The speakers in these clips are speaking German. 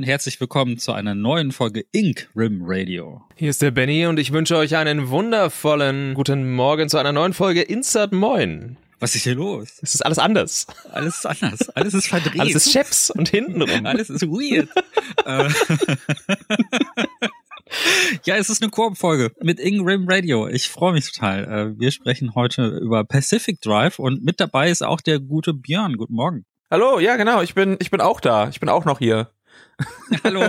und herzlich willkommen zu einer neuen Folge Ink Rim Radio. Hier ist der Benny und ich wünsche euch einen wundervollen guten Morgen zu einer neuen Folge Insert Moin. Was ist hier los? Es ist alles anders. Alles ist anders. Alles ist verdreht. Alles ist Chefs und hintenrum. Alles ist weird. Äh. ja, es ist eine Koop-Folge mit Ing Rim Radio. Ich freue mich total. Äh, wir sprechen heute über Pacific Drive und mit dabei ist auch der gute Björn. Guten Morgen. Hallo, ja genau, ich bin, ich bin auch da. Ich bin auch noch hier. Hallo,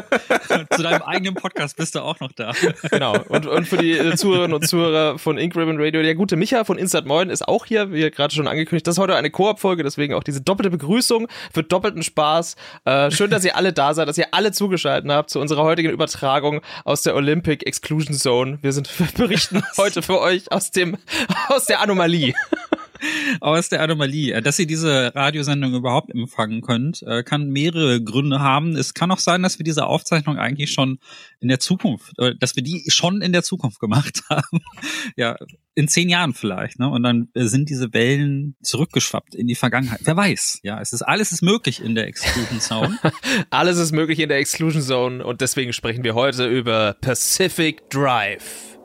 zu deinem eigenen Podcast bist du auch noch da. Genau. Und, und für die äh, Zuhörerinnen und Zuhörer von Ink Ribbon Radio, der gute Micha von Instant Moin ist auch hier, wie gerade schon angekündigt. Das ist heute eine Koop-Folge, deswegen auch diese doppelte Begrüßung für doppelten Spaß. Äh, schön, dass ihr alle da seid, dass ihr alle zugeschaltet habt zu unserer heutigen Übertragung aus der Olympic Exclusion Zone. Wir sind wir berichten heute für euch aus dem aus der Anomalie aus der Anomalie. Äh, dass ihr diese Radiosendung überhaupt empfangen könnt, äh, kann mehrere Gründe haben. Es kann auch sein, dass wir diese Aufzeichnung eigentlich schon in der Zukunft, äh, dass wir die schon in der Zukunft gemacht haben. ja, in zehn Jahren vielleicht, ne? Und dann sind diese Wellen zurückgeschwappt in die Vergangenheit. Wer weiß? Ja, es ist alles ist möglich in der Exclusion Zone. alles ist möglich in der Exclusion Zone und deswegen sprechen wir heute über Pacific Drive.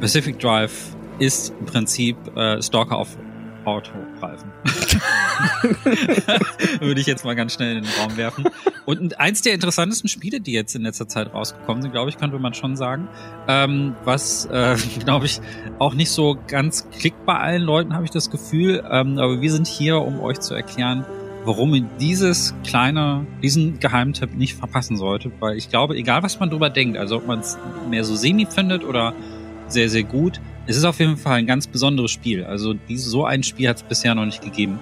Pacific Drive ist im Prinzip äh, Stalker auf Autoreifen. Würde ich jetzt mal ganz schnell in den Raum werfen. Und eins der interessantesten Spiele, die jetzt in letzter Zeit rausgekommen sind, glaube ich, könnte man schon sagen. Ähm, was, äh, glaube ich, auch nicht so ganz klickt bei allen Leuten, habe ich das Gefühl. Ähm, aber wir sind hier, um euch zu erklären, warum ihr dieses kleine, diesen Geheimtipp nicht verpassen solltet. Weil ich glaube, egal was man drüber denkt, also ob man es mehr so semi findet oder sehr, sehr gut. Es ist auf jeden Fall ein ganz besonderes Spiel. Also so ein Spiel hat es bisher noch nicht gegeben.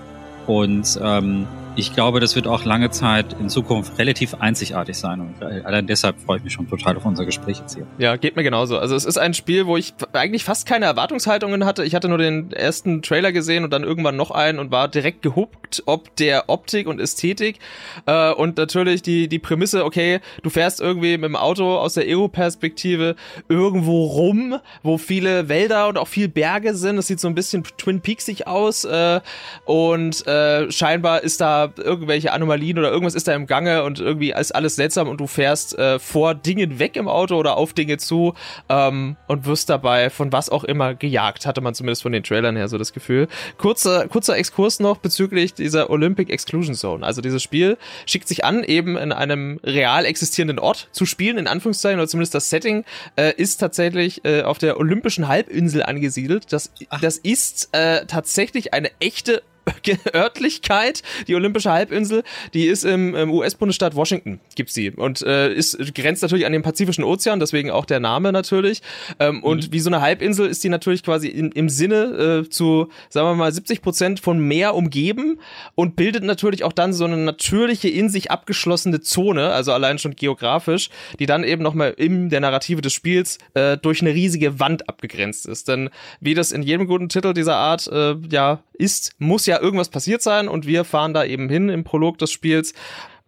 Und ähm, ich glaube, das wird auch lange Zeit in Zukunft relativ einzigartig sein. Und allein deshalb freue ich mich schon total auf unser Gespräch jetzt hier. Ja, geht mir genauso. Also es ist ein Spiel, wo ich eigentlich fast keine Erwartungshaltungen hatte. Ich hatte nur den ersten Trailer gesehen und dann irgendwann noch einen und war direkt gehuckt, ob der Optik und Ästhetik. Äh, und natürlich die, die Prämisse, okay, du fährst irgendwie mit dem Auto aus der Ego-Perspektive irgendwo rum, wo viele Wälder und auch viel Berge sind. Das sieht so ein bisschen Twin Peaksig aus. Äh, und äh, scheinbar ist da irgendwelche Anomalien oder irgendwas ist da im Gange und irgendwie ist alles seltsam und du fährst äh, vor Dingen weg im Auto oder auf Dinge zu ähm, und wirst dabei von was auch immer gejagt, hatte man zumindest von den Trailern her so das Gefühl. Kurzer, kurzer Exkurs noch bezüglich dieser Olympic Exclusion Zone. Also dieses Spiel schickt sich an, eben in einem real existierenden Ort zu spielen, in Anführungszeichen, oder zumindest das Setting äh, ist tatsächlich äh, auf der Olympischen Halbinsel angesiedelt. Das, das ist äh, tatsächlich eine echte Örtlichkeit, die Olympische Halbinsel, die ist im, im US-Bundesstaat Washington, gibt's sie. Und äh, ist grenzt natürlich an den Pazifischen Ozean, deswegen auch der Name natürlich. Ähm, mhm. Und wie so eine Halbinsel ist die natürlich quasi in, im Sinne äh, zu, sagen wir mal, 70 Prozent von Meer umgeben und bildet natürlich auch dann so eine natürliche, in sich abgeschlossene Zone, also allein schon geografisch, die dann eben nochmal in der Narrative des Spiels äh, durch eine riesige Wand abgegrenzt ist. Denn wie das in jedem guten Titel dieser Art äh, ja ist, muss ja irgendwas passiert sein und wir fahren da eben hin im Prolog des Spiels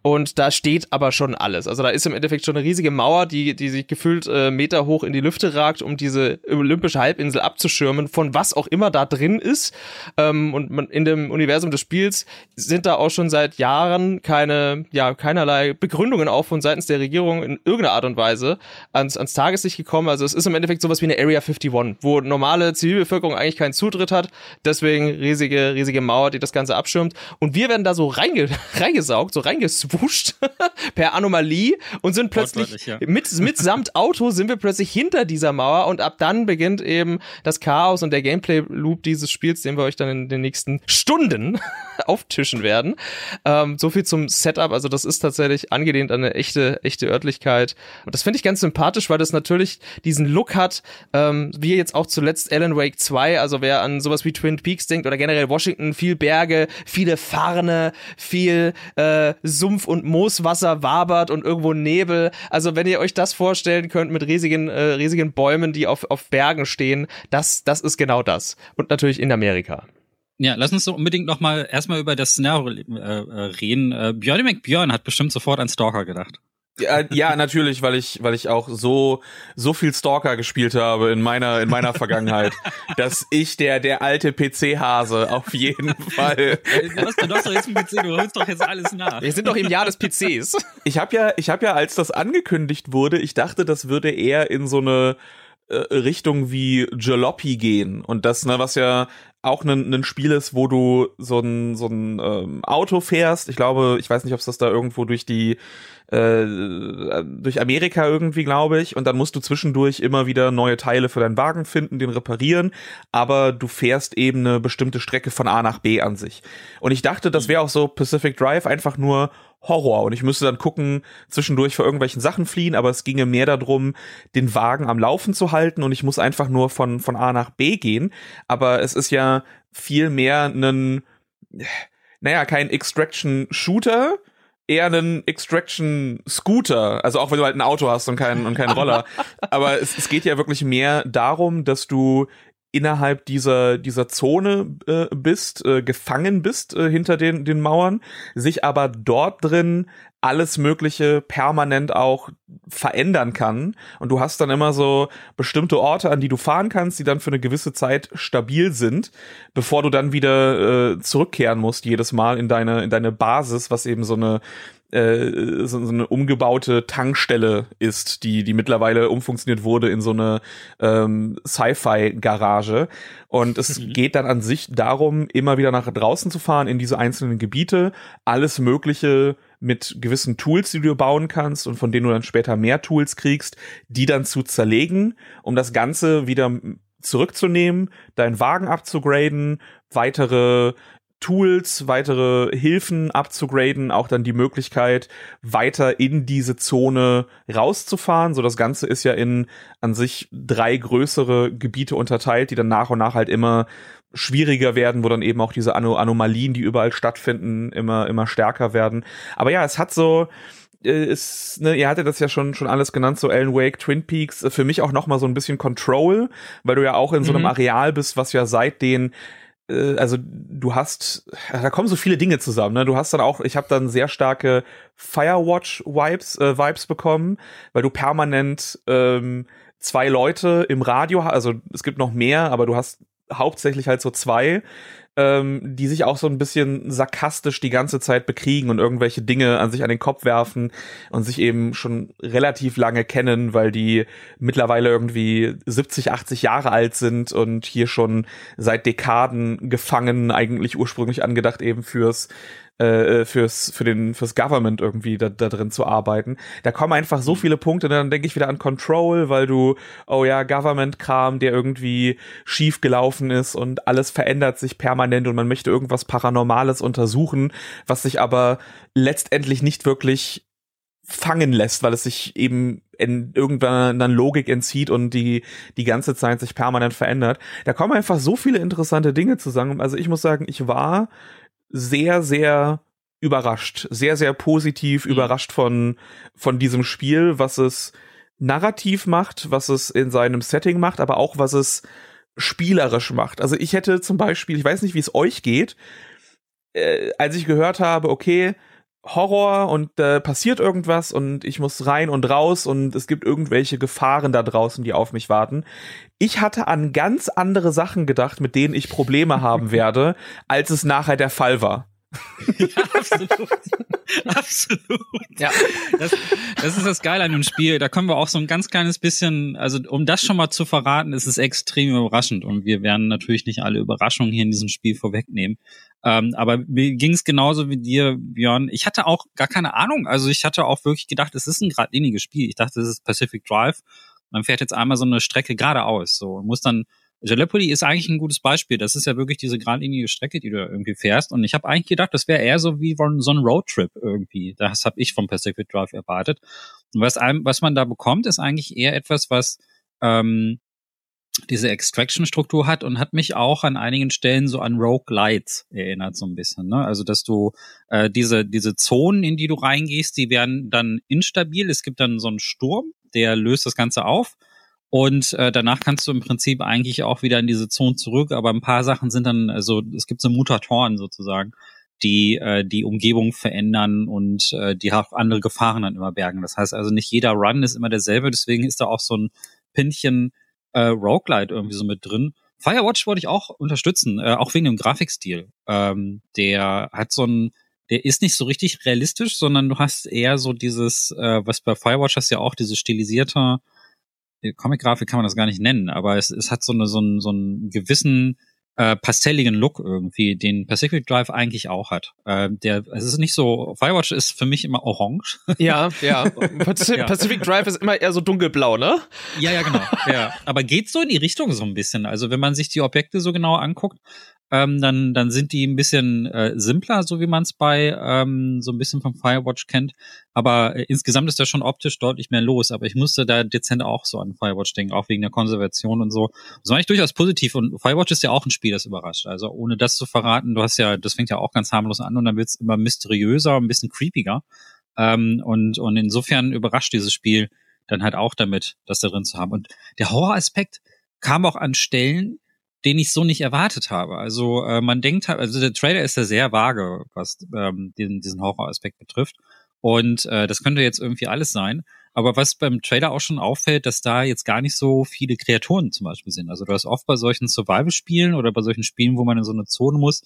und da steht aber schon alles. Also da ist im Endeffekt schon eine riesige Mauer, die, die sich gefühlt äh, Meter hoch in die Lüfte ragt, um diese olympische Halbinsel abzuschirmen, von was auch immer da drin ist. Ähm, und man, in dem Universum des Spiels sind da auch schon seit Jahren keine, ja, keinerlei Begründungen auch von seitens der Regierung in irgendeiner Art und Weise ans, ans Tageslicht gekommen. Also es ist im Endeffekt sowas wie eine Area 51, wo normale Zivilbevölkerung eigentlich keinen Zutritt hat. Deswegen riesige, riesige Mauer, die das Ganze abschirmt. Und wir werden da so reinge reingesaugt, so reingesaugt gewuscht per Anomalie und sind plötzlich ja. mit, mitsamt Auto sind wir plötzlich hinter dieser Mauer und ab dann beginnt eben das Chaos und der Gameplay-Loop dieses Spiels, den wir euch dann in den nächsten Stunden auftischen werden. Ähm, so viel zum Setup. Also das ist tatsächlich angelehnt an eine echte, echte Örtlichkeit. Und das finde ich ganz sympathisch, weil das natürlich diesen Look hat, ähm, wie jetzt auch zuletzt Alan Wake 2. Also wer an sowas wie Twin Peaks denkt oder generell Washington, viel Berge, viele Farne, viel äh, Sumpf und Mooswasser wabert und irgendwo Nebel. Also wenn ihr euch das vorstellen könnt mit riesigen, äh, riesigen Bäumen, die auf, auf Bergen stehen, das, das ist genau das. Und natürlich in Amerika. Ja, lass uns so unbedingt noch mal erstmal über das Szenario äh, äh reden. Äh, Björn McBjörn hat bestimmt sofort an Stalker gedacht. Ja, ja, natürlich, weil ich, weil ich auch so, so viel Stalker gespielt habe in meiner, in meiner Vergangenheit, dass ich der, der alte PC-Hase auf jeden Fall. Du hast, du hast doch jetzt einen PC, du holst doch jetzt alles nach. Wir sind doch im Jahr des PCs. Ich habe ja, ich habe ja, als das angekündigt wurde, ich dachte, das würde eher in so eine äh, Richtung wie Jalopy gehen und das, ne, was ja auch ein, ein Spiel ist, wo du so ein, so ein ähm, Auto fährst. Ich glaube, ich weiß nicht, ob es das da irgendwo durch die äh, durch Amerika irgendwie, glaube ich. Und dann musst du zwischendurch immer wieder neue Teile für deinen Wagen finden, den reparieren. Aber du fährst eben eine bestimmte Strecke von A nach B an sich. Und ich dachte, das wäre auch so Pacific Drive einfach nur Horror und ich müsste dann gucken, zwischendurch vor irgendwelchen Sachen fliehen, aber es ginge mehr darum, den Wagen am Laufen zu halten und ich muss einfach nur von, von A nach B gehen. Aber es ist ja viel mehr ein, naja, kein Extraction-Shooter, eher ein Extraction-Scooter. Also auch wenn du halt ein Auto hast und keinen und keinen Roller. aber es, es geht ja wirklich mehr darum, dass du innerhalb dieser dieser Zone äh, bist, äh, gefangen bist äh, hinter den den Mauern, sich aber dort drin alles Mögliche permanent auch verändern kann. Und du hast dann immer so bestimmte Orte, an die du fahren kannst, die dann für eine gewisse Zeit stabil sind, bevor du dann wieder äh, zurückkehren musst, jedes Mal in deine, in deine Basis, was eben so eine äh, so, so eine umgebaute Tankstelle ist, die die mittlerweile umfunktioniert wurde in so eine ähm, Sci-Fi-Garage. Und es mhm. geht dann an sich darum, immer wieder nach draußen zu fahren in diese einzelnen Gebiete, alles Mögliche mit gewissen Tools, die du bauen kannst und von denen du dann später mehr Tools kriegst, die dann zu zerlegen, um das Ganze wieder zurückzunehmen, deinen Wagen abzugraden, weitere Tools, weitere Hilfen abzugraden, auch dann die Möglichkeit, weiter in diese Zone rauszufahren. So das Ganze ist ja in an sich drei größere Gebiete unterteilt, die dann nach und nach halt immer schwieriger werden, wo dann eben auch diese Anom Anomalien, die überall stattfinden, immer, immer stärker werden. Aber ja, es hat so, äh, ist, ne, ihr hattet das ja schon schon alles genannt, so Alan Wake, Twin Peaks, für mich auch noch mal so ein bisschen Control, weil du ja auch in so einem mhm. Areal bist, was ja seit den äh, also du hast, da kommen so viele Dinge zusammen. Ne? Du hast dann auch, ich habe dann sehr starke Firewatch-Vibes äh, Vibes bekommen, weil du permanent ähm, zwei Leute im Radio, also es gibt noch mehr, aber du hast hauptsächlich halt so zwei, ähm, die sich auch so ein bisschen sarkastisch die ganze Zeit bekriegen und irgendwelche Dinge an sich an den Kopf werfen und sich eben schon relativ lange kennen, weil die mittlerweile irgendwie 70, 80 Jahre alt sind und hier schon seit Dekaden gefangen, eigentlich ursprünglich angedacht eben fürs äh, fürs für den fürs Government irgendwie da, da drin zu arbeiten. Da kommen einfach so mhm. viele Punkte, dann denke ich wieder an Control, weil du oh ja Government Kram, der irgendwie schief gelaufen ist und alles verändert sich permanent und man möchte irgendwas Paranormales untersuchen, was sich aber letztendlich nicht wirklich fangen lässt, weil es sich eben in irgendeiner Logik entzieht und die die ganze Zeit sich permanent verändert. Da kommen einfach so viele interessante Dinge zusammen. Also ich muss sagen, ich war sehr, sehr überrascht, sehr, sehr positiv mhm. überrascht von, von diesem Spiel, was es narrativ macht, was es in seinem Setting macht, aber auch was es spielerisch macht. Also ich hätte zum Beispiel, ich weiß nicht, wie es euch geht, äh, als ich gehört habe, okay, Horror und äh, passiert irgendwas und ich muss rein und raus und es gibt irgendwelche Gefahren da draußen, die auf mich warten. Ich hatte an ganz andere Sachen gedacht, mit denen ich Probleme haben werde, als es nachher der Fall war. ja, absolut. absolut. Ja. Das, das ist das Geile an dem Spiel. Da können wir auch so ein ganz kleines bisschen, also um das schon mal zu verraten, ist es extrem überraschend und wir werden natürlich nicht alle Überraschungen hier in diesem Spiel vorwegnehmen. Ähm, aber mir ging es genauso wie dir, Björn. Ich hatte auch gar keine Ahnung. Also ich hatte auch wirklich gedacht, es ist ein geradliniges Spiel. Ich dachte, es ist Pacific Drive. Man fährt jetzt einmal so eine Strecke geradeaus. So muss dann Gallipoli ist eigentlich ein gutes Beispiel. Das ist ja wirklich diese geradlinige Strecke, die du irgendwie fährst. Und ich habe eigentlich gedacht, das wäre eher so wie so ein Roadtrip irgendwie. Das habe ich vom Pacific Drive erwartet. Und was, einem, was man da bekommt, ist eigentlich eher etwas, was ähm, diese Extraction-Struktur hat und hat mich auch an einigen Stellen so an Rogue Lights erinnert so ein bisschen. Ne? Also dass du äh, diese diese Zonen, in die du reingehst, die werden dann instabil. Es gibt dann so einen Sturm, der löst das Ganze auf Und äh, danach kannst du im Prinzip eigentlich auch wieder in diese Zone zurück, aber ein paar Sachen sind dann, also es gibt so Mutatoren sozusagen, die äh, die Umgebung verändern und äh, die auch andere Gefahren dann immer bergen. Das heißt also nicht jeder Run ist immer derselbe, deswegen ist da auch so ein Pinchen äh, Roguelite irgendwie so mit drin. Firewatch wollte ich auch unterstützen, äh, auch wegen dem Grafikstil. Ähm, der hat so ein, der ist nicht so richtig realistisch, sondern du hast eher so dieses, äh, was bei Firewatch hast ja auch diese stilisierte äh, Comic-Grafik kann man das gar nicht nennen, aber es, es hat so eine so einen, so einen gewissen äh, pastelligen Look irgendwie, den Pacific Drive eigentlich auch hat. Äh, der, es ist nicht so, Firewatch ist für mich immer orange. Ja, ja. Pacific, ja. Pacific Drive ist immer eher so dunkelblau, ne? Ja, ja, genau. Ja. Aber geht so in die Richtung so ein bisschen. Also wenn man sich die Objekte so genau anguckt, ähm, dann, dann sind die ein bisschen äh, simpler, so wie man es bei ähm, so ein bisschen vom Firewatch kennt. Aber äh, insgesamt ist da schon optisch deutlich mehr los. Aber ich musste da dezent auch so an Firewatch denken, auch wegen der Konservation und so. Das war eigentlich durchaus positiv. Und Firewatch ist ja auch ein Spiel, das überrascht. Also ohne das zu verraten, du hast ja, das fängt ja auch ganz harmlos an und dann wird es immer mysteriöser, ein bisschen creepiger. Ähm, und, und insofern überrascht dieses Spiel dann halt auch damit, das da drin zu haben. Und der Horroraspekt kam auch an Stellen, den ich so nicht erwartet habe. Also äh, man denkt halt, also der Trailer ist ja sehr vage, was ähm, diesen, diesen Horroraspekt betrifft. Und äh, das könnte jetzt irgendwie alles sein. Aber was beim Trailer auch schon auffällt, dass da jetzt gar nicht so viele Kreaturen zum Beispiel sind. Also du hast oft bei solchen Survival-Spielen oder bei solchen Spielen, wo man in so eine Zone muss,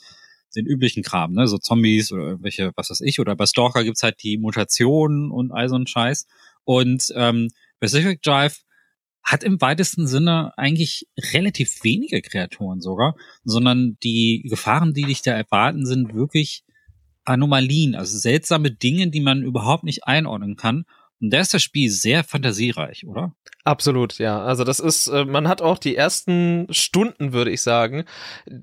den üblichen Kram, ne? So Zombies oder irgendwelche, was weiß ich, oder bei Stalker gibt's halt die Mutationen und all so ein Scheiß. Und ähm, Pacific Drive hat im weitesten Sinne eigentlich relativ wenige Kreaturen sogar, sondern die Gefahren, die dich da erwarten, sind wirklich Anomalien, also seltsame Dinge, die man überhaupt nicht einordnen kann. Und da ist das Spiel sehr fantasiereich, oder? Absolut, ja. Also das ist, äh, man hat auch die ersten Stunden, würde ich sagen,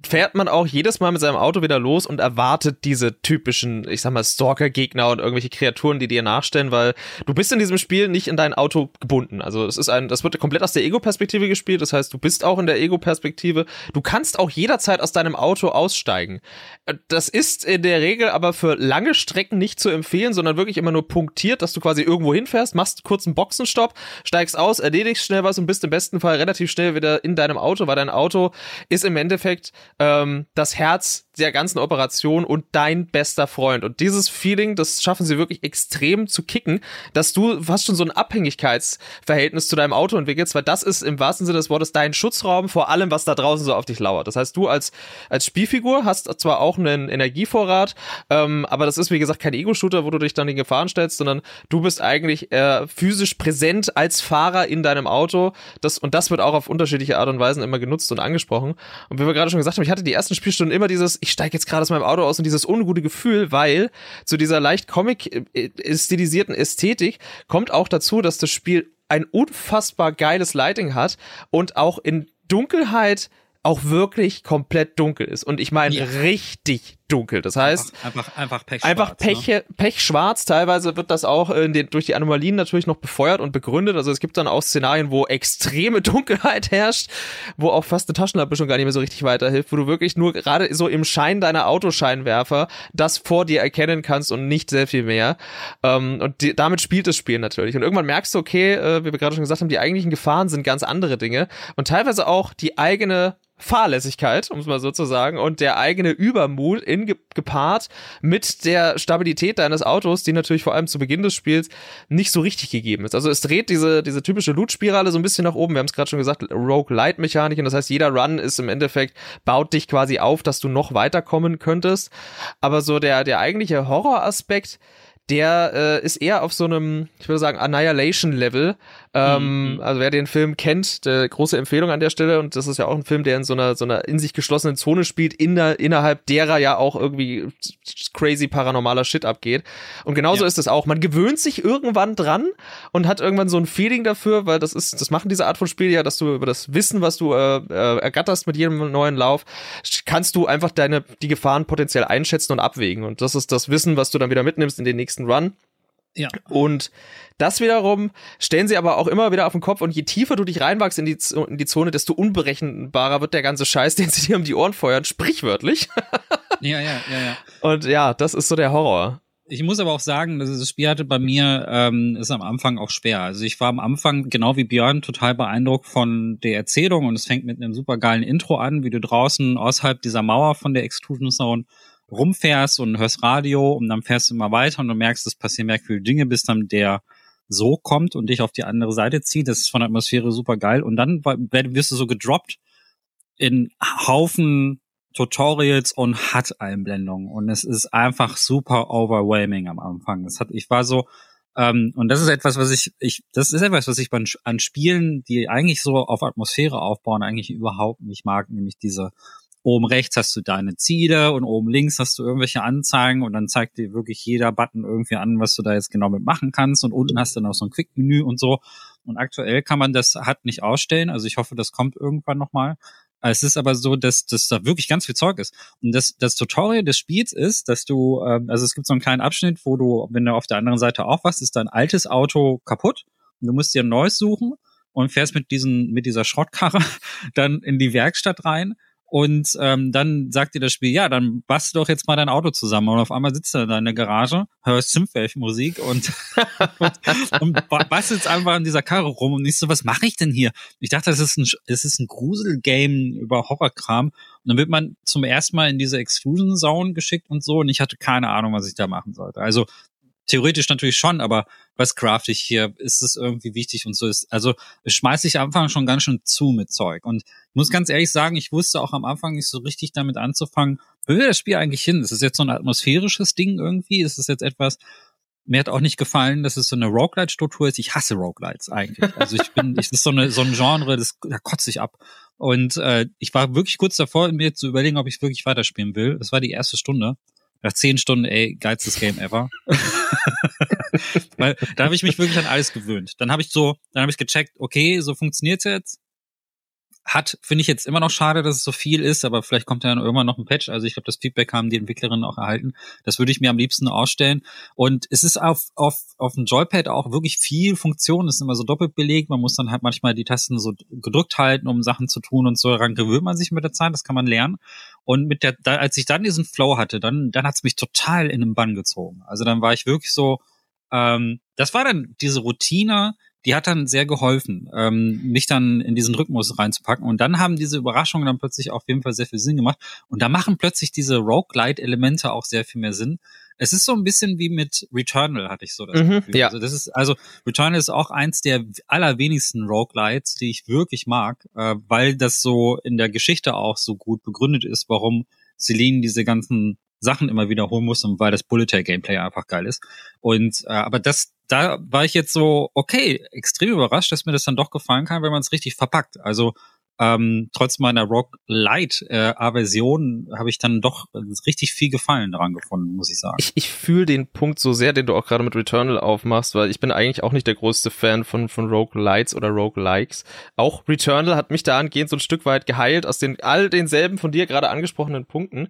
fährt man auch jedes Mal mit seinem Auto wieder los und erwartet diese typischen, ich sag mal, Stalker-Gegner und irgendwelche Kreaturen, die dir nachstellen, weil du bist in diesem Spiel nicht in dein Auto gebunden. Also es ist ein, das wird komplett aus der Ego-Perspektive gespielt. Das heißt, du bist auch in der Ego-Perspektive. Du kannst auch jederzeit aus deinem Auto aussteigen. Äh, das ist in der Regel aber für lange Strecken nicht zu empfehlen, sondern wirklich immer nur punktiert, dass du quasi irgendwo hinfährst, machst kurz einen Boxenstopp, steigst aus, erledigst schnell was und bist im besten Fall relativ schnell wieder in deinem Auto, weil dein Auto ist im Endeffekt ähm, das Herz der ganzen Operation und dein bester Freund. Und dieses Feeling, das schaffen sie wirklich extrem zu kicken, dass du fast schon so ein Abhängigkeitsverhältnis zu deinem Auto entwickelst, weil das ist im wahrsten Sinne des Wortes dein Schutzraum vor allem, was da draußen so auf dich lauert. Das heißt, du als, als Spielfigur hast zwar auch einen Energievorrat, ähm, aber das ist wie gesagt kein Ego-Shooter, wo du dich dann in Gefahren stellst, sondern du bist eigentlich äh, physisch präsent als Fahrer in deinem Auto. Das, und das wird auch auf unterschiedliche Art und Weisen immer genutzt und angesprochen. Und wie wir gerade schon gesagt haben, ich hatte die ersten Spielstunden immer dieses, ich steige jetzt gerade aus meinem Auto aus und dieses ungute Gefühl, weil zu dieser leicht Comic-stilisierten Ästhetik kommt auch dazu, dass das Spiel ein unfassbar geiles Lighting hat und auch in Dunkelheit auch wirklich komplett dunkel ist. Und ich meine ja. richtig dunkel. Das heißt, einfach, einfach, einfach pechschwarz. Einfach Pech, ne? pechschwarz. Teilweise wird das auch den, durch die Anomalien natürlich noch befeuert und begründet. Also es gibt dann auch Szenarien, wo extreme Dunkelheit herrscht, wo auch fast eine Taschenlampe schon gar nicht mehr so richtig weiterhilft, wo du wirklich nur gerade so im Schein deiner Autoscheinwerfer das vor dir erkennen kannst und nicht sehr viel mehr. Ähm, und die, damit spielt das Spiel natürlich. Und irgendwann merkst du, okay, äh, wie wir gerade schon gesagt haben, die eigentlichen Gefahren sind ganz andere Dinge. Und teilweise auch die eigene Fahrlässigkeit, um es mal so zu sagen, und der eigene Übermut in gepaart mit der Stabilität deines Autos, die natürlich vor allem zu Beginn des Spiels nicht so richtig gegeben ist. Also es dreht diese, diese typische Loot-Spirale so ein bisschen nach oben. Wir haben es gerade schon gesagt, Rogue-Light-Mechanik. Und das heißt, jeder Run ist im Endeffekt, baut dich quasi auf, dass du noch weiterkommen könntest. Aber so der, der eigentliche Horroraspekt, der äh, ist eher auf so einem, ich würde sagen, Annihilation-Level. Ähm, mhm. Also wer den Film kennt, der, große Empfehlung an der Stelle. Und das ist ja auch ein Film, der in so einer, so einer in sich geschlossenen Zone spielt, in der, innerhalb derer ja auch irgendwie crazy paranormaler Shit abgeht. Und genauso ja. ist es auch. Man gewöhnt sich irgendwann dran und hat irgendwann so ein Feeling dafür, weil das ist, das machen diese Art von Spiel ja, dass du über das Wissen, was du äh, äh, ergatterst mit jedem neuen Lauf, kannst du einfach deine, die Gefahren potenziell einschätzen und abwägen. Und das ist das Wissen, was du dann wieder mitnimmst in den nächsten Run. Ja. Und das wiederum stellen sie aber auch immer wieder auf den Kopf und je tiefer du dich reinwachst in die, in die Zone, desto unberechenbarer wird der ganze Scheiß, den sie dir um die Ohren feuern, sprichwörtlich. ja, ja, ja, ja. Und ja, das ist so der Horror. ich muss aber auch sagen, das Spiel hatte bei mir ähm, ist am Anfang auch schwer. Also ich war am Anfang genau wie Björn total beeindruckt von der Erzählung und es fängt mit einem super geilen Intro an, wie du draußen außerhalb dieser Mauer von der Exclusion Zone rumfährst und hörst Radio und dann fährst du immer weiter und du merkst, es passieren merkwürdige Dinge, bis dann der so kommt und dich auf die andere Seite zieht. Das ist von der Atmosphäre super geil. Und dann wirst du so gedroppt in Haufen Tutorials und HUD-Einblendungen. Und es ist einfach super overwhelming am Anfang. Das hat, ich war so, ähm, und das ist etwas, was ich, ich, das ist etwas, was ich an Spielen, die eigentlich so auf Atmosphäre aufbauen, eigentlich überhaupt nicht mag, nämlich diese oben rechts hast du deine Ziele und oben links hast du irgendwelche Anzeigen und dann zeigt dir wirklich jeder Button irgendwie an, was du da jetzt genau mitmachen kannst und unten hast du noch so ein Quick-Menü und so. Und aktuell kann man das hat nicht ausstellen, also ich hoffe, das kommt irgendwann nochmal. Es ist aber so, dass, dass da wirklich ganz viel Zeug ist. Und das, das Tutorial des Spiels ist, dass du, ähm, also es gibt so einen kleinen Abschnitt, wo du, wenn du auf der anderen Seite aufwachst, ist dein altes Auto kaputt und du musst dir ein neues suchen und fährst mit diesen, mit dieser Schrottkarre dann in die Werkstatt rein und ähm, dann sagt dir das Spiel, ja, dann bastel doch jetzt mal dein Auto zusammen. Und auf einmal sitzt er da in der Garage, hörst Synthwave-Musik und, und, und bastelt einfach in dieser Karre rum. Und ich so, was mache ich denn hier? Ich dachte, es ist ein, es ist ein Gruselgame über Horrorkram. Und dann wird man zum ersten Mal in diese Exclusion Zone geschickt und so. Und ich hatte keine Ahnung, was ich da machen sollte. Also theoretisch natürlich schon, aber was craft ich hier? Ist es irgendwie wichtig und so ist. Also es schmeißt sich am Anfang schon ganz schön zu mit Zeug. Und ich muss ganz ehrlich sagen, ich wusste auch am Anfang nicht so richtig damit anzufangen, wo will das Spiel eigentlich hin? Ist es jetzt so ein atmosphärisches Ding irgendwie? Ist es jetzt etwas, mir hat auch nicht gefallen, dass es so eine Roguelite-Struktur ist. Ich hasse Roguelites eigentlich. Also ich bin, ich, das ist so, eine, so ein Genre, das da kotze ich ab. Und äh, ich war wirklich kurz davor, mir zu überlegen, ob ich wirklich weiterspielen will. Das war die erste Stunde nach zehn Stunden, ey, geilstes Game ever. Weil da habe ich mich wirklich an alles gewöhnt. Dann habe ich so, dann habe ich gecheckt, okay, so funktioniert's jetzt hat, finde ich jetzt immer noch schade, dass es so viel ist, aber vielleicht kommt ja dann irgendwann noch ein Patch. Also ich glaube, das Feedback haben die Entwicklerinnen auch erhalten. Das würde ich mir am liebsten ausstellen. Und es ist auf, auf, auf dem Joypad auch wirklich viel Funktion. Es ist immer so doppelt belegt. Man muss dann halt manchmal die Tasten so gedrückt halten, um Sachen zu tun und so. Daran gewöhnt man sich mit der Zeit. Das kann man lernen. Und mit der, da, als ich dann diesen Flow hatte, dann, dann hat's mich total in den Bann gezogen. Also dann war ich wirklich so, ähm, das war dann diese Routine, die hat dann sehr geholfen, ähm, mich dann in diesen Rhythmus reinzupacken. Und dann haben diese Überraschungen dann plötzlich auf jeden Fall sehr viel Sinn gemacht. Und da machen plötzlich diese Roguelite-Elemente auch sehr viel mehr Sinn. Es ist so ein bisschen wie mit Returnal, hatte ich so das Mhm, Gefühl. ja. Also das ist, also Returnal ist auch eins der allerwenigsten Roguelites, die ich wirklich mag, äh, weil das so in der Geschichte auch so gut begründet ist, warum Celine diese ganzen Sachen immer wiederholen muss und weil das Bullet Hell Gameplay einfach geil ist. Und äh, aber das, da war ich jetzt so okay, extrem überrascht, dass mir das dann doch gefallen kann, wenn man es richtig verpackt. Also ähm, trotz meiner Rock Light äh, Aversion habe ich dann doch richtig viel Gefallen daran gefunden, muss ich sagen. Ich, ich fühle den Punkt so sehr, den du auch gerade mit Returnal aufmachst, weil ich bin eigentlich auch nicht der größte Fan von, von Roguelites oder Roguelikes. Auch Returnal hat mich dahingehend so ein Stück weit geheilt aus den all denselben von dir gerade angesprochenen Punkten.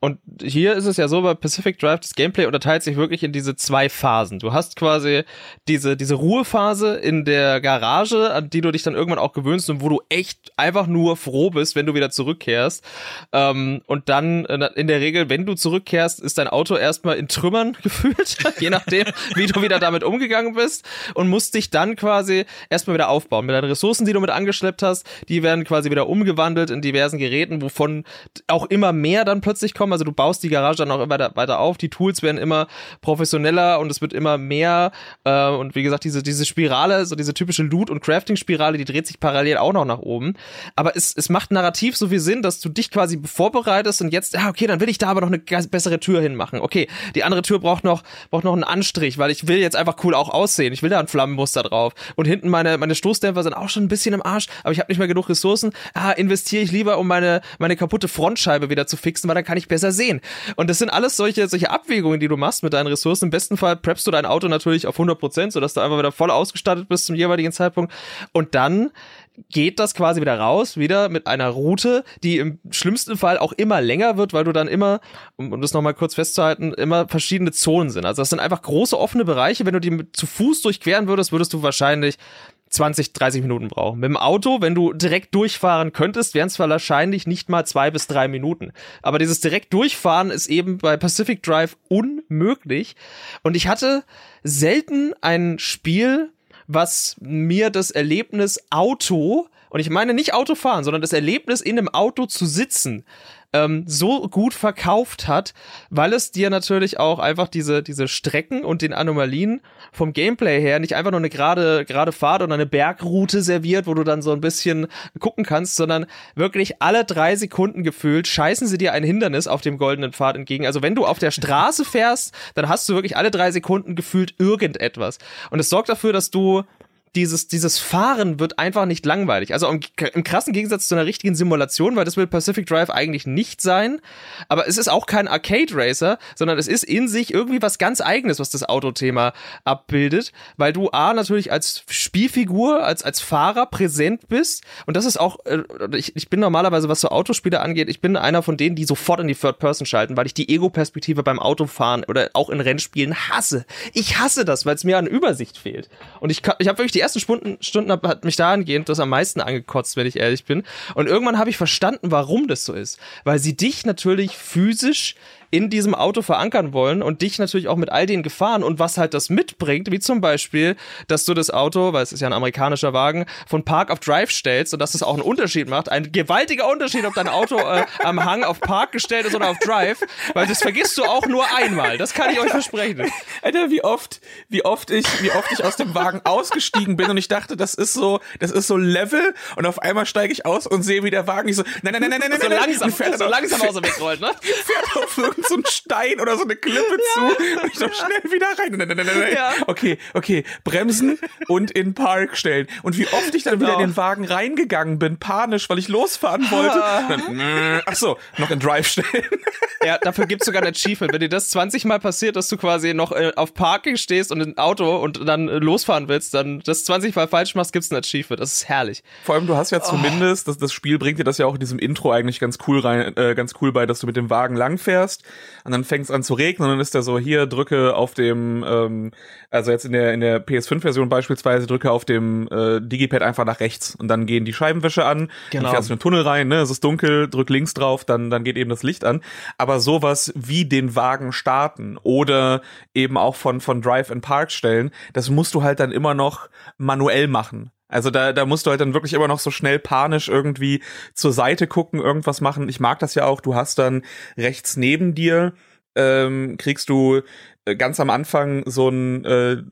Und hier ist es ja so, bei Pacific Drive, das Gameplay unterteilt sich wirklich in diese zwei Phasen. Du hast quasi diese, diese Ruhephase in der Garage, an die du dich dann irgendwann auch gewöhnst und wo du echt einfach nur froh bist, wenn du wieder zurückkehrst. Ähm, und dann äh, in der Regel, wenn du zurückkehrst, ist dein Auto erstmal in Trümmern gefühlt, je nachdem, wie du wieder damit umgegangen bist und musst dich dann quasi erstmal wieder aufbauen. Mit deinen Ressourcen, die du mit angeschleppt hast, die werden quasi wieder umgewandelt in diversen Geräten, wovon auch immer mehr dann plötzlich kommen. Also du baust die Garage dann auch immer weiter, auf, die Tools werden immer professioneller und es wird immer mehr. Äh, und wie gesagt, diese, diese Spirale, so diese typische Loot- und Crafting-Spirale, die dreht sich parallel auch noch nach oben aber es, es macht narrativ so viel Sinn, dass du dich quasi vorbereitest und jetzt, ja, okay, dann will ich da aber noch eine bessere Tür hinmachen. Okay, die andere Tür braucht noch, braucht noch einen Anstrich, weil ich will jetzt einfach cool auch aussehen. Ich will da ein Flammenmuster drauf. Und hinten meine, meine Stoßdämpfer sind auch schon ein bisschen im Arsch, aber ich habe nicht mehr genug Ressourcen. Ah, investiere ich lieber, um meine, meine kaputte Frontscheibe wieder zu fixen, weil dann kann ich besser sehen. Und das sind alles solche, solche Abwägungen, die du machst mit deinen Ressourcen. Im besten Fall preppst du dein Auto natürlich auf 100 Prozent, sodass du einfach wieder voll ausgestattet bist zum jeweiligen Zeitpunkt. Und dann geht das quasi wieder raus, wieder mit einer Route, die im schlimmsten Fall auch immer länger wird, weil du dann immer, um, um das nochmal kurz festzuhalten, immer verschiedene Zonen sind. Also das sind einfach große offene Bereiche. Wenn du die zu Fuß durchqueren würdest, würdest du wahrscheinlich 20, 30 Minuten brauchen. Mit dem Auto, wenn du direkt durchfahren könntest, wären es wahrscheinlich nicht mal zwei bis drei Minuten. Aber dieses direkt durchfahren ist eben bei Pacific Drive unmöglich. Und ich hatte selten ein Spiel, was mir das Erlebnis Auto, und ich meine nicht Autofahren, sondern das Erlebnis in einem Auto zu sitzen, ähm, so gut verkauft hat, weil es dir natürlich auch einfach diese, diese Strecken und den Anomalien vom Gameplay her nicht einfach nur eine gerade, gerade Fahrt oder eine Bergroute serviert, wo du dann so ein bisschen gucken kannst, sondern wirklich alle drei Sekunden gefühlt scheißen sie dir ein Hindernis auf dem goldenen Pfad entgegen. Also wenn du auf der Straße fährst, dann hast du wirklich alle drei Sekunden gefühlt irgendetwas. Und es sorgt dafür, dass du dieses, dieses Fahren wird einfach nicht langweilig. Also im, im, krassen Gegensatz zu einer richtigen Simulation, weil das will Pacific Drive eigentlich nicht sein. Aber es ist auch kein Arcade Racer, sondern es ist in sich irgendwie was ganz eigenes, was das Autothema abbildet, weil du A natürlich als Spielfigur, als, als Fahrer präsent bist. Und das ist auch, äh, ich, ich bin normalerweise, was so Autospiele angeht, ich bin einer von denen, die sofort in die Third Person schalten, weil ich die Ego-Perspektive beim Autofahren oder auch in Rennspielen hasse. Ich hasse das, weil es mir an Übersicht fehlt. Und ich, ich habe wirklich die ersten Stunden, Stunden hat mich dahingehend das am meisten angekotzt, wenn ich ehrlich bin. Und irgendwann habe ich verstanden, warum das so ist. Weil sie dich natürlich physisch in diesem Auto verankern wollen und dich natürlich auch mit all den Gefahren und was halt das mitbringt, wie zum Beispiel, dass du das Auto, weil es ist ja ein amerikanischer Wagen, von Park auf Drive stellst und dass das auch einen Unterschied macht. Ein gewaltiger Unterschied, ob dein Auto äh, am Hang auf Park gestellt ist oder auf Drive, weil das vergisst du auch nur einmal. Das kann ich euch versprechen. Alter, wie oft, wie oft ich, wie oft ich aus dem Wagen ausgestiegen bin und ich dachte, das ist so, das ist so Level und auf einmal steige ich aus und sehe, wie der Wagen nicht so, nein, nein, nein, nein, nein, so nein, langsam, fährt so langsam aus dem wegrollt, ne? Fährt auf so ein Stein oder so eine Klippe zu und ich noch schnell wieder rein. Nein, nein, nein, nein. Ja. Okay, okay, bremsen und in Park stellen. Und wie oft ich dann wieder genau. in den Wagen reingegangen bin, panisch, weil ich losfahren wollte. Dann, äh, ach so, noch in Drive stellen. Ja, dafür gibt's sogar ein Achievement. Wenn dir das 20 Mal passiert, dass du quasi noch äh, auf Parking stehst und ein Auto und dann äh, losfahren willst, dann das 20 Mal falsch machst, gibt's ein Achievement. Das ist herrlich. Vor allem, du hast ja oh. zumindest, das, das Spiel bringt dir das ja auch in diesem Intro eigentlich ganz cool rein, äh, ganz cool bei, dass du mit dem Wagen langfährst und dann fängt es an zu regnen und dann ist der so, hier, drücke auf dem, ähm, also jetzt in der, in der PS5-Version beispielsweise, drücke auf dem äh, Digipad einfach nach rechts und dann gehen die Scheibenwische an, genau. dann fährst du in den Tunnel rein, ne, es ist dunkel, drück links drauf, dann, dann geht eben das Licht an. Aber sowas wie den Wagen starten oder eben auch von, von Drive in Park stellen, das musst du halt dann immer noch manuell machen. Also da, da musst du halt dann wirklich immer noch so schnell panisch irgendwie zur Seite gucken, irgendwas machen. Ich mag das ja auch. Du hast dann rechts neben dir ähm, kriegst du äh, ganz am Anfang so ein äh,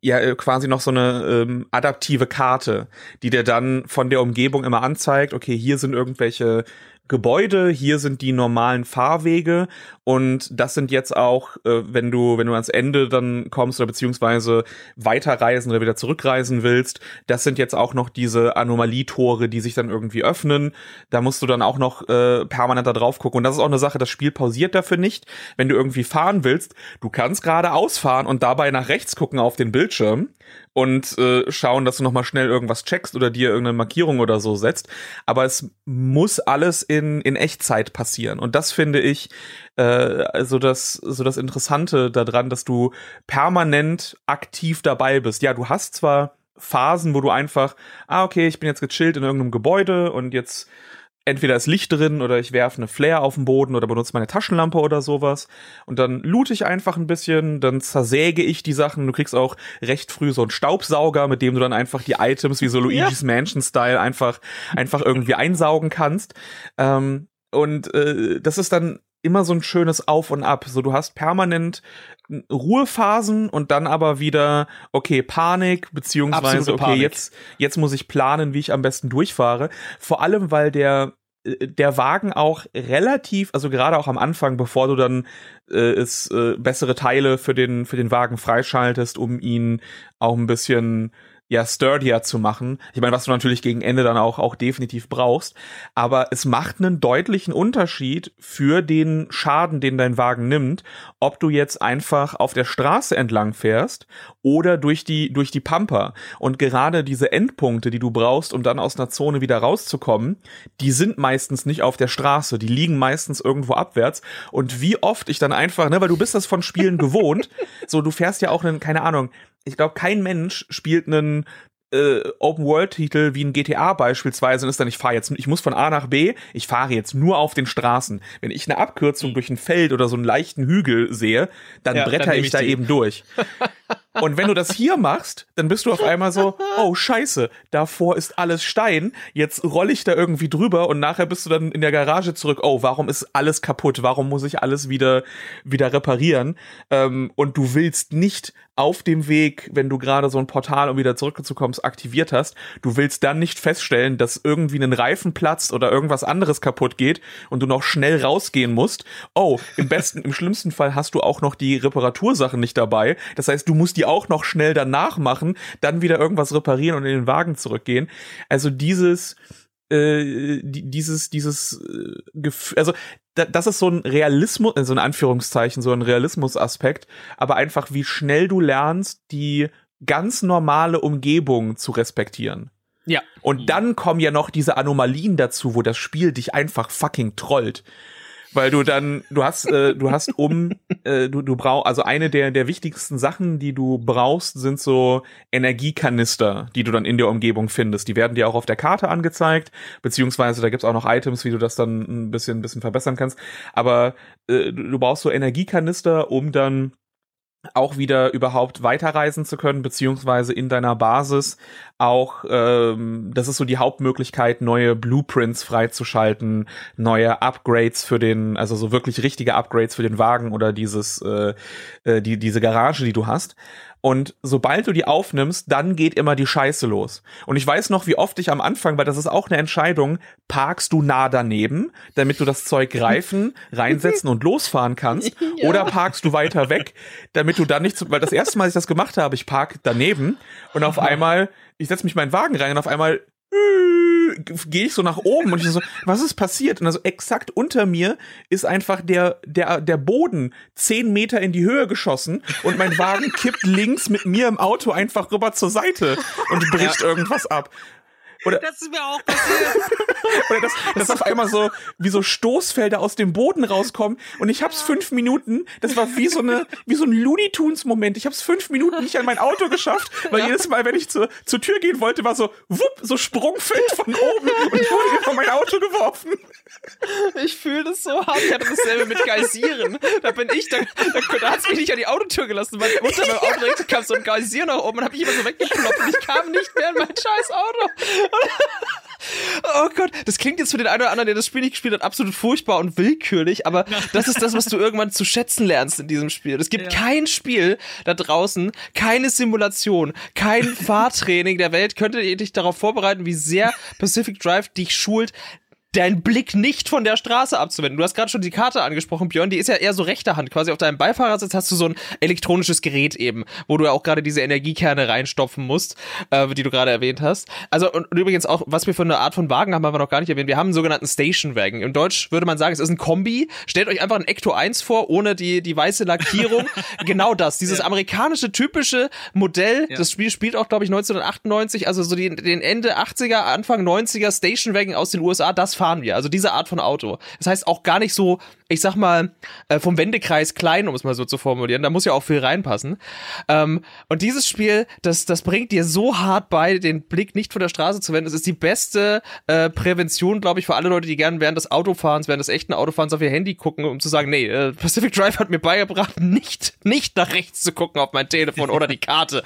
ja äh, quasi noch so eine ähm, adaptive Karte, die dir dann von der Umgebung immer anzeigt, okay, hier sind irgendwelche Gebäude, hier sind die normalen Fahrwege und das sind jetzt auch, äh, wenn du, wenn du ans Ende dann kommst oder beziehungsweise weiterreisen oder wieder zurückreisen willst, das sind jetzt auch noch diese Anomalietore, die sich dann irgendwie öffnen. Da musst du dann auch noch äh, permanent da drauf gucken. Und das ist auch eine Sache, das Spiel pausiert dafür nicht. Wenn du irgendwie fahren willst, du kannst gerade ausfahren und dabei nach rechts gucken auf den Bildschirm und äh, schauen, dass du noch mal schnell irgendwas checkst oder dir irgendeine Markierung oder so setzt. Aber es muss alles in, in Echtzeit passieren. Und das finde ich äh, also das so das Interessante daran, dass du permanent aktiv dabei bist. Ja, du hast zwar Phasen, wo du einfach, ah, okay, ich bin jetzt gechillt in irgendeinem Gebäude und jetzt entweder ist Licht drin oder ich werfe eine Flare auf den Boden oder benutze meine Taschenlampe oder sowas. Und dann loote ich einfach ein bisschen, dann zersäge ich die Sachen. Du kriegst auch recht früh so einen Staubsauger, mit dem du dann einfach die Items wie so Luigi's ja. Mansion-Style einfach, einfach irgendwie einsaugen kannst. Ähm, und äh, das ist dann immer so ein schönes Auf und Ab. So, du hast permanent Ruhephasen und dann aber wieder, okay, Panik, beziehungsweise, Absolute okay, Panik. jetzt, jetzt muss ich planen, wie ich am besten durchfahre. Vor allem, weil der, der Wagen auch relativ, also gerade auch am Anfang, bevor du dann äh, es, äh, bessere Teile für den, für den Wagen freischaltest, um ihn auch ein bisschen ja sturdier zu machen. Ich meine, was du natürlich gegen Ende dann auch auch definitiv brauchst, aber es macht einen deutlichen Unterschied für den Schaden, den dein Wagen nimmt, ob du jetzt einfach auf der Straße entlang fährst oder durch die durch die Pampa. Und gerade diese Endpunkte, die du brauchst, um dann aus einer Zone wieder rauszukommen, die sind meistens nicht auf der Straße, die liegen meistens irgendwo abwärts. Und wie oft ich dann einfach, ne, weil du bist das von Spielen gewohnt, so du fährst ja auch einen keine Ahnung, ich glaube, kein Mensch spielt einen äh, Open-World-Titel wie ein GTA beispielsweise und ist dann, ich fahre jetzt, ich muss von A nach B, ich fahre jetzt nur auf den Straßen. Wenn ich eine Abkürzung durch ein Feld oder so einen leichten Hügel sehe, dann Ja, bretter dann ich, ich da eben durch. Und wenn du das hier machst, dann bist du auf einmal so, oh scheiße, davor ist alles Stein, jetzt roll ich da irgendwie drüber und nachher bist du dann in der Garage zurück, oh, warum ist alles kaputt, warum muss ich alles wieder, wieder reparieren? Ähm, und du willst nicht auf dem Weg, wenn du gerade so ein Portal, um wieder zurückzukommen, aktiviert hast, du willst dann nicht feststellen, dass irgendwie ein Reifen platzt oder irgendwas anderes kaputt geht und du noch schnell rausgehen musst. Oh, im besten, im schlimmsten Fall hast du auch noch die Reparatursachen nicht dabei. Das heißt, du musst die auch noch schnell danach machen, dann wieder irgendwas reparieren und in den Wagen zurückgehen. Also dieses, äh, die, dieses, dieses äh, Gefühl, also da, das ist so ein Realismus, also in Anführungszeichen, so ein Realismusaspekt, aber einfach wie schnell du lernst, die ganz normale Umgebung zu respektieren. Ja. Und dann kommen ja noch diese Anomalien dazu, wo das Spiel dich einfach fucking trollt. Weil du dann, du hast, äh, du hast um, äh, du, du brauchst, also eine der, der wichtigsten Sachen, die du brauchst, sind so Energiekanister, die du dann in der Umgebung findest. Die werden dir auch auf der Karte angezeigt, beziehungsweise da gibt's auch noch Items, wie du das dann ein bisschen, ein bisschen verbessern kannst. Aber äh, du du brauchst so Energiekanister, um dann auch wieder überhaupt weiterreisen zu können, beziehungsweise in deiner Basis auch, ähm, das ist so die Hauptmöglichkeit, neue Blueprints freizuschalten, neue Upgrades für den, also so wirklich richtige Upgrades für den Wagen oder dieses, äh, äh, die, diese Garage, die du hast. Und sobald du die aufnimmst, dann geht immer die Scheiße los. Und ich weiß noch, wie oft ich am Anfang, weil das ist auch eine Entscheidung, parkst du nah daneben, damit du das Zeug greifen, reinsetzen und losfahren kannst, Ja. oder parkst du weiter weg, damit du dann nicht, zu, weil das erste Mal, als ich das gemacht habe, ich park daneben und auf einmal, ich setze mich in meinen Wagen rein und auf einmal gehe ich so nach oben und ich so, was ist passiert? Und also exakt unter mir ist einfach der, der, der Boden zehn Meter in die Höhe geschossen und mein Wagen kippt links mit mir im Auto einfach rüber zur Seite und bricht irgendwas ab. Oder, Das ist mir auch passiert. oder dass, dass auf einmal so wie so Stoßfelder aus dem Boden rauskommen und ich hab's fünf Minuten, das war wie so eine wie so ein Looney Tunes Moment. Ich hab's fünf Minuten nicht an mein Auto geschafft, weil jedes Mal, wenn ich zur, zur Tür gehen wollte, war so wupp, so Sprungfeld von oben und ich wurde vor mein Auto geworfen. Ich fühle das so hart. Ich hatte dasselbe mit Geisieren. Da bin ich, da, da, da hat's mich nicht an die Autotür gelassen, weil unter meinem Auto direkt kam so ein Geisier nach oben und hab ich immer so weggeploppt und ich kam nicht mehr in mein scheiß Auto. Oh Gott, das klingt jetzt für den einen oder anderen, der das Spiel nicht gespielt hat, absolut furchtbar und willkürlich, aber das ist das, was du irgendwann zu schätzen lernst in diesem Spiel. Es gibt Ja. kein Spiel da draußen, keine Simulation, kein Fahrtraining der Welt könnte dich darauf vorbereiten, wie sehr Pacific Drive dich schult, deinen Blick nicht von der Straße abzuwenden. Du hast gerade schon die Karte angesprochen, Björn, die ist ja eher so rechter Hand. Quasi auf deinem Beifahrersitz hast du so ein elektronisches Gerät eben, wo du ja auch gerade diese Energiekerne reinstopfen musst, äh, die du gerade erwähnt hast. Also und, und übrigens auch, was wir für eine Art von Wagen haben, haben wir noch gar nicht erwähnt. Wir haben einen sogenannten Station Wagon. Im Deutsch würde man sagen, es ist ein Kombi. Stellt euch einfach ein Ecto 1 vor, ohne die, die weiße Lackierung. genau das, dieses amerikanische typische Modell. Ja. Das Spiel spielt auch, glaube ich, 1998, also so die, den Ende 80er, Anfang 90er Station Wagon aus den USA, das fahren wir. Also diese Art von Auto. Das heißt auch gar nicht so, ich sag mal, äh, vom Wendekreis klein, um es mal so zu formulieren. Da muss ja auch viel reinpassen. Ähm, und dieses Spiel, das, das bringt dir so hart bei, den Blick nicht von der Straße zu wenden. Es ist die beste äh, Prävention, glaube ich, für alle Leute, die gerne während des Autofahrens, während des echten Autofahrens auf ihr Handy gucken, um zu sagen, nee, äh, Pacific Drive hat mir beigebracht, nicht, nicht nach rechts zu gucken auf mein Telefon oder die Karte.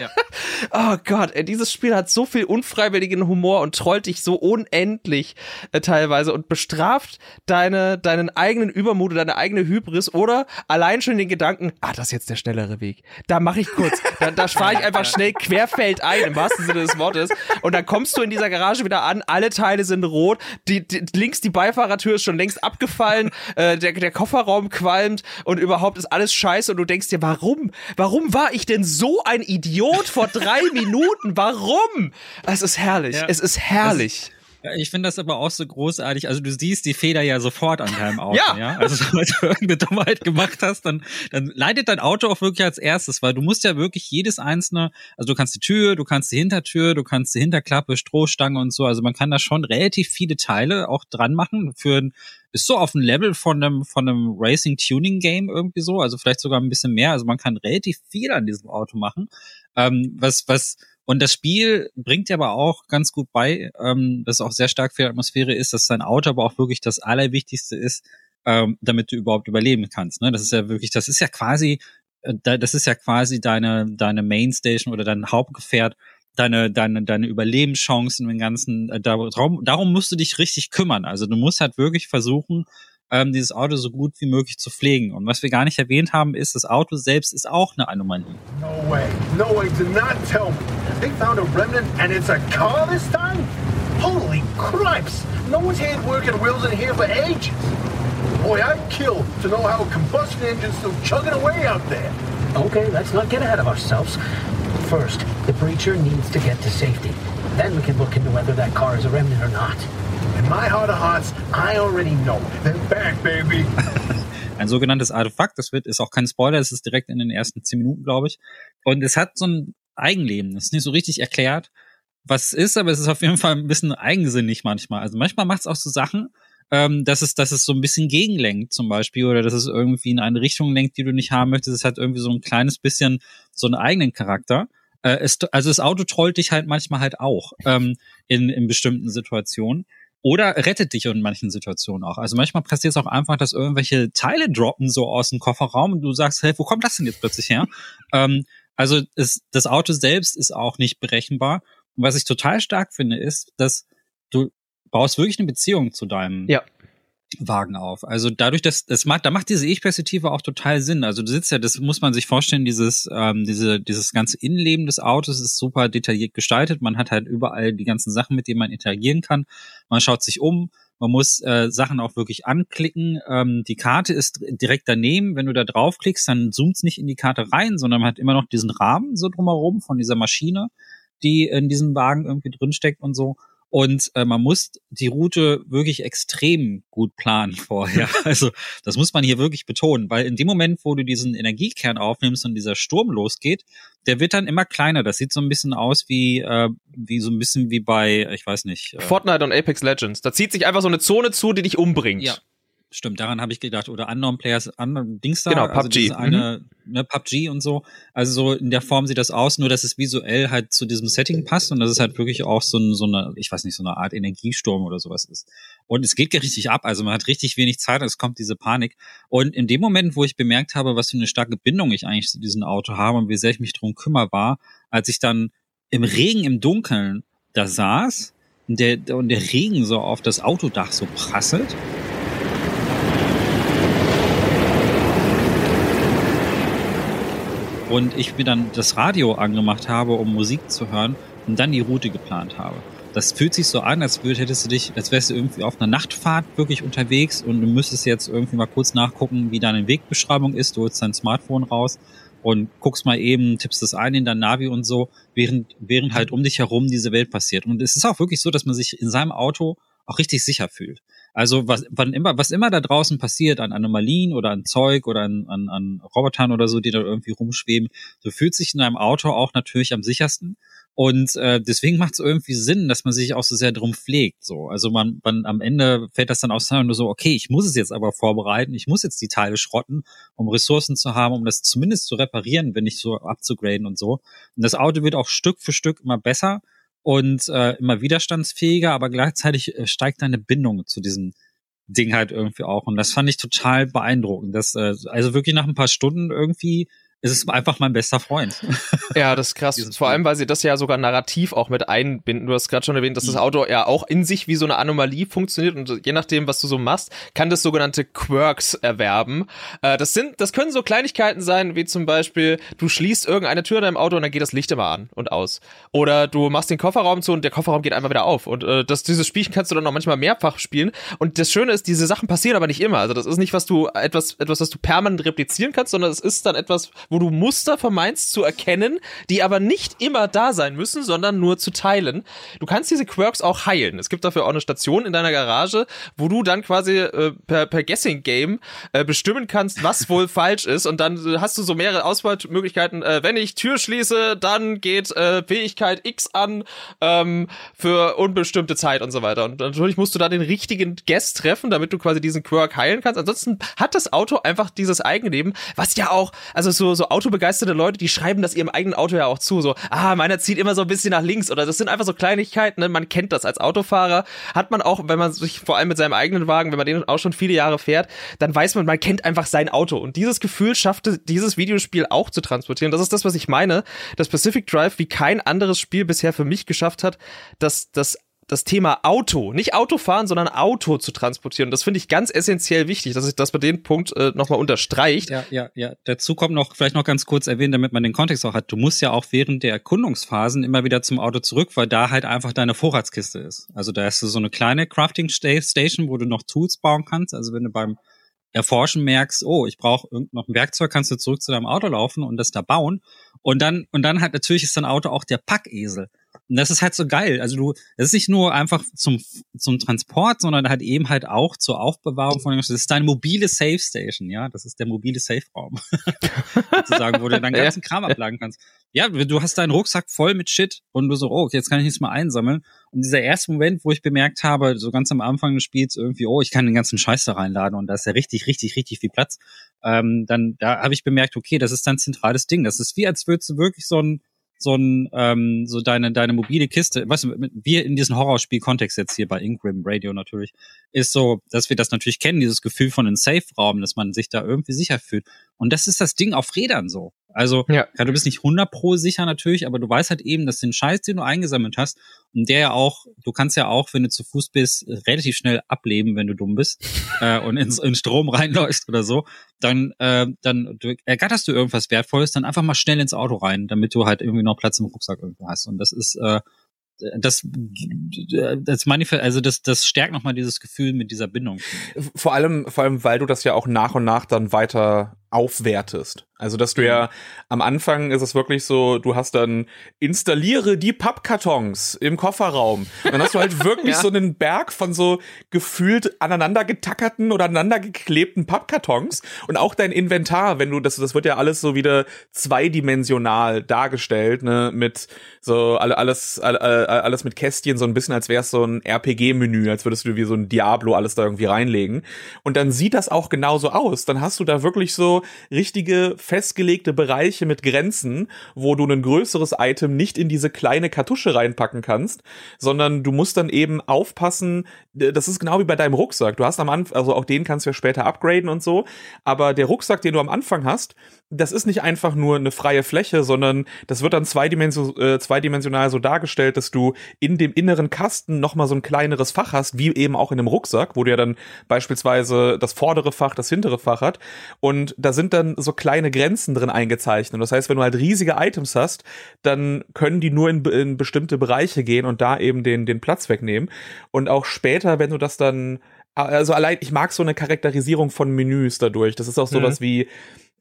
Ja. Oh Gott, ey, dieses Spiel hat so viel unfreiwilligen Humor und trollt dich so unendlich äh, teilweise und bestraft deine, deinen eigenen Übermut, deine eigene Hybris oder allein schon den Gedanken, ah, das ist jetzt der schnellere Weg. Da mache ich kurz, da, da fahre ich einfach schnell querfeld ein, im wahrsten Sinne des Wortes. Und dann kommst du in dieser Garage wieder an, alle Teile sind rot, die, die, links die Beifahrertür ist schon längst abgefallen, äh, der, der Kofferraum qualmt und überhaupt ist alles scheiße und du denkst dir, warum? Warum war ich denn so ein Idiot vor drei Minuten? Warum? Es ist herrlich. Ja. Es ist herrlich. Ich finde das aber auch so großartig. Also du siehst die Feder ja sofort an deinem Auto. Ja. Ja. Also sobald du irgendeine Dummheit gemacht hast, dann, dann leidet dein Auto auch wirklich als erstes, weil du musst ja wirklich jedes einzelne, also du kannst die Tür, du kannst die Hintertür, du kannst die Hinterklappe, Strohstange und so. Also man kann da schon relativ viele Teile auch dran machen für ein ist so auf dem Level von einem, von einem Racing-Tuning-Game irgendwie so, also vielleicht sogar ein bisschen mehr. Also man kann relativ viel an diesem Auto machen. Ähm, was, was, und das Spiel bringt aber auch ganz gut bei, ähm, dass auch sehr stark für die Atmosphäre ist, dass sein Auto aber auch wirklich das Allerwichtigste ist, ähm, damit du überhaupt überleben kannst. Ne? Das ist ja wirklich, das ist ja quasi, äh, das ist ja quasi deine, deine Mainstation oder dein Hauptgefährt, deine, deine, deine Überlebenschancen im Ganzen. Äh, darum, darum musst du dich richtig kümmern. Also du musst halt wirklich versuchen, ähm, dieses Auto so gut wie möglich zu pflegen. Und was wir gar nicht erwähnt haben, ist, das Auto selbst ist auch eine Anomalie. No way, no way, do not tell me. They found a remnant and it's a car this time? Holy cripes! No one's had working wheels in here for ages. Boy, I'd kill to know how a combustion engine's still chugging away out there. Okay, let's not get ahead of ourselves. First, the breacher needs to get to safety. Then we can look into whether that car is a remnant or not. In my heart of hearts, I already know. They're back, baby. ein sogenanntes Artefakt. Das wird, ist auch kein Spoiler, es ist direkt in den ersten zehn Minuten, glaube ich. Und es hat so ein Eigenleben. Das ist nicht so richtig erklärt, was es ist, aber es ist auf jeden Fall ein bisschen eigensinnig manchmal. Also manchmal macht es auch so Sachen, ähm, dass es, dass es so ein bisschen gegenlenkt zum Beispiel oder dass es irgendwie in eine Richtung lenkt, die du nicht haben möchtest. Es hat irgendwie so ein kleines bisschen so einen eigenen Charakter. Äh, es, also das Auto trollt dich halt manchmal halt auch ähm, in, in bestimmten Situationen. Oder rettet dich in manchen Situationen auch. Also manchmal passiert es auch einfach, dass irgendwelche Teile droppen so aus dem Kofferraum und du sagst, hey, wo kommt das denn jetzt plötzlich her? ähm, also es, das Auto selbst ist auch nicht berechenbar. Und was ich total stark finde, ist, dass du baust wirklich eine Beziehung zu deinem ja. Wagen auf. Also dadurch, dass das macht, da macht diese Ich-Perspektive auch total Sinn. Also du sitzt ja, das muss man sich vorstellen, dieses, ähm, diese, dieses ganze Innenleben des Autos ist super detailliert gestaltet. Man hat halt überall die ganzen Sachen, mit denen man interagieren kann. Man schaut sich um, man muss äh, Sachen auch wirklich anklicken. Ähm, die Karte ist direkt daneben. Wenn du da draufklickst, dann zoomt es nicht in die Karte rein, sondern man hat immer noch diesen Rahmen so drumherum von dieser Maschine, die in diesem Wagen irgendwie drinsteckt und so. Und äh, man muss die Route wirklich extrem gut planen vorher. Also das muss man hier wirklich betonen, weil in dem Moment, wo du diesen Energiekern aufnimmst und dieser Sturm losgeht, der wird dann immer kleiner. Das sieht so ein bisschen aus wie, äh, wie so ein bisschen wie bei, ich weiß nicht. Äh, Fortnite und Apex Legends. Da zieht sich einfach so eine Zone zu, die dich umbringt. Ja. Stimmt, daran habe ich gedacht. Oder Unknown Players, Unknown Dings da. Genau, PUBG. Also eine, mhm. ne, PUBG und so. Also so in der Form sieht das aus, nur dass es visuell halt zu diesem Setting passt und dass es halt wirklich auch so, ein, so eine, ich weiß nicht, so eine Art Energiesturm oder sowas ist. Und es geht richtig ab, also man hat richtig wenig Zeit und es kommt diese Panik. Und in dem Moment, wo ich bemerkt habe, was für eine starke Bindung ich eigentlich zu diesem Auto habe und wie sehr ich mich drum kümmere, war, als ich dann im Regen, im Dunkeln da saß und der, und der Regen so auf das Autodach so prasselt und ich mir dann das Radio angemacht habe, um Musik zu hören und dann die Route geplant habe. Das fühlt sich so an, als würd, hättest du dich, als wärst du irgendwie auf einer Nachtfahrt wirklich unterwegs und du müsstest jetzt irgendwie mal kurz nachgucken, wie deine Wegbeschreibung ist. Du holst dein Smartphone raus und guckst mal eben, tippst das ein in dein Navi und so, während, während halt um dich herum diese Welt passiert. Und es ist auch wirklich so, dass man sich in seinem Auto auch richtig sicher fühlt. Also was, wann immer, was immer da draußen passiert an Anomalien oder an Zeug oder an, an, an Robotern oder so, die da irgendwie rumschweben, du fühlst dich in deinem Auto auch natürlich am sichersten. Und äh, deswegen macht es irgendwie Sinn, dass man sich auch so sehr drum pflegt. So, also man, man am Ende fällt das dann aus und so, okay, ich muss es jetzt aber vorbereiten, ich muss jetzt die Teile schrotten, um Ressourcen zu haben, um das zumindest zu reparieren, wenn nicht so abzugraden und so. Und das Auto wird auch Stück für Stück immer besser und äh, immer widerstandsfähiger, aber gleichzeitig äh, steigt deine Bindung zu diesem Ding halt irgendwie auch. Und das fand ich total beeindruckend. Das, äh, also wirklich nach ein paar Stunden irgendwie es ist einfach mein bester Freund. Ja, das ist krass. Vor allem, weil sie das ja sogar narrativ auch mit einbinden. Du hast gerade schon erwähnt, dass das mhm. Auto ja auch in sich wie so eine Anomalie funktioniert und je nachdem, was du so machst, kann das sogenannte Quirks erwerben. Äh, das sind, das können so Kleinigkeiten sein, wie zum Beispiel, du schließt irgendeine Tür in deinem Auto und dann geht das Licht immer an und aus. Oder du machst den Kofferraum zu und der Kofferraum geht einfach wieder auf. Und äh, das, dieses Spielchen kannst du dann auch manchmal mehrfach spielen. Und das Schöne ist, diese Sachen passieren aber nicht immer. Also das ist nicht, was du etwas, etwas, was du permanent replizieren kannst, sondern es ist dann etwas, wo du Muster vermeinst zu erkennen, die aber nicht immer da sein müssen, sondern nur zu teilen. Du kannst diese Quirks auch heilen. Es gibt dafür auch eine Station in deiner Garage, wo du dann quasi äh, per, per Guessing Game äh, bestimmen kannst, was wohl falsch ist und dann hast du so mehrere Auswahlmöglichkeiten. Äh, wenn ich Tür schließe, dann geht äh, Fähigkeit X an ähm, für unbestimmte Zeit und so weiter. Und natürlich musst du da den richtigen Guess treffen, damit du quasi diesen Quirk heilen kannst. Ansonsten hat das Auto einfach dieses Eigenleben, was ja auch, also so, so autobegeisterte Leute, die schreiben das ihrem eigenen Auto ja auch zu, so, ah, meiner zieht immer so ein bisschen nach links oder das sind einfach so Kleinigkeiten, ne? man kennt das als Autofahrer, hat man auch, wenn man sich vor allem mit seinem eigenen Wagen, wenn man den auch schon viele Jahre fährt, dann weiß man, man kennt einfach sein Auto und dieses Gefühl schaffte dieses Videospiel auch zu transportieren. Das ist das, was ich meine, dass Pacific Drive wie kein anderes Spiel bisher für mich geschafft hat, dass das das Thema Auto, nicht Autofahren, sondern Auto zu transportieren. Das finde ich ganz essentiell wichtig, dass ich das bei dem Punkt äh, nochmal unterstreicht. Ja, ja, ja. Dazu kommt noch, vielleicht noch ganz kurz erwähnen, damit man den Kontext auch hat. Du musst ja auch während der Erkundungsphasen immer wieder zum Auto zurück, weil da halt einfach deine Vorratskiste ist. Also da hast du so eine kleine Crafting Station, wo du noch Tools bauen kannst. Also wenn du beim Erforschen merkst, oh, ich brauche noch ein Werkzeug, kannst du zurück zu deinem Auto laufen und das da bauen. Und dann, und dann halt natürlich ist dein Auto auch der Packesel. Und das ist halt so geil. Also du, das ist nicht nur einfach zum, zum Transport, sondern halt eben halt auch zur Aufbewahrung von Das ist deine mobile Safe Station, ja. Das ist der mobile Safe Raum. Sozusagen, wo du deinen ganzen Kram ablagen kannst. Ja, du hast deinen Rucksack voll mit Shit und du so, oh, jetzt kann ich nichts mal einsammeln. Und dieser erste Moment, wo ich bemerkt habe, so ganz am Anfang des Spiels irgendwie, oh, ich kann den ganzen Scheiß da reinladen und da ist ja richtig, richtig, richtig viel Platz. Ähm, dann, da habe ich bemerkt, okay, das ist dein zentrales Ding. Das ist wie, als würdest du wirklich so ein, so ein ähm, so deine deine mobile Kiste, weißt du, wir in diesem Horrorspiel-Kontext jetzt hier bei Ingram Radio natürlich, ist so, dass wir das natürlich kennen, dieses Gefühl von einem Safe-Raum, dass man sich da irgendwie sicher fühlt. Und das ist das Ding auf Rädern so. Also, ja. ja, du bist nicht 100 pro sicher natürlich, aber du weißt halt eben, dass den Scheiß, den du eingesammelt hast, und der ja auch, du kannst ja auch, wenn du zu Fuß bist, relativ schnell ableben, wenn du dumm bist äh, und ins, in Strom reinläufst oder so, dann, äh, dann du, ergatterst du irgendwas Wertvolles, dann einfach mal schnell ins Auto rein, damit du halt irgendwie noch Platz im Rucksack irgendwo hast. Und das ist, äh, das das manifest also das das stärkt noch mal dieses Gefühl mit dieser Bindung vor allem vor allem weil du das ja auch nach und nach dann weiter aufwertest. Also, dass du ja am Anfang ist es wirklich so, du hast dann installiere die Pappkartons im Kofferraum. Und dann hast du halt wirklich ja. so einen Berg von so gefühlt aneinander getackerten oder aneinander geklebten Pappkartons und auch dein Inventar, wenn du das das wird ja alles so wieder zweidimensional dargestellt, ne, mit so alles alles mit Kästchen so ein bisschen als wäre es so ein RPG Menü, als würdest du wie so ein Diablo alles da irgendwie reinlegen und dann sieht das auch genauso aus. Dann hast du da wirklich so richtige festgelegte Bereiche mit Grenzen, wo du ein größeres Item nicht in diese kleine Kartusche reinpacken kannst, sondern du musst dann eben aufpassen, das ist genau wie bei deinem Rucksack. Du hast am Anfang, also auch den kannst du ja später upgraden und so, aber der Rucksack, den du am Anfang hast, das ist nicht einfach nur eine freie Fläche, sondern das wird dann zweidimension, äh, zweidimensional so dargestellt, dass du in dem inneren Kasten nochmal so ein kleineres Fach hast, wie eben auch in einem Rucksack, wo du ja dann beispielsweise das vordere Fach, das hintere Fach hat. Und da sind dann so kleine Grenzen drin eingezeichnet. Das heißt, wenn du halt riesige Items hast, dann können die nur in, in bestimmte Bereiche gehen und da eben den, den Platz wegnehmen. Und auch später, wenn du das dann also allein, ich mag so eine Charakterisierung von Menüs dadurch. Das ist auch sowas mhm. wie,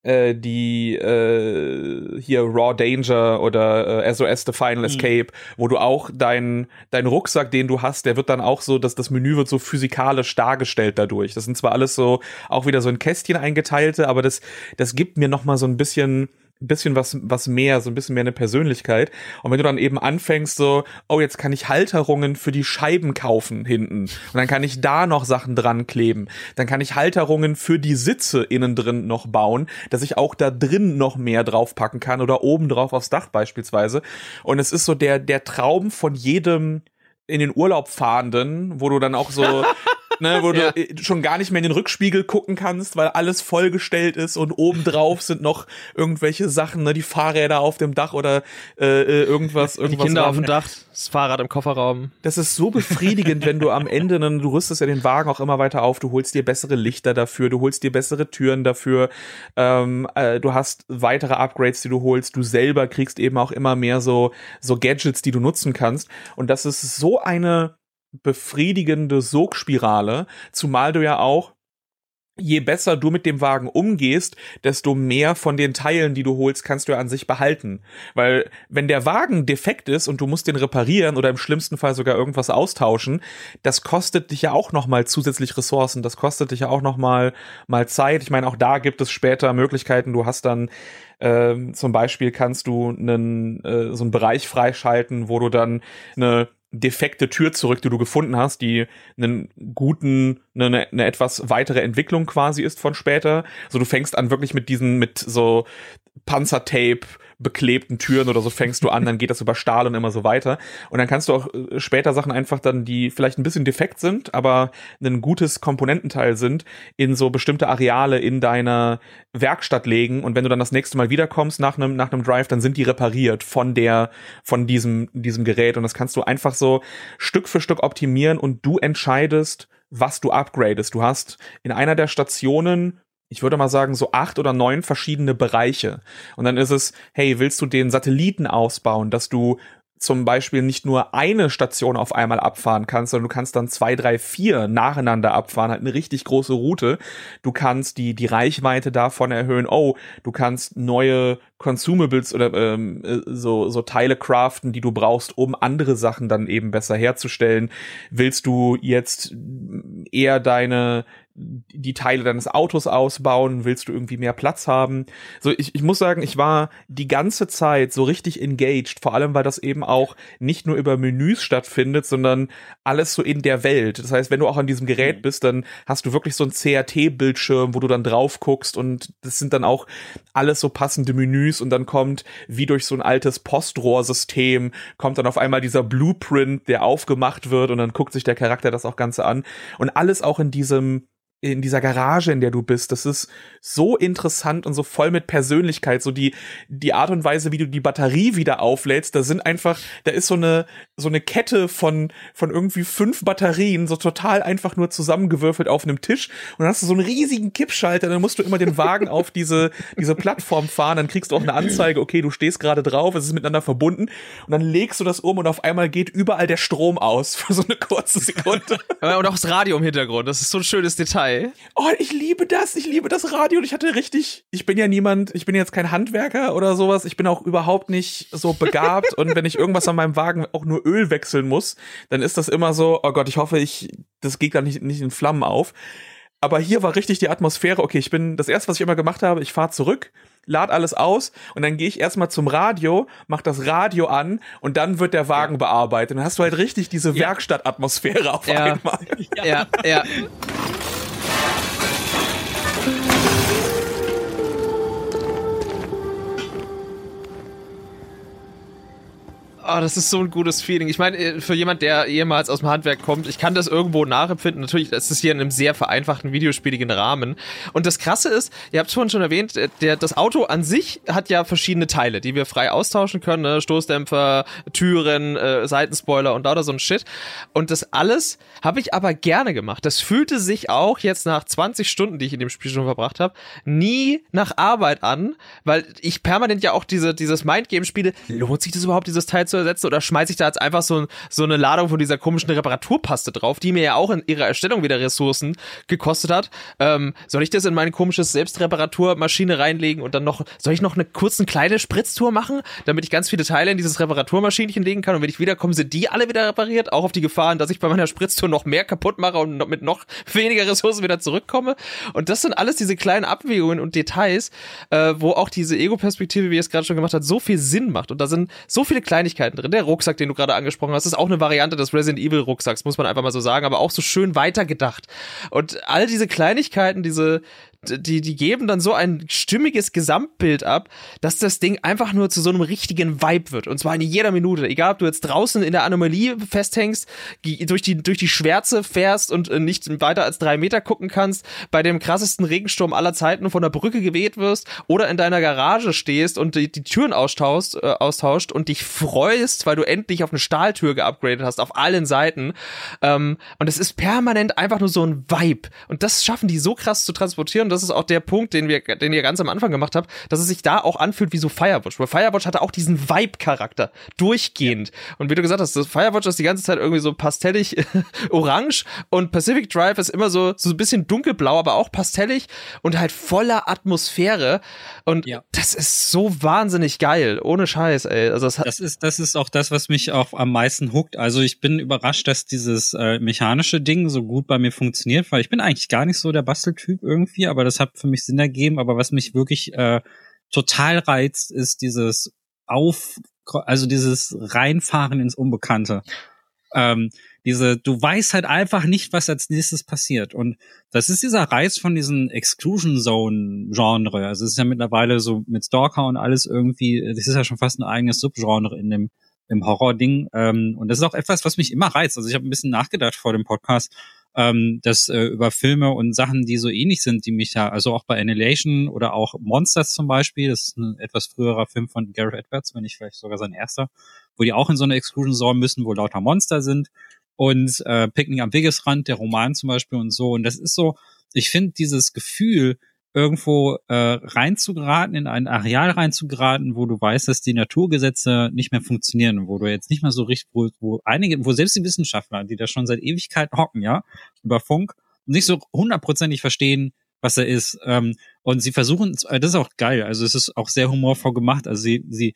äh, die äh, hier Raw Danger oder äh, SOS The Final mhm. Escape, wo du auch dein dein Rucksack, den du hast, der wird dann auch so, dass das Menü wird so physikalisch dargestellt dadurch. Das sind zwar alles so auch wieder so in Kästchen eingeteilte, aber das das gibt mir noch mal so ein bisschen ein bisschen was, was mehr, so ein bisschen mehr eine Persönlichkeit. Und wenn du dann eben anfängst, so, oh, jetzt kann ich Halterungen für die Scheiben kaufen hinten. Und dann kann ich da noch Sachen dran kleben. Dann kann ich Halterungen für die Sitze innen drin noch bauen, dass ich auch da drin noch mehr draufpacken kann oder oben drauf aufs Dach beispielsweise. Und es ist so der, der Traum von jedem in den Urlaub fahrenden, wo du dann auch so ne, wo ja. du schon gar nicht mehr in den Rückspiegel gucken kannst, weil alles vollgestellt ist und obendrauf sind noch irgendwelche Sachen, ne, die Fahrräder auf dem Dach oder äh, äh irgendwas, irgendwas. Die Kinder drauf. auf dem Dach, das Fahrrad im Kofferraum. Das ist so befriedigend, wenn du am Ende, ne, du rüstest ja den Wagen auch immer weiter auf, du holst dir bessere Lichter dafür, du holst dir bessere Türen dafür, ähm, äh, du hast weitere Upgrades, die du holst, du selber kriegst eben auch immer mehr so, so Gadgets, die du nutzen kannst. Und das ist so eine befriedigende Sogspirale, zumal du ja auch je besser du mit dem Wagen umgehst, desto mehr von den Teilen, die du holst, kannst du ja an sich behalten. Weil wenn der Wagen defekt ist und du musst den reparieren oder im schlimmsten Fall sogar irgendwas austauschen, das kostet dich ja auch noch mal zusätzlich Ressourcen, das kostet dich ja auch noch mal mal Zeit. Ich meine, auch da gibt es später Möglichkeiten. Du hast dann ähm, zum Beispiel kannst du einen äh, so einen Bereich freischalten, wo du dann eine defekte Tür zurück, die du gefunden hast, die einen guten, eine, eine etwas weitere Entwicklung quasi ist von später. So du fängst an wirklich mit diesen, mit so Panzertape beklebten Türen oder so fängst du an, dann geht das über Stahl und immer so weiter. Und dann kannst du auch äh, später Sachen einfach dann, die vielleicht ein bisschen defekt sind, aber ein gutes Komponententeil sind, in so bestimmte Areale in deiner Werkstatt legen. Und wenn du dann das nächste Mal wiederkommst nach einem, nach einem Drive, dann sind die repariert von der, von diesem, diesem Gerät. Und das kannst du einfach so Stück für Stück optimieren und du entscheidest, was du upgradest. Du hast in einer der Stationen ich würde mal sagen, so acht oder neun verschiedene Bereiche. Und dann ist es, hey, willst du den Satelliten ausbauen, dass du zum Beispiel nicht nur eine Station auf einmal abfahren kannst, sondern du kannst dann zwei, drei, vier nacheinander abfahren, halt eine richtig große Route. Du kannst die, die Reichweite davon erhöhen. Oh, du kannst neue Consumables oder ähm, äh, so, so Teile craften, die du brauchst, um andere Sachen dann eben besser herzustellen. Willst du jetzt eher deine, die Teile deines Autos ausbauen? Willst du irgendwie mehr Platz haben? So, ich, ich muss sagen, ich war die ganze Zeit so richtig engaged, vor allem weil das eben auch nicht nur über Menüs stattfindet, sondern alles so in der Welt. Das heißt, wenn du auch an diesem Gerät mhm. bist, dann hast du wirklich so ein CRT-Bildschirm, wo du dann drauf guckst und das sind dann auch alles so passende Menüs und dann kommt, wie durch so ein altes Postrohrsystem, kommt dann auf einmal dieser Blueprint, der aufgemacht wird und dann guckt sich der Charakter das auch Ganze an und alles auch in diesem in dieser Garage, in der du bist. Das ist so interessant und so voll mit Persönlichkeit. So die, die Art und Weise, wie du die Batterie wieder auflädst, da sind einfach, da ist so eine, so eine Kette von, von irgendwie fünf Batterien, so total einfach nur zusammengewürfelt auf einem Tisch. Und dann hast du so einen riesigen Kippschalter, dann musst du immer den Wagen auf diese, diese Plattform fahren, dann kriegst du auch eine Anzeige, okay, du stehst gerade drauf, es ist miteinander verbunden. Und dann legst du das um und auf einmal geht überall der Strom aus für so eine kurze Sekunde. und auch das Radio im Hintergrund, das ist so ein schönes Detail geil. Oh, ich liebe das. Ich liebe das Radio. Und ich hatte richtig, ich bin ja niemand, ich bin jetzt kein Handwerker oder sowas. Ich bin auch überhaupt nicht so begabt. und wenn ich irgendwas an meinem Wagen auch nur Öl wechseln muss, dann ist das immer so, oh Gott, ich hoffe, ich, das geht gar nicht, nicht in Flammen auf. Aber hier war richtig die Atmosphäre. Okay, ich bin, das erste, was ich immer gemacht habe, ich fahre zurück, lad alles aus und dann gehe ich erstmal zum Radio, mach das Radio an und dann wird der Wagen ja. bearbeitet. Und dann hast du halt richtig diese ja. Werkstattatmosphäre auf ja. einmal. Ja, ja. Oh, das ist so ein gutes Feeling. Ich meine, äh, für jemand, der ehemals aus dem Handwerk kommt, ich kann das irgendwo nachempfinden. Natürlich, das ist hier in einem sehr vereinfachten videospieligen Rahmen. Und das Krasse ist, ihr habt es vorhin schon erwähnt, äh, der, das Auto an sich hat ja verschiedene Teile, die wir frei austauschen können. Ne? Stoßdämpfer, Türen, äh, Seitenspoiler und lauter so ein Shit. Und das alles habe ich aber gerne gemacht. Das fühlte sich auch jetzt nach 20 Stunden, die ich in dem Spiel schon verbracht habe, nie nach Arbeit an, weil ich permanent ja auch diese, dieses Mindgame spiele. Lohnt sich das überhaupt, dieses Teil zu zu ersetzen oder schmeiße ich da jetzt einfach so, so eine Ladung von dieser komischen Reparaturpaste drauf, die mir ja auch in ihrer Erstellung wieder Ressourcen gekostet hat. Ähm, soll ich das in meine komische Selbstreparaturmaschine reinlegen und dann noch, soll ich noch eine kurze kleine Spritztour machen, damit ich ganz viele Teile in dieses Reparaturmaschinchen legen kann und wenn ich wiederkomme, sind die alle wieder repariert, auch auf die Gefahren, dass ich bei meiner Spritztour noch mehr kaputt mache und mit noch weniger Ressourcen wieder zurückkomme. Und das sind alles diese kleinen Abwägungen und Details, äh, wo auch diese Ego-Perspektive, wie es gerade schon gemacht hat, so viel Sinn macht. Und da sind so viele Kleinigkeiten Möglichkeiten drin. Der Rucksack, den du gerade angesprochen hast, ist auch eine Variante des Resident Evil Rucksacks, muss man einfach mal so sagen, aber auch so schön weitergedacht. Und all diese Kleinigkeiten, diese, die, die geben dann so ein stimmiges Gesamtbild ab, dass das Ding einfach nur zu so einem richtigen Vibe wird. Und zwar in jeder Minute. Egal, ob du jetzt draußen in der Anomalie festhängst, durch die, durch die Schwärze fährst und äh, nicht weiter als drei Meter gucken kannst, bei dem krassesten Regensturm aller Zeiten von der Brücke geweht wirst oder in deiner Garage stehst und die, die Türen austauscht, äh, austauscht und dich freust, weil du endlich auf eine Stahltür geupgradet hast, auf allen Seiten. Ähm, und es ist permanent einfach nur so ein Vibe. Und das schaffen die so krass zu transportieren das ist auch der Punkt, den wir, den ihr ganz am Anfang gemacht habt, dass es sich da auch anfühlt wie so Firewatch. Weil Firewatch hatte auch diesen Vibe-Charakter durchgehend. Ja. Und wie du gesagt hast, das Firewatch ist die ganze Zeit irgendwie so pastellig orange und Pacific Drive ist immer so, so ein bisschen dunkelblau, aber auch pastellig und halt voller Atmosphäre. Und ja. das ist so wahnsinnig geil. Ohne Scheiß, ey. Also das, das ist, das ist auch das, was mich auch am meisten huckt. Also ich bin überrascht, dass dieses äh, mechanische Ding so gut bei mir funktioniert, weil ich bin eigentlich gar nicht so der Basteltyp irgendwie, aber das hat für mich Sinn ergeben. Aber was mich wirklich äh, total reizt, ist dieses Auf, also dieses Reinfahren ins Unbekannte. Ähm, diese, du weißt halt einfach nicht, was als nächstes passiert. Und das ist dieser Reiz von diesen Exclusion Zone Genre. Also es ist ja mittlerweile so mit Stalker und alles irgendwie, das ist ja schon fast ein eigenes Subgenre in dem im Horror-Ding. Ähm, und das ist auch etwas, was mich immer reizt. Also ich habe ein bisschen nachgedacht vor dem Podcast, ähm, dass äh, über Filme und Sachen, die so ähnlich sind, die mich ja, also auch bei Annihilation oder auch Monsters zum Beispiel, das ist ein etwas früherer Film von Gareth Edwards, wenn nicht vielleicht sogar sein erster, wo die auch in so eine Exclusion Zone müssen, wo lauter Monster sind und äh, Picknick am Wegesrand, der Roman zum Beispiel und so. Und das ist so, ich finde dieses Gefühl, irgendwo äh, reinzugeraten, in ein Areal reinzugeraten, wo du weißt, dass die Naturgesetze nicht mehr funktionieren, wo du jetzt nicht mehr so richtig, wo, wo einige, wo selbst die Wissenschaftler, die da schon seit Ewigkeit hocken, ja, über Funk, nicht so hundertprozentig verstehen, was er ist. Ähm, und sie versuchen, äh, das ist auch geil, also es ist auch sehr humorvoll gemacht. Also sie, sie,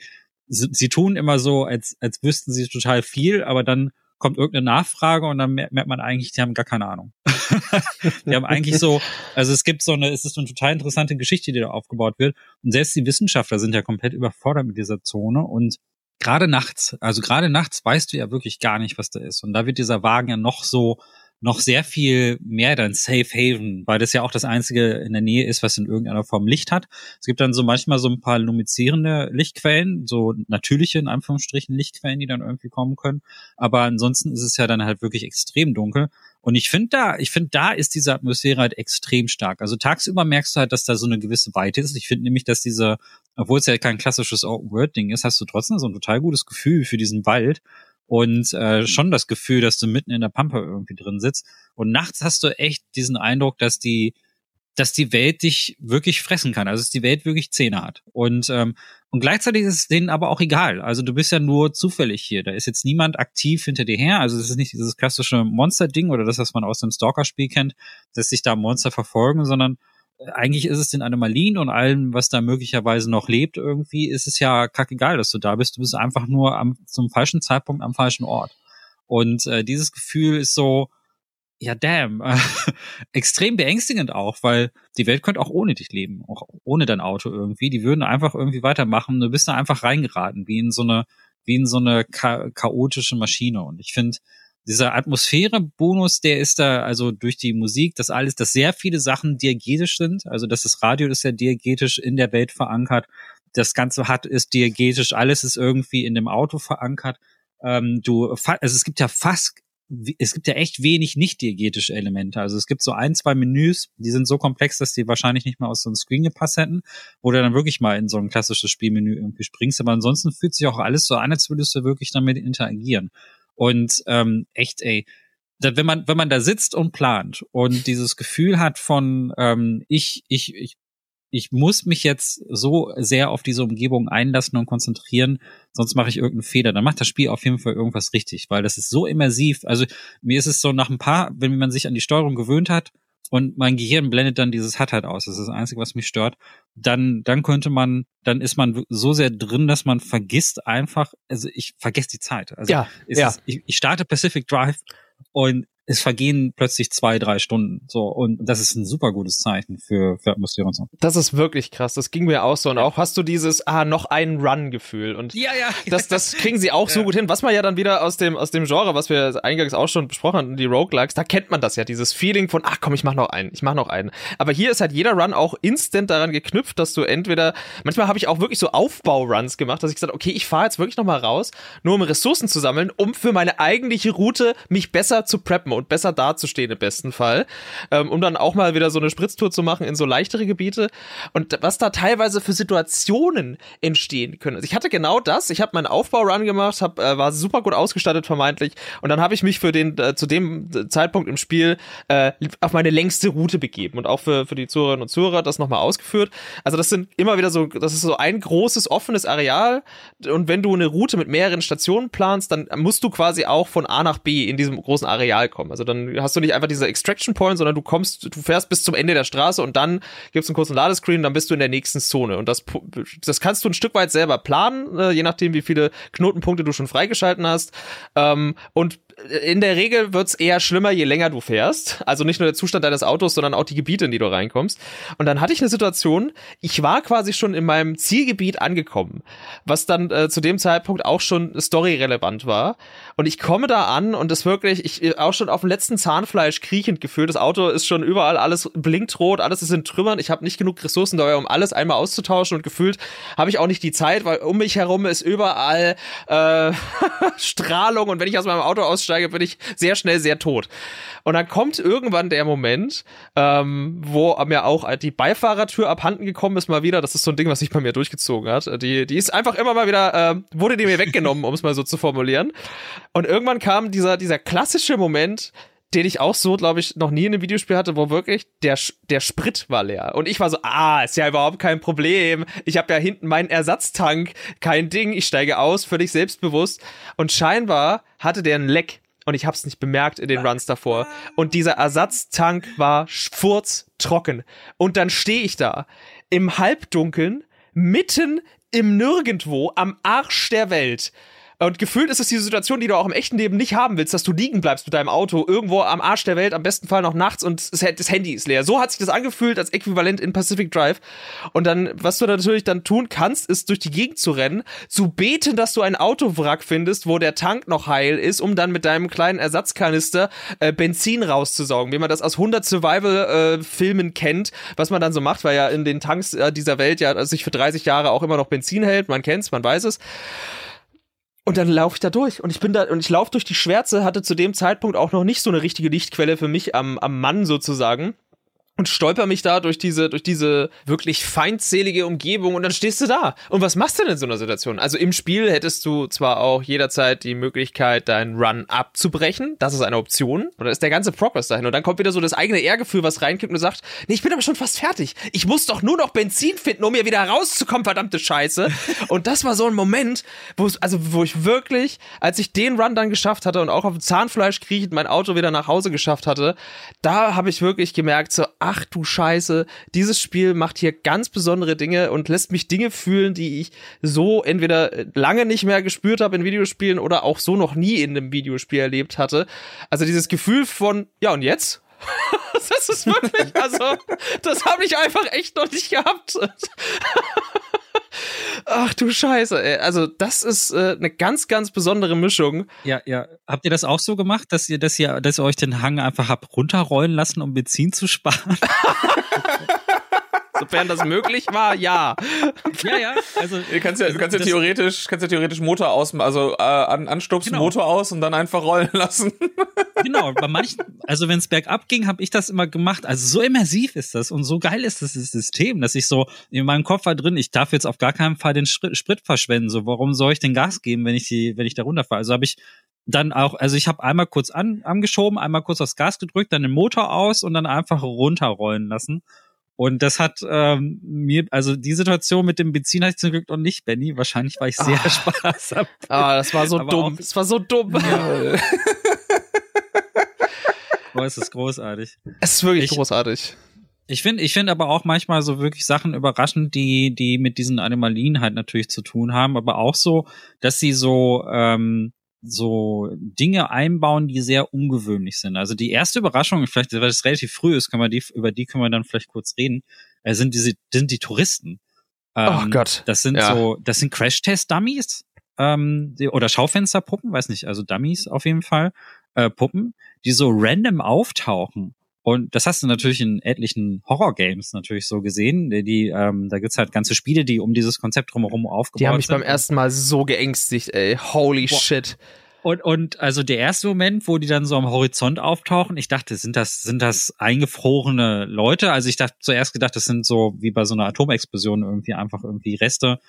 sie, sie tun immer so, als, als wüssten sie total viel, aber dann kommt irgendeine Nachfrage und dann merkt man eigentlich, die haben gar keine Ahnung. die haben eigentlich so, also es gibt so eine, es ist so eine total interessante Geschichte, die da aufgebaut wird. Und selbst die Wissenschaftler sind ja komplett überfordert mit dieser Zone und gerade nachts, also gerade nachts weißt du ja wirklich gar nicht, was da ist. Und da wird dieser Wagen ja noch so noch sehr viel mehr dann Safe Haven, weil das ja auch das einzige in der Nähe ist, was in irgendeiner Form Licht hat. Es gibt dann so manchmal so ein paar lumizierende Lichtquellen, so natürliche in Anführungsstrichen Lichtquellen, die dann irgendwie kommen können. Aber ansonsten ist es ja dann halt wirklich extrem dunkel. Und ich finde da, ich finde da ist diese Atmosphäre halt extrem stark. Also tagsüber merkst du halt, dass da so eine gewisse Weite ist. Ich finde nämlich, dass diese, obwohl es ja kein klassisches Open-World-Ding ist, hast du trotzdem so ein total gutes Gefühl für diesen Wald und äh, schon das Gefühl, dass du mitten in der Pampa irgendwie drin sitzt. Und nachts hast du echt diesen Eindruck, dass die, dass die Welt dich wirklich fressen kann, also dass die Welt wirklich Zähne hat. Und ähm, und gleichzeitig ist es denen aber auch egal. Also du bist ja nur zufällig hier. Da ist jetzt niemand aktiv hinter dir her. Also es ist nicht dieses klassische Monster-Ding oder das, was man aus dem Stalker-Spiel kennt, dass sich da Monster verfolgen, sondern eigentlich ist es den Anomalien und allem, was da möglicherweise noch lebt, irgendwie ist es ja kackegal, dass du da bist. Du bist einfach nur am, zum falschen Zeitpunkt am falschen Ort. Und äh, dieses Gefühl ist so, ja damn, extrem beängstigend auch, weil die Welt könnte auch ohne dich leben, auch ohne dein Auto irgendwie. Die würden einfach irgendwie weitermachen. Du bist da einfach reingeraten, wie in so eine, wie in so eine cha chaotische Maschine. Und ich finde, dieser Atmosphäre-Bonus, der ist da, also durch die Musik, das alles, dass sehr viele Sachen diegetisch sind, also dass das Radio ist ja diegetisch in der Welt verankert, das Ganze hat, ist diegetisch, alles ist irgendwie in dem Auto verankert. Ähm, du, also es gibt ja fast, es gibt ja echt wenig nicht diegetische Elemente. Also es gibt so ein, zwei Menüs, die sind so komplex, dass die wahrscheinlich nicht mal aus so einem Screen gepasst hätten, wo du dann wirklich mal in so ein klassisches Spielmenü irgendwie springst. Aber ansonsten fühlt sich auch alles so an, als würdest du wirklich damit interagieren. Und ähm, echt, ey, wenn man wenn man da sitzt und plant und dieses Gefühl hat von ähm, ich ich ich ich muss mich jetzt so sehr auf diese Umgebung einlassen und konzentrieren, sonst mache ich irgendeinen Fehler. Dann macht das Spiel auf jeden Fall irgendwas richtig, weil das ist so immersiv. Also mir ist es so nach ein paar, wenn man sich an die Steuerung gewöhnt hat, und mein Gehirn blendet dann dieses HUD halt aus. Das ist das Einzige, was mich stört. Dann, dann könnte man, dann ist man so sehr drin, dass man vergisst einfach, also ich vergesse die Zeit. Also ja, ja. Es, ich, ich starte Pacific Drive und es vergehen plötzlich zwei, drei Stunden. So, und das ist ein super gutes Zeichen für, für Atmosphäre und so. Das ist wirklich krass. Das ging mir auch so. Und auch hast du dieses, ah, noch einen Run-Gefühl. Und ja, ja. Das, das kriegen sie auch ja. so gut hin. Was man ja dann wieder aus dem, aus dem Genre, was wir eingangs auch schon besprochen hatten, die Roguelikes, da kennt man das ja, dieses Feeling von, ach komm, ich mach noch einen, ich mach noch einen. Aber hier ist halt jeder Run auch instant daran geknüpft, dass du entweder, manchmal habe ich auch wirklich so Aufbau-Runs gemacht, dass ich gesagt okay, ich fahre jetzt wirklich noch mal raus, nur um Ressourcen zu sammeln, um für meine eigentliche Route mich besser zu preppen und besser dazustehen im besten Fall, ähm, um dann auch mal wieder so eine Spritztour zu machen in so leichtere Gebiete und was da teilweise für Situationen entstehen können. Also ich hatte genau das, ich habe meinen Aufbau-Run gemacht, hab, äh, war super gut ausgestattet vermeintlich und dann habe ich mich für den äh, zu dem Zeitpunkt im Spiel äh, auf meine längste Route begeben und auch für, für die Zuhörerinnen und Zuhörer das nochmal ausgeführt. Also das sind immer wieder so, das ist so ein großes offenes Areal und wenn du eine Route mit mehreren Stationen planst, dann musst du quasi auch von A nach B in diesem großen Areal kommen. Also dann hast du nicht einfach diese Extraction Point, sondern du kommst, du fährst bis zum Ende der Straße und dann gibt es einen kurzen Ladescreen, dann bist du in der nächsten Zone. Und das, das kannst du ein Stück weit selber planen, äh, je nachdem, wie viele Knotenpunkte du schon freigeschalten hast. Ähm, und in der Regel wird's eher schlimmer, je länger du fährst. Also nicht nur der Zustand deines Autos, sondern auch die Gebiete, in die du reinkommst. Und dann hatte ich eine Situation, ich war quasi schon in meinem Zielgebiet angekommen, was dann äh, zu dem Zeitpunkt auch schon storyrelevant war. Und ich komme da an und es wirklich, ich äh, auch schon auf dem letzten Zahnfleisch kriechend gefühlt. Das Auto ist schon überall, alles blinkt rot, alles ist in Trümmern. Ich habe nicht genug Ressourcen dabei, um alles einmal auszutauschen und gefühlt habe ich auch nicht die Zeit, weil um mich herum ist überall äh, Strahlung und wenn ich aus meinem Auto aussteige, aussteige, bin ich sehr schnell sehr tot. Und dann kommt irgendwann der Moment, ähm, wo mir auch die Beifahrertür abhanden gekommen ist mal wieder. Das ist so ein Ding, was sich bei mir durchgezogen hat. Die, die ist einfach immer mal wieder, äh, wurde die mir weggenommen, um es mal so zu formulieren. Und irgendwann kam dieser, dieser klassische Moment, den ich auch so, glaube ich, noch nie in einem Videospiel hatte, wo wirklich der, der Sprit war leer. Und ich war so, ah, ist ja überhaupt kein Problem. Ich habe ja hinten meinen Ersatztank, kein Ding. Ich steige aus, völlig selbstbewusst. Und scheinbar hatte der einen Leck und ich habe es nicht bemerkt in den Runs davor. Und dieser Ersatztank war furztrocken. Und dann stehe ich da im Halbdunkeln, mitten im Nirgendwo, am Arsch der Welt und gefühlt ist es diese Situation, die du auch im echten Leben nicht haben willst, dass du liegen bleibst mit deinem Auto irgendwo am Arsch der Welt, am besten Fall noch nachts und das Handy ist leer. So hat sich das angefühlt als Äquivalent in Pacific Drive. Und dann, was du natürlich dann tun kannst, ist durch die Gegend zu rennen, zu beten, dass du ein Autowrack findest, wo der Tank noch heil ist, um dann mit deinem kleinen Ersatzkanister äh, Benzin rauszusaugen, wie man das aus 100 Survival-Filmen äh, kennt, was man dann so macht, weil ja in den Tanks äh, dieser Welt ja sich für 30 Jahre auch immer noch Benzin hält. Man kennt's, man weiß es. Und dann laufe ich da durch. Und ich bin da und ich laufe durch die Schwärze, hatte zu dem Zeitpunkt auch noch nicht so eine richtige Lichtquelle für mich am, am Mann sozusagen und stolper mich da durch diese, durch diese wirklich feindselige Umgebung und dann stehst du da. Und was machst du denn in so einer Situation? Also im Spiel hättest du zwar auch jederzeit die Möglichkeit, deinen Run abzubrechen. Das ist eine Option. Oder ist der ganze Progress dahin. Und dann kommt wieder so das eigene Ehrgefühl, was reinkippt und sagt, nee, ich bin aber schon fast fertig. Ich muss doch nur noch Benzin finden, um hier wieder rauszukommen, verdammte Scheiße. und das war so ein Moment, wo also, wo ich wirklich, als ich den Run dann geschafft hatte und auch auf dem Zahnfleisch kriechend mein Auto wieder nach Hause geschafft hatte, da habe ich wirklich gemerkt, so, ach du Scheiße, dieses Spiel macht hier ganz besondere Dinge und lässt mich Dinge fühlen, die ich so entweder lange nicht mehr gespürt habe in Videospielen oder auch so noch nie in einem Videospiel erlebt hatte. Also dieses Gefühl von, ja und jetzt? das ist wirklich, also, das habe ich einfach echt noch nicht gehabt. Ach du Scheiße, ey. Also, das ist äh, eine ganz, ganz besondere Mischung. Ja, ja. Habt ihr das auch so gemacht, dass ihr, dass ihr, dass ihr euch den Hang einfach habt runterrollen lassen, um Benzin zu sparen? Sofern das möglich war, ja. Ja, ja. Also du kannst ja, du kannst ja theoretisch, kannst ja theoretisch Motor aus, also äh, an, anstupsen, genau. Motor aus und dann einfach rollen lassen. Genau. Bei manchen, also wenn es bergab ging, habe ich das immer gemacht. Also so immersiv ist das und so geil ist das System, dass ich so in meinem Kopf war drin, ich darf jetzt auf gar keinen Fall den Sprit verschwenden. So, warum soll ich den Gas geben, wenn ich die, wenn ich da runterfahre? Also habe ich dann auch, also ich habe einmal kurz an, angeschoben, einmal kurz aufs Gas gedrückt, dann den Motor aus und dann einfach runterrollen lassen. Und das hat ähm, mir, also die Situation mit dem Benzin hatte ich zum Glück noch nicht, Benny. Wahrscheinlich war ich sehr ah. sparsam. Ah, das war so dumm. Das war so dumm. Ja. Boah, es ist großartig. Es ist wirklich ich, großartig. Ich finde, ich finde aber auch manchmal so wirklich Sachen überraschend, die, die mit diesen Anomalien halt natürlich zu tun haben, aber auch so, dass sie so, ähm, so Dinge einbauen, die sehr ungewöhnlich sind. Also die erste Überraschung, vielleicht, weil es relativ früh ist, können wir die, über die können wir dann vielleicht kurz reden, äh, sind diese, sind die Touristen. Ähm, oh Gott. Das sind ja. so, das sind Crash-Test-Dummies, ähm, die, oder Schaufensterpuppen, weiß nicht, also Dummies auf jeden Fall, äh, Puppen, die so random auftauchen. Und das hast du natürlich in etlichen Horror-Games natürlich so gesehen. Die, die ähm, da gibt's halt ganze Spiele, die um dieses Konzept drumherum aufgebaut sind. Die haben mich beim ersten Mal so geängstigt, ey. Holy Boah. shit. Und, und also der erste Moment, wo die dann so am Horizont auftauchen, ich dachte, sind das, sind das eingefrorene Leute? Also ich dachte zuerst gedacht, das sind so wie bei so einer Atomexplosion irgendwie einfach irgendwie Reste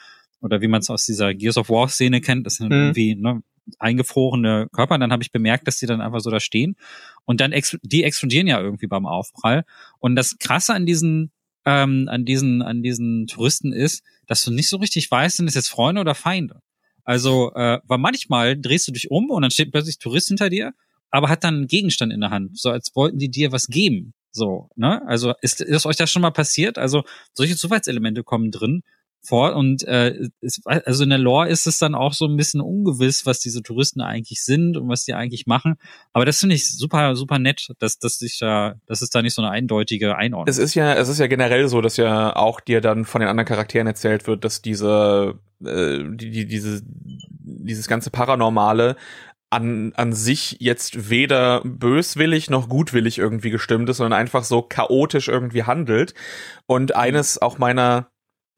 oder wie man es aus dieser Gears of War Szene kennt, das sind Mhm. irgendwie ne, eingefrorene Körper. Und dann habe ich bemerkt, dass die dann einfach so da stehen und dann ex die explodieren ja irgendwie beim Aufprall. Und das Krasse an diesen ähm, an diesen an diesen Touristen ist, dass du nicht so richtig weißt, sind es jetzt Freunde oder Feinde. Also, äh, weil manchmal drehst du dich um und dann steht plötzlich Tourist hinter dir, aber hat dann einen Gegenstand in der Hand, so als wollten die dir was geben. So, ne? Also ist, ist euch das schon mal passiert? Also solche Zufallselemente kommen drin vor und äh, es, also in der Lore ist es dann auch so ein bisschen ungewiss, was diese Touristen eigentlich sind und was die eigentlich machen. Aber das finde ich super, super nett, dass, dass sich da, dass es da nicht so eine eindeutige Einordnung. Es ist ja, es ist ja generell so, dass ja auch dir dann von den anderen Charakteren erzählt wird, dass diese, äh, die, die, diese, dieses ganze Paranormale an, an sich jetzt weder böswillig noch gutwillig irgendwie gestimmt ist, sondern einfach so chaotisch irgendwie handelt. Und eines auch meiner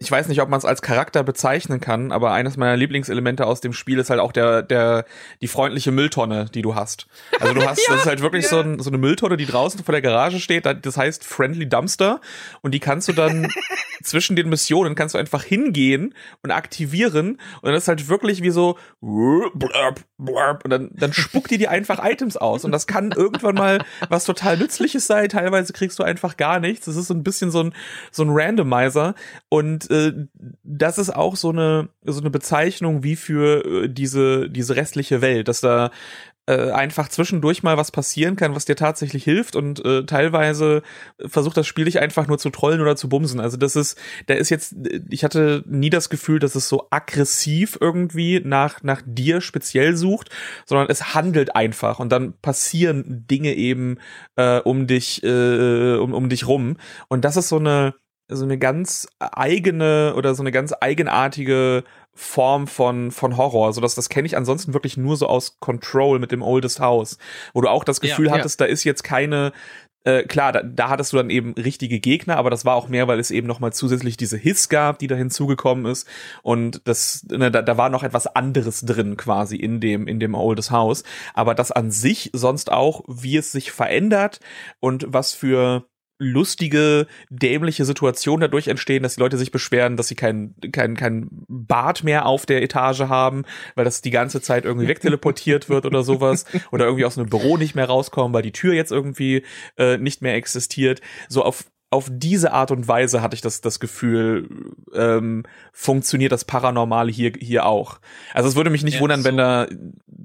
ich weiß nicht, ob man es als Charakter bezeichnen kann, aber eines meiner Lieblingselemente aus dem Spiel ist halt auch der, der, die freundliche Mülltonne, die du hast. Also du hast, das ist halt wirklich so, ein, so eine Mülltonne, die draußen vor der Garage steht, das heißt Friendly Dumpster. Und die kannst du dann zwischen den Missionen kannst du einfach hingehen und aktivieren. Und dann ist halt wirklich wie so und dann, dann spuckt die dir einfach Items aus. Und das kann irgendwann mal was total nützliches sein, teilweise kriegst du einfach gar nichts, das ist so ein bisschen so ein, so ein Randomizer. Und äh, das ist auch so eine so eine Bezeichnung wie für äh, diese diese restliche Welt, dass da äh, einfach zwischendurch mal was passieren kann, was dir tatsächlich hilft und äh, teilweise versucht das Spiel dich einfach nur zu trollen oder zu bumsen. Also das ist, da ist jetzt, ich hatte nie das Gefühl, dass es so aggressiv irgendwie nach nach dir speziell sucht, sondern es handelt einfach und dann passieren Dinge eben äh, um dich äh, um um dich rum und das ist so eine so eine ganz eigene oder so eine ganz eigenartige Form von von Horror, so dass das kenne ich ansonsten wirklich nur so aus Control mit dem Oldest House, wo du auch das Gefühl Ja, ja. hattest, da ist jetzt keine äh, klar, da, da hattest du dann eben richtige Gegner, aber das war auch mehr, weil es eben noch mal zusätzlich diese Hiss gab, die da hinzugekommen ist. Und das ne, da, da war noch etwas anderes drin quasi in dem in dem Oldest House, aber das an sich sonst auch, wie es sich verändert und was für lustige, dämliche Situationen dadurch entstehen, dass die Leute sich beschweren, dass sie kein, kein, kein Bad mehr auf der Etage haben, weil das die ganze Zeit irgendwie wegteleportiert wird oder sowas. Oder irgendwie aus einem Büro nicht mehr rauskommen, weil die Tür jetzt irgendwie äh, nicht mehr existiert. So auf auf diese Art und Weise hatte ich das, das Gefühl, ähm, funktioniert das Paranormale hier, hier auch. Also es würde mich nicht Ja, wundern, wenn so. da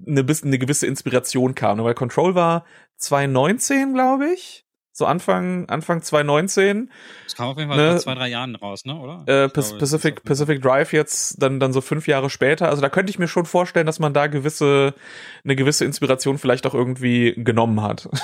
eine, eine gewisse Inspiration kam, ne? weil Control war 2019, glaube ich. So Anfang, Anfang 2019. Das kam auf jeden Fall Ne? vor zwei, drei Jahren raus, ne, oder? Äh, glaube, Pacific, Pacific Drive jetzt dann, dann so fünf Jahre später. Also da könnte ich mir schon vorstellen, dass man da gewisse, eine gewisse Inspiration vielleicht auch irgendwie genommen hat.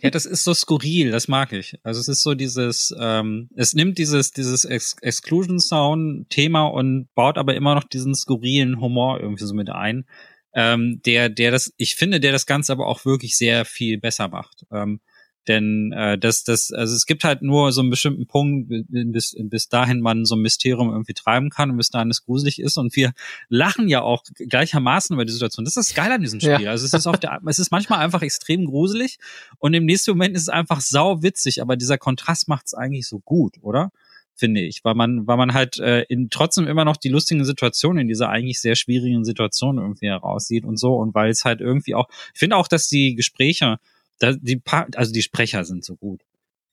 Ja, das ist so skurril, das mag ich. Also es ist so dieses, ähm, es nimmt dieses, dieses Ex Exclusion Sound Thema und baut aber immer noch diesen skurrilen Humor irgendwie so mit ein. Ähm, der, der das, ich finde, der das Ganze aber auch wirklich sehr viel besser macht. Ähm, denn äh, das, das, also es gibt halt nur so einen bestimmten Punkt, bis, bis dahin man so ein Mysterium irgendwie treiben kann und bis dahin es gruselig ist. Und wir lachen ja auch gleichermaßen über die Situation. Das ist geil an diesem Spiel. Ja. Also es ist auf der, es ist manchmal einfach extrem gruselig und im nächsten Moment ist es einfach sau witzig, aber dieser Kontrast macht es eigentlich so gut, oder? Finde ich, weil man, weil man halt äh, in trotzdem immer noch die lustigen Situationen in dieser eigentlich sehr schwierigen Situation irgendwie heraussieht und so und weil es halt irgendwie auch, ich finde auch, dass die Gespräche, da, die Pa- also die Sprecher sind so gut.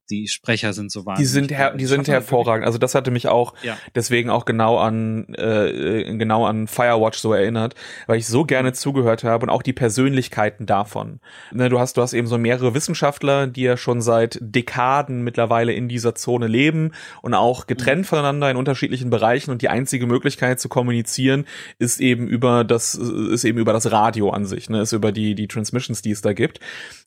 Die Sprecher sind so Die wahnsinnig. sind, her die sind hervorragend. Also das hatte mich auch Ja. deswegen auch genau an äh, äh, genau an Firewatch so erinnert, weil ich so gerne zugehört habe und auch die Persönlichkeiten davon. Ne, du hast du hast eben so mehrere Wissenschaftler, die ja schon seit Dekaden mittlerweile in dieser Zone leben und auch getrennt voneinander in unterschiedlichen Bereichen und die einzige Möglichkeit zu kommunizieren ist eben über das ist eben über das Radio an sich, ne, ist über die die Transmissions, die es da gibt.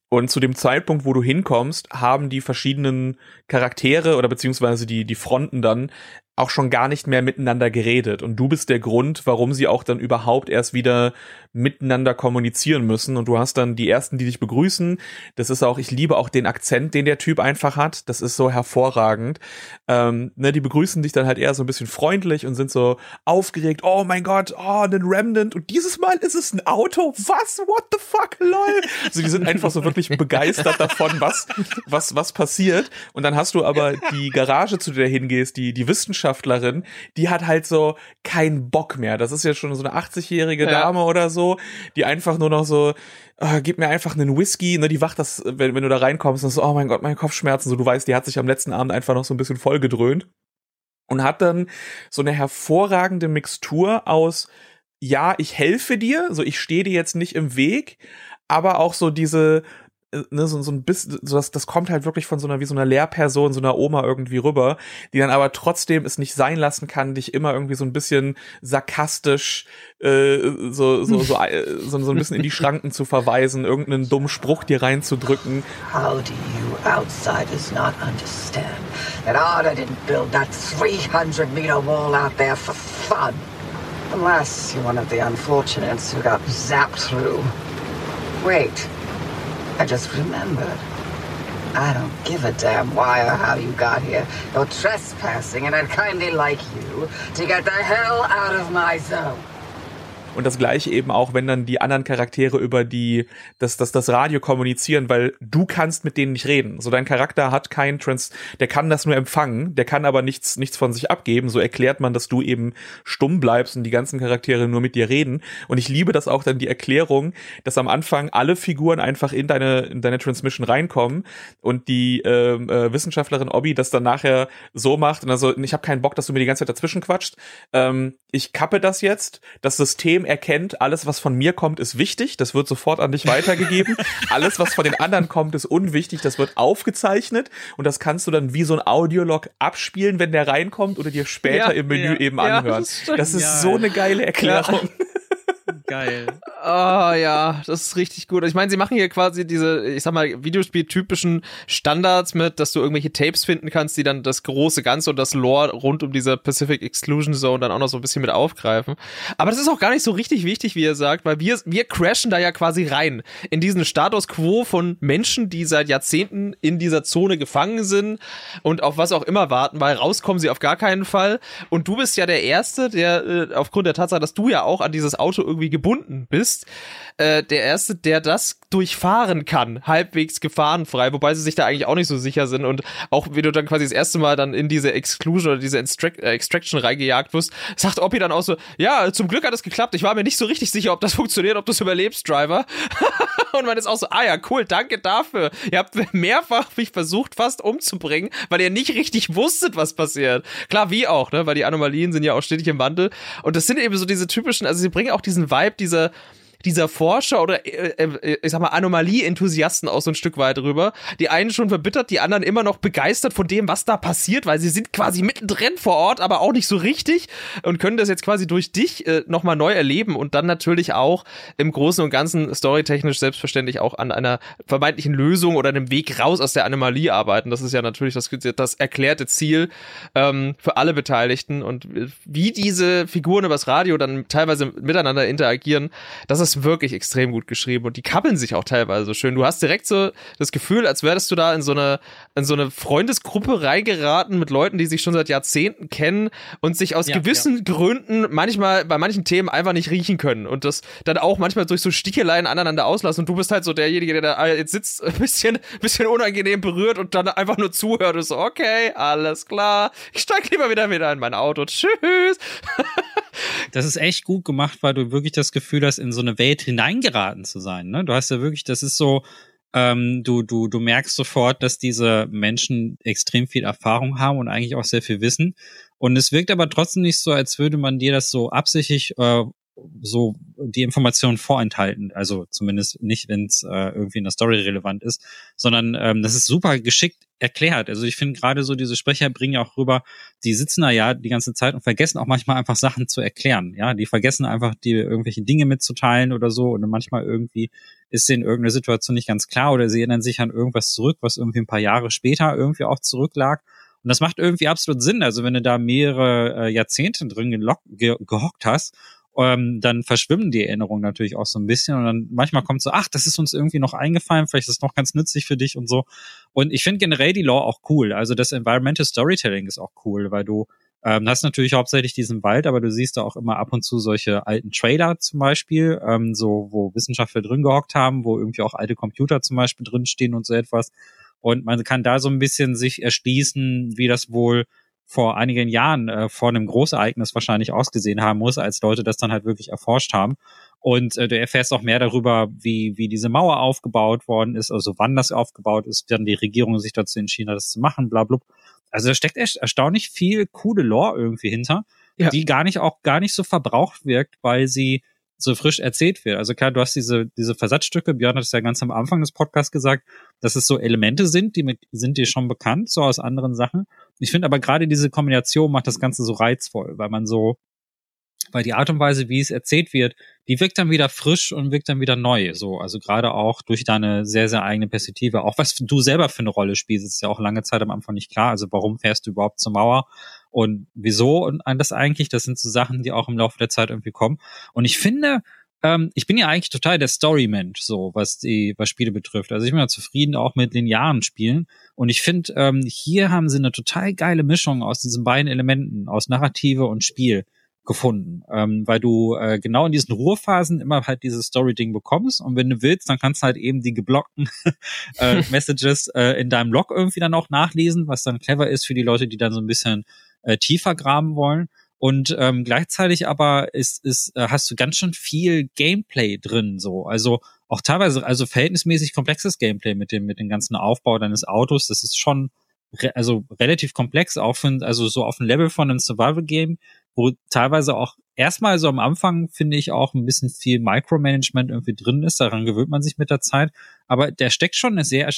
Und zu dem Zeitpunkt, wo du hinkommst, haben die verschiedenen Charaktere oder beziehungsweise die, die Fronten dann auch schon gar nicht mehr miteinander geredet. Und du bist der Grund, warum sie auch dann überhaupt erst wieder miteinander kommunizieren müssen. Und du hast dann die ersten, die dich begrüßen. Das ist auch, ich liebe auch den Akzent, den der Typ einfach hat. Das ist so hervorragend. Ähm, ne, die begrüßen dich dann halt eher so ein bisschen freundlich und sind so aufgeregt. Oh mein Gott, oh, ein Remnant. Und dieses Mal ist es ein Auto. Was? What the fuck, lol? Also die sind einfach so wirklich begeistert davon, was, was, was passiert. Und dann hast du aber die Garage, zu der hingehst, die, die Wissenschaftlerin, die hat halt so keinen Bock mehr. Das ist ja schon so eine 80-jährige Ja. Dame oder so, die einfach nur noch so, äh, gib mir einfach einen Whisky, ne, die wacht das, wenn, wenn du da reinkommst, und so, oh mein Gott, meine Kopfschmerzen, so, du weißt, die hat sich am letzten Abend einfach noch so ein bisschen voll gedröhnt und hat dann so eine hervorragende Mixtur aus, ja, ich helfe dir, so ich stehe dir jetzt nicht im Weg, aber auch so diese, ne, so, so ein bisschen, so das, das kommt halt wirklich von so einer, wie so einer Lehrperson, so einer Oma irgendwie rüber, die dann aber trotzdem es nicht sein lassen kann, dich immer irgendwie so ein bisschen sarkastisch, äh, so, so, so, äh, so, so ein bisschen in die Schranken zu verweisen, irgendeinen dummen Spruch dir reinzudrücken. How do you outsiders not understand that Arda didn't build that 300 meter wall out there for fun? Unless you're one of the unfortunates who got zapped through. Wait, I just remembered. I don't give a damn why or how you got here. You're trespassing, and I'd kindly like you to get the hell out of my zone. Und das gleiche eben auch, wenn dann die anderen Charaktere über die, das, das, das Radio kommunizieren, weil du kannst mit denen nicht reden. So dein Charakter hat kein Trans, der kann das nur empfangen, der kann aber nichts, nichts von sich abgeben. So erklärt man, dass du eben stumm bleibst und die ganzen Charaktere nur mit dir reden. Und ich liebe das auch dann die Erklärung, dass am Anfang alle Figuren einfach in deine, in deine Transmission reinkommen und die ähm, äh, Wissenschaftlerin Obby das dann nachher so macht und also ich habe keinen Bock, dass du mir die ganze Zeit dazwischen quatscht. Ähm, ich kappe das jetzt. Das System erkennt, alles, was von mir kommt, ist wichtig. Das wird sofort an dich weitergegeben. alles, was von den anderen kommt, ist unwichtig. Das wird aufgezeichnet und das kannst du dann wie so ein Audiolog abspielen, wenn der reinkommt oder dir später Ja, im Menü ja, eben anhören. das das ist so eine geile Erklärung. Geil. Ah ja, das ist richtig gut. Ich meine, sie machen hier quasi diese, ich sag mal, Videospiel-typischen Standards mit, dass du irgendwelche Tapes finden kannst, die dann das große Ganze und das Lore rund um diese Pacific Exclusion Zone dann auch noch so ein bisschen mit aufgreifen. Aber das ist auch gar nicht so richtig wichtig, wie ihr sagt, weil wir, wir crashen da ja quasi rein in diesen Status quo von Menschen, die seit Jahrzehnten in dieser Zone gefangen sind und auf was auch immer warten, weil rauskommen sie auf gar keinen Fall. Und du bist ja der Erste, der äh, aufgrund der Tatsache, dass du ja auch an dieses Auto irgendwie gebunden bist, äh, der Erste, der das durchfahren kann, halbwegs gefahrenfrei, wobei sie sich da eigentlich auch nicht so sicher sind und auch wie du dann quasi das erste Mal dann in diese Exclusion oder diese äh, Extraction reingejagt wirst, sagt Oppi dann auch so, ja, zum Glück hat es geklappt, ich war mir nicht so richtig sicher, ob das funktioniert, ob du es überlebst, Driver. und man ist auch so, ah ja, cool, danke dafür. Ihr habt mehrfach mich versucht fast umzubringen, weil ihr nicht richtig wusstet, was passiert. Klar, wie auch, ne, weil die Anomalien sind ja auch stetig im Wandel und das sind eben so diese typischen, also sie bringen auch diesen Vibe dieser dieser Forscher oder äh, äh, ich sag mal Anomalie-Enthusiasten auch so ein Stück weit rüber. Die einen schon verbittert, die anderen immer noch begeistert von dem, was da passiert, weil sie sind quasi mittendrin vor Ort, aber auch nicht so richtig und können das jetzt quasi durch dich äh, nochmal neu erleben und dann natürlich auch im Großen und Ganzen storytechnisch selbstverständlich auch an einer vermeintlichen Lösung oder einem Weg raus aus der Anomalie arbeiten. Das ist ja natürlich das, das erklärte Ziel ähm, für alle Beteiligten und wie diese Figuren übers Radio dann teilweise miteinander interagieren, das ist wirklich extrem gut geschrieben und die kappeln sich auch teilweise so schön. Du hast direkt so das Gefühl, als wärst du da in so eine, in so eine Freundesgruppe reingeraten mit Leuten, die sich schon seit Jahrzehnten kennen und sich aus Ja, gewissen Gründen manchmal bei manchen Themen einfach nicht riechen können und das dann auch manchmal durch so Sticheleien aneinander auslassen und du bist halt so derjenige, der da jetzt sitzt, ein bisschen, bisschen unangenehm berührt und dann einfach nur zuhört und so, okay, alles klar, ich steig lieber wieder wieder in mein Auto, tschüss. Das ist echt gut gemacht, weil du wirklich das Gefühl hast, in so eine Welt hineingeraten zu sein. Ne? Du hast ja wirklich, das ist so, ähm, du, du, du merkst sofort, dass diese Menschen extrem viel Erfahrung haben und eigentlich auch sehr viel wissen. Und es wirkt aber trotzdem nicht so, als würde man dir das so absichtlich äh, so die Informationen vorenthalten. Also zumindest nicht, wenn es äh, irgendwie in der Story relevant ist, sondern ähm, das ist super geschickt erklärt. Also ich finde gerade so diese Sprecher bringen ja auch rüber, die sitzen da ja die ganze Zeit und vergessen auch manchmal einfach Sachen zu erklären. Ja, die vergessen einfach dir irgendwelche Dinge mitzuteilen oder so und manchmal irgendwie ist denen irgendeine Situation nicht ganz klar oder sie erinnern sich an irgendwas zurück, was irgendwie ein paar Jahre später irgendwie auch zurücklag. Und das macht irgendwie absolut Sinn. Also wenn du da mehrere äh, Jahrzehnte drin ge gehockt hast, ähm, dann verschwimmen die Erinnerungen natürlich auch so ein bisschen und dann manchmal kommt so, ach, das ist uns irgendwie noch eingefallen, vielleicht ist es noch ganz nützlich für dich und so. Und ich finde generell die Lore auch cool. Also das Environmental Storytelling ist auch cool, weil du ähm, hast natürlich hauptsächlich diesen Wald, aber du siehst da auch immer ab und zu solche alten Trailer zum Beispiel, ähm, so wo Wissenschaftler drin gehockt haben, wo irgendwie auch alte Computer zum Beispiel drinstehen und so etwas. Und man kann da so ein bisschen sich erschließen, wie das wohl vor einigen Jahren äh, vor einem Großereignis wahrscheinlich ausgesehen haben muss, als Leute das dann halt wirklich erforscht haben. Und äh, du erfährst auch mehr darüber, wie, wie diese Mauer aufgebaut worden ist, also wann das aufgebaut ist, dann die Regierung sich dazu entschieden hat, das zu machen, bla bla. Also da steckt echt erstaunlich viel coole Lore irgendwie hinter, ja. die gar nicht auch gar nicht so verbraucht wirkt, weil sie so frisch erzählt wird. Also klar, du hast diese, diese Versatzstücke, Björn hat es ja ganz am Anfang des Podcasts gesagt, dass es so Elemente sind, die mit, sind dir schon bekannt, so aus anderen Sachen. Ich finde aber gerade diese Kombination macht das Ganze so reizvoll, weil man so, weil die Art und Weise, wie es erzählt wird, die wirkt dann wieder frisch und wirkt dann wieder neu. So, also gerade auch durch deine sehr, sehr eigene Perspektive. Auch was du selber für eine Rolle spielst, ist ja auch lange Zeit am Anfang nicht klar. Also warum fährst du überhaupt zur Mauer? Und wieso und das eigentlich? Das sind so Sachen, die auch im Laufe der Zeit irgendwie kommen. Und ich finde, ähm, ich bin ja eigentlich total der Story-Mensch, so was die, was Spiele betrifft. Also ich bin ja zufrieden auch mit linearen Spielen. Und ich finde, ähm, hier haben sie eine total geile Mischung aus diesen beiden Elementen, aus Narrative und Spiel gefunden, ähm, weil du äh, genau in diesen Ruhephasen immer halt dieses Story-Ding bekommst und wenn du willst, dann kannst du halt eben die geblockten äh, Messages äh, in deinem Log irgendwie dann auch nachlesen, was dann clever ist für die Leute, die dann so ein bisschen äh, tiefer graben wollen. Und ähm, gleichzeitig aber ist, ist, äh, hast du ganz schön viel Gameplay drin, so. Also auch teilweise, also verhältnismäßig komplexes Gameplay mit dem, mit dem ganzen Aufbau deines Autos. Das ist schon re also relativ komplex, auch für, also so auf dem Level von einem Survival-Game, wo teilweise auch erstmal so am Anfang finde ich auch ein bisschen viel Micromanagement irgendwie drin ist. Daran gewöhnt man sich mit der Zeit. Aber der steckt schon eine sehr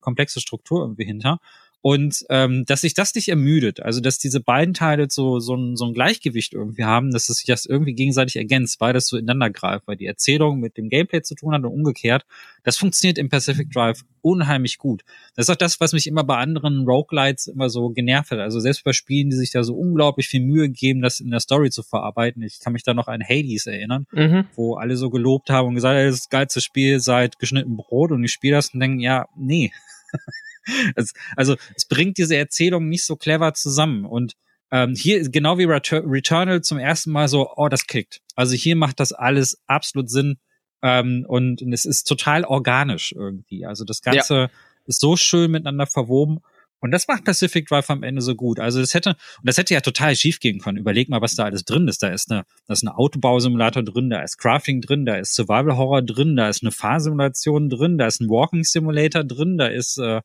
komplexe Struktur irgendwie hinter. Und ähm, dass sich das nicht ermüdet, also dass diese beiden Teile so, so, ein, so ein Gleichgewicht irgendwie haben, dass es sich das irgendwie gegenseitig ergänzt, weil das so ineinander greift, weil die Erzählung mit dem Gameplay zu tun hat und umgekehrt, das funktioniert im Pacific Drive unheimlich gut. Das ist auch das, was mich immer bei anderen Roguelites immer so genervt hat. Also selbst bei Spielen, die sich da so unglaublich viel Mühe geben, das in der Story zu verarbeiten. Ich kann mich da noch an Hades erinnern, mhm. wo alle so gelobt haben und gesagt, haben, das ist das geilste Spiel seit geschnitten Brot und ich spiele das und denke, ja, nee. es, also es bringt diese Erzählung nicht so clever zusammen. Und ähm, hier, genau wie Returnal zum ersten Mal so, oh, das klickt. Also hier macht das alles absolut Sinn. Ähm, und, und es ist total organisch irgendwie. Also das Ganze ja. ist so schön miteinander verwoben. Und das macht Pacific Drive am Ende so gut. Also das hätte, und das hätte ja total schief gehen können. Überleg mal, was da alles drin ist. Da ist eine, da ist eine Autobausimulator drin, da ist Crafting drin, da ist Survival Horror drin, da ist eine Fahrsimulation drin, da ist ein Walking Simulator drin, da ist äh,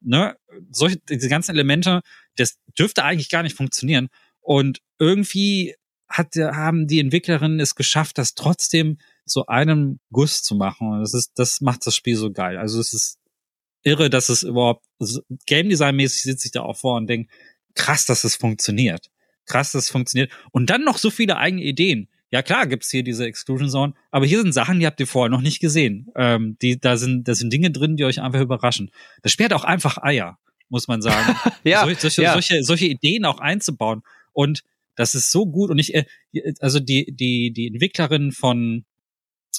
ne, solche, diese ganzen Elemente, das dürfte eigentlich gar nicht funktionieren. Und irgendwie hat, haben die Entwicklerinnen es geschafft, das trotzdem zu einem Guss zu machen. Und das ist, das macht das Spiel so geil. Also es ist irre, dass es überhaupt, Game Design mäßig sitze ich da auch vor und denke, krass, dass es funktioniert. Krass, dass es funktioniert. Und dann noch so viele eigene Ideen ja klar gibt's hier diese Exclusion Zone, aber hier sind Sachen, die habt ihr vorher noch nicht gesehen. Ähm, die, da sind, da sind Dinge drin, die euch einfach überraschen. Das Spiel hat auch einfach Eier, muss man sagen. ja, Sol solche, ja. Solche, solche Ideen auch einzubauen. Und das ist so gut. Und ich, äh, also die, die, die Entwicklerin von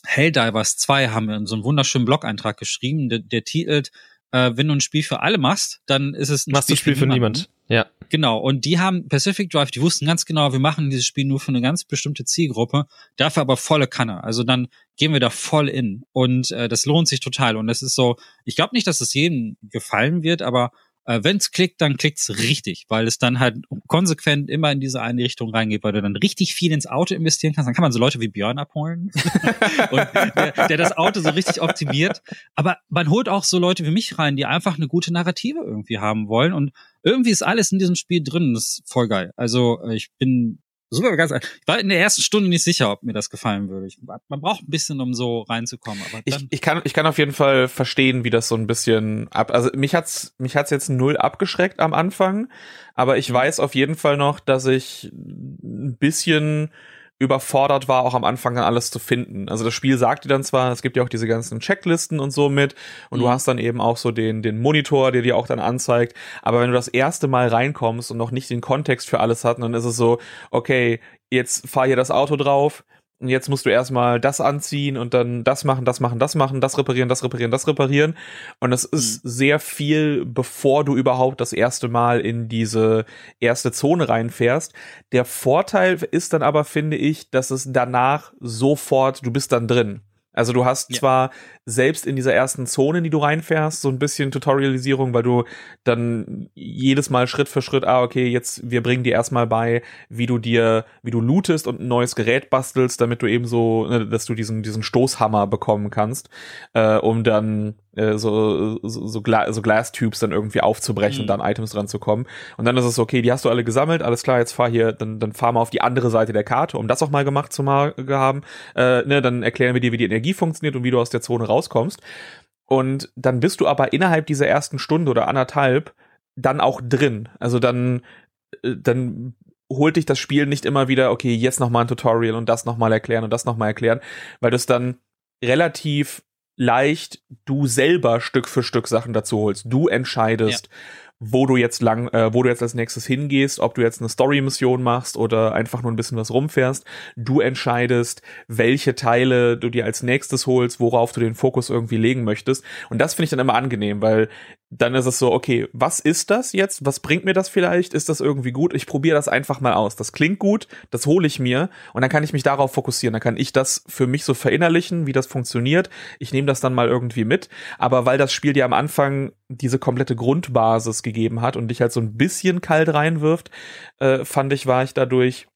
Helldivers 2 haben so einen wunderschönen Blog-Eintrag geschrieben, der, der titelt äh, wenn du ein Spiel für alle machst, dann ist es ein Machst Spiel, Spiel für, niemand. niemand. Ja. Genau. Und die haben Pacific Drive, die wussten ganz genau, wir machen dieses Spiel nur für eine ganz bestimmte Zielgruppe, dafür aber volle Kanne. Also dann gehen wir da voll in. Und äh, das lohnt sich total. Und das ist so, ich glaube nicht, dass es jedem gefallen wird, aber äh, wenn es klickt, dann klickt's richtig, weil es dann halt konsequent immer in diese eine Richtung reingeht, weil du dann richtig viel ins Auto investieren kannst. Dann kann man so Leute wie Björn abholen, und der, der das Auto so richtig optimiert. Aber man holt auch so Leute wie mich rein, die einfach eine gute Narrative irgendwie haben wollen. Und irgendwie ist alles in diesem Spiel drin. Das ist voll geil. Also äh, ich bin super ganz. Ich war in der ersten Stunde nicht sicher, ob mir das gefallen würde. Ich, man braucht ein bisschen, um so reinzukommen. Aber ich, ich kann, ich kann auf jeden Fall verstehen, wie das so ein bisschen ab. Also mich hat's, mich hat's jetzt null abgeschreckt am Anfang, aber ich mhm. weiß auf jeden Fall noch, dass ich ein bisschen überfordert war, auch am Anfang dann alles zu finden. Also das Spiel sagt dir dann zwar, es gibt ja auch diese ganzen Checklisten und so mit und mhm. du hast dann eben auch so den, den Monitor, der dir auch dann anzeigt, aber wenn du das erste Mal reinkommst und noch nicht den Kontext für alles hast, dann ist es so, okay, jetzt fahr hier das Auto drauf, und jetzt musst du erstmal das anziehen und dann das machen, das machen, das machen, das reparieren, das reparieren, das reparieren. Und es ist mhm. sehr viel, bevor du überhaupt das erste Mal in diese erste Zone reinfährst. Der Vorteil ist dann aber, finde ich, dass es danach sofort, du bist dann drin. Also du hast ja. zwar selbst in dieser ersten Zone, in die du reinfährst, so ein bisschen Tutorialisierung, weil du dann jedes Mal Schritt für Schritt, ah, okay, jetzt, wir bringen dir erstmal bei, wie du dir, wie du lootest und ein neues Gerät bastelst, damit du eben so, ne, dass du diesen, diesen Stoßhammer bekommen kannst, äh, um dann äh, so, so, so, Gla so Glass-Tubes dann irgendwie aufzubrechen mhm. und dann Items dran zu kommen. Und dann ist es okay, die hast du alle gesammelt, alles klar, jetzt fahr hier, dann, dann fahr mal auf die andere Seite der Karte, um das auch mal gemacht zu haben. Äh, ne, dann erklären wir dir, wie die Energie funktioniert und wie du aus der Zone rauskommst. Und dann bist du aber innerhalb dieser ersten Stunde oder anderthalb dann auch drin. Also dann, äh, dann holt dich das Spiel nicht immer wieder, okay, jetzt nochmal ein Tutorial und das nochmal erklären und das nochmal erklären, weil du es dann relativ leicht du selber Stück für Stück Sachen dazu holst. Du entscheidest, ja. wo du jetzt lang, äh, wo du jetzt als nächstes hingehst, ob du jetzt eine Story-Mission machst oder einfach nur ein bisschen was rumfährst. Du entscheidest, welche Teile du dir als nächstes holst, worauf du den Fokus irgendwie legen möchtest. Und das finde ich dann immer angenehm, weil dann ist es so, okay, was ist das jetzt? Was bringt mir das vielleicht? Ist das irgendwie gut? Ich probiere das einfach mal aus. Das klingt gut, das hole ich mir und dann kann ich mich darauf fokussieren. Dann kann ich das für mich so verinnerlichen, wie das funktioniert. Ich nehme das dann mal irgendwie mit. Aber weil das Spiel dir am Anfang diese komplette Grundbasis gegeben hat und dich halt so ein bisschen kalt reinwirft, äh, fand ich, war ich dadurch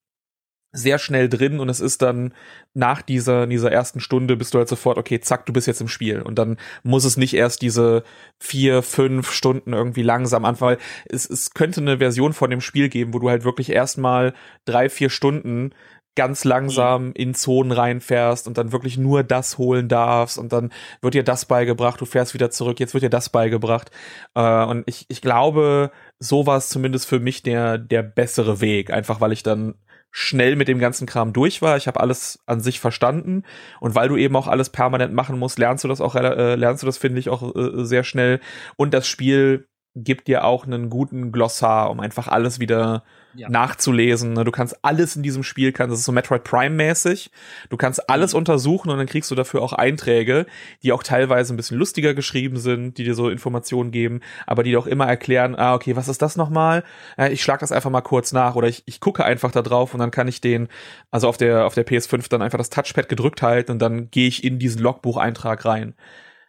sehr schnell drin und es ist dann nach dieser, dieser ersten Stunde bist du halt sofort, okay, zack, du bist jetzt im Spiel. Und dann muss es nicht erst diese vier, fünf Stunden irgendwie langsam anfangen, weil es, es könnte eine Version von dem Spiel geben, wo du halt wirklich erstmal drei, vier Stunden ganz langsam in Zonen reinfährst und dann wirklich nur das holen darfst und dann wird dir das beigebracht, du fährst wieder zurück, jetzt wird dir das beigebracht. Äh, und ich, ich glaube, so war es zumindest für mich der, der bessere Weg, einfach weil ich dann schnell mit dem ganzen Kram durch war. Ich habe alles an sich verstanden und weil du eben auch alles permanent machen musst, lernst du das auch äh, lernst du das finde ich auch äh, sehr schnell und das Spiel gibt dir auch einen guten Glossar, um einfach alles wieder ja. nachzulesen. Ne? Du kannst alles in diesem Spiel, kannst, das ist so Metroid Prime mäßig. Du kannst alles mhm. untersuchen und dann kriegst du dafür auch Einträge, die auch teilweise ein bisschen lustiger geschrieben sind, die dir so Informationen geben, aber die auch immer erklären, ah, okay, was ist das nochmal? Ja, ich schlag das einfach mal kurz nach oder ich, ich gucke einfach da drauf und dann kann ich den, also auf der, auf der PS5 dann einfach das Touchpad gedrückt halten und dann gehe ich in diesen Logbucheintrag rein.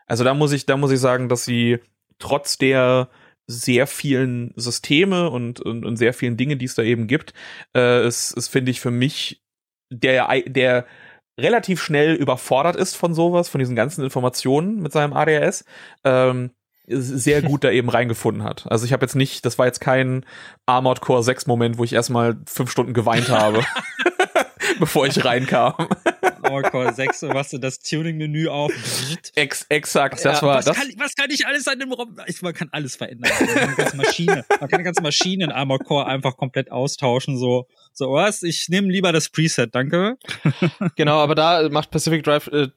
Also da muss ich, da muss ich sagen, dass sie trotz der sehr vielen Systeme und, und, und sehr vielen Dinge, die es da eben gibt. Äh, es, es finde ich für mich der, der relativ schnell überfordert ist von sowas, von diesen ganzen Informationen mit seinem ADHS, ähm, sehr gut da eben reingefunden hat. Also ich habe jetzt nicht, das war jetzt kein Armored Core 6 Moment, wo ich erstmal fünf Stunden geweint habe, bevor ich reinkam. Core 6, so machst du das Tuning-Menü auf. Ex exakt, das ja, war was das. Kann, was kann ich alles an dem Raum? Man kann alles verändern. Man kann eine ganze Maschine, man kann eine ganze Maschine in Armored Core einfach komplett austauschen, so. So, was? Ich nehme lieber das Preset, danke. genau, aber da macht Pacific Drive äh,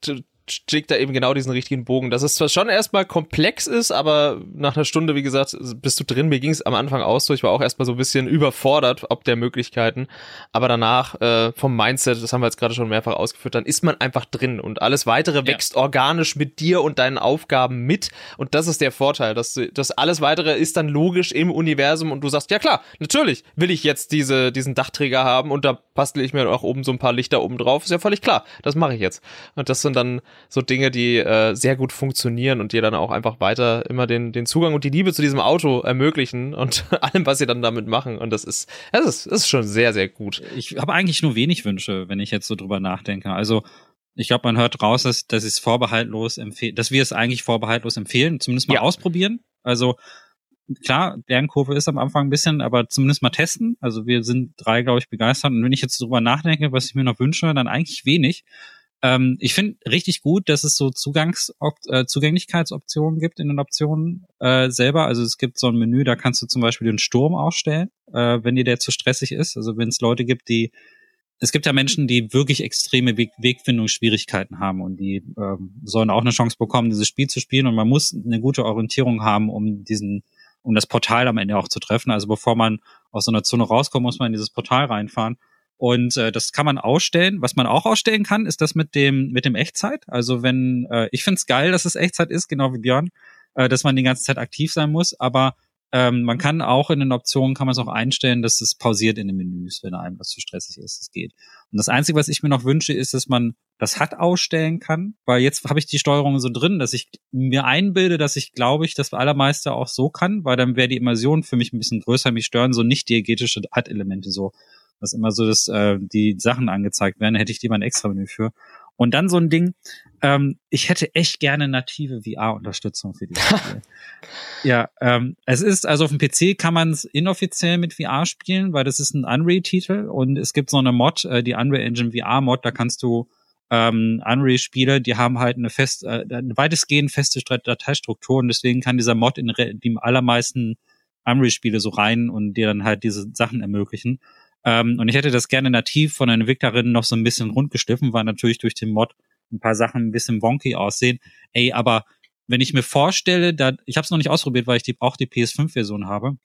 schlägt da eben genau diesen richtigen Bogen. Dass es zwar schon erstmal komplex ist, aber nach einer Stunde, wie gesagt, bist du drin. Mir ging es am Anfang aus so. Ich war auch erstmal so ein bisschen überfordert, ob der Möglichkeiten. Aber danach äh, vom Mindset, das haben wir jetzt gerade schon mehrfach ausgeführt, dann ist man einfach drin und alles weitere ja. wächst organisch mit dir und deinen Aufgaben mit. Und das ist der Vorteil, dass du, das alles weitere ist dann logisch im Universum und du sagst, ja klar, natürlich will ich jetzt diese, diesen Dachträger haben und da bastel ich mir auch oben so ein paar Lichter oben drauf. Ist ja völlig klar. Das mache ich jetzt. Und das sind dann so Dinge, die äh, sehr gut funktionieren und dir dann auch einfach weiter immer den, den Zugang und die Liebe zu diesem Auto ermöglichen und allem, was sie dann damit machen. Und das ist, das ist, das ist schon sehr, sehr gut. Ich habe eigentlich nur wenig Wünsche, wenn ich jetzt so drüber nachdenke. Also ich glaube, man hört raus, dass, dass es vorbehaltlos empfehlen, dass wir es eigentlich vorbehaltlos empfehlen, zumindest mal ja. ausprobieren. Also klar, Lernkurve ist am Anfang ein bisschen, aber zumindest mal testen. Also wir sind drei, glaube ich, begeistert. Und wenn ich jetzt drüber nachdenke, was ich mir noch wünsche, dann eigentlich wenig. Ähm, ich finde richtig gut, dass es so Zugangs äh, Zugänglichkeitsoptionen gibt in den Optionen äh, selber. Also es gibt so ein Menü, da kannst du zum Beispiel den Sturm ausstellen, äh, wenn dir der zu stressig ist. Also wenn es Leute gibt, die es gibt ja Menschen, die wirklich extreme Weg Wegfindungsschwierigkeiten haben und die ähm, sollen auch eine Chance bekommen, dieses Spiel zu spielen und man muss eine gute Orientierung haben, um diesen, um das Portal am Ende auch zu treffen. Also bevor man aus so einer Zone rauskommt, muss man in dieses Portal reinfahren. Und äh, das kann man ausstellen. Was man auch ausstellen kann, ist das mit dem mit dem Echtzeit. Also wenn äh, ich finde es geil, dass es Echtzeit ist, genau wie Björn, äh, dass man die ganze Zeit aktiv sein muss. Aber ähm, man kann auch in den Optionen kann man es auch einstellen, dass es pausiert in den Menüs, wenn einem das zu stressig ist. Das geht. Und das Einzige, was ich mir noch wünsche, ist, dass man das HUD ausstellen kann, weil jetzt habe ich die Steuerung so drin, dass ich mir einbilde, dass ich glaube ich das allermeiste auch so kann, weil dann wäre die Immersion für mich ein bisschen größer. Mich stören so nicht diegetische HUD-Elemente so, dass immer so dass äh, die Sachen angezeigt werden, hätte ich lieber ein extra Menü für. Und dann so ein Ding, ähm, ich hätte echt gerne native VR-Unterstützung für dieses Spiel. ja, ähm, es ist, also auf dem PC kann man es inoffiziell mit VR spielen, weil das ist ein Unreal-Titel und es gibt so eine Mod, äh, die Unreal Engine VR-Mod, da kannst du ähm, Unreal-Spiele, die haben halt eine fest, äh, eine weitestgehend feste Dateistruktur und deswegen kann dieser Mod in die allermeisten Unreal-Spiele so rein und dir dann halt diese Sachen ermöglichen. Ähm, und ich hätte das gerne nativ von der Entwicklerin noch so ein bisschen rundgeschliffen, weil natürlich durch den Mod ein paar Sachen ein bisschen wonky aussehen. Ey, aber wenn ich mir vorstelle, da, ich habe es noch nicht ausprobiert, weil ich die, auch die PS5-Version habe,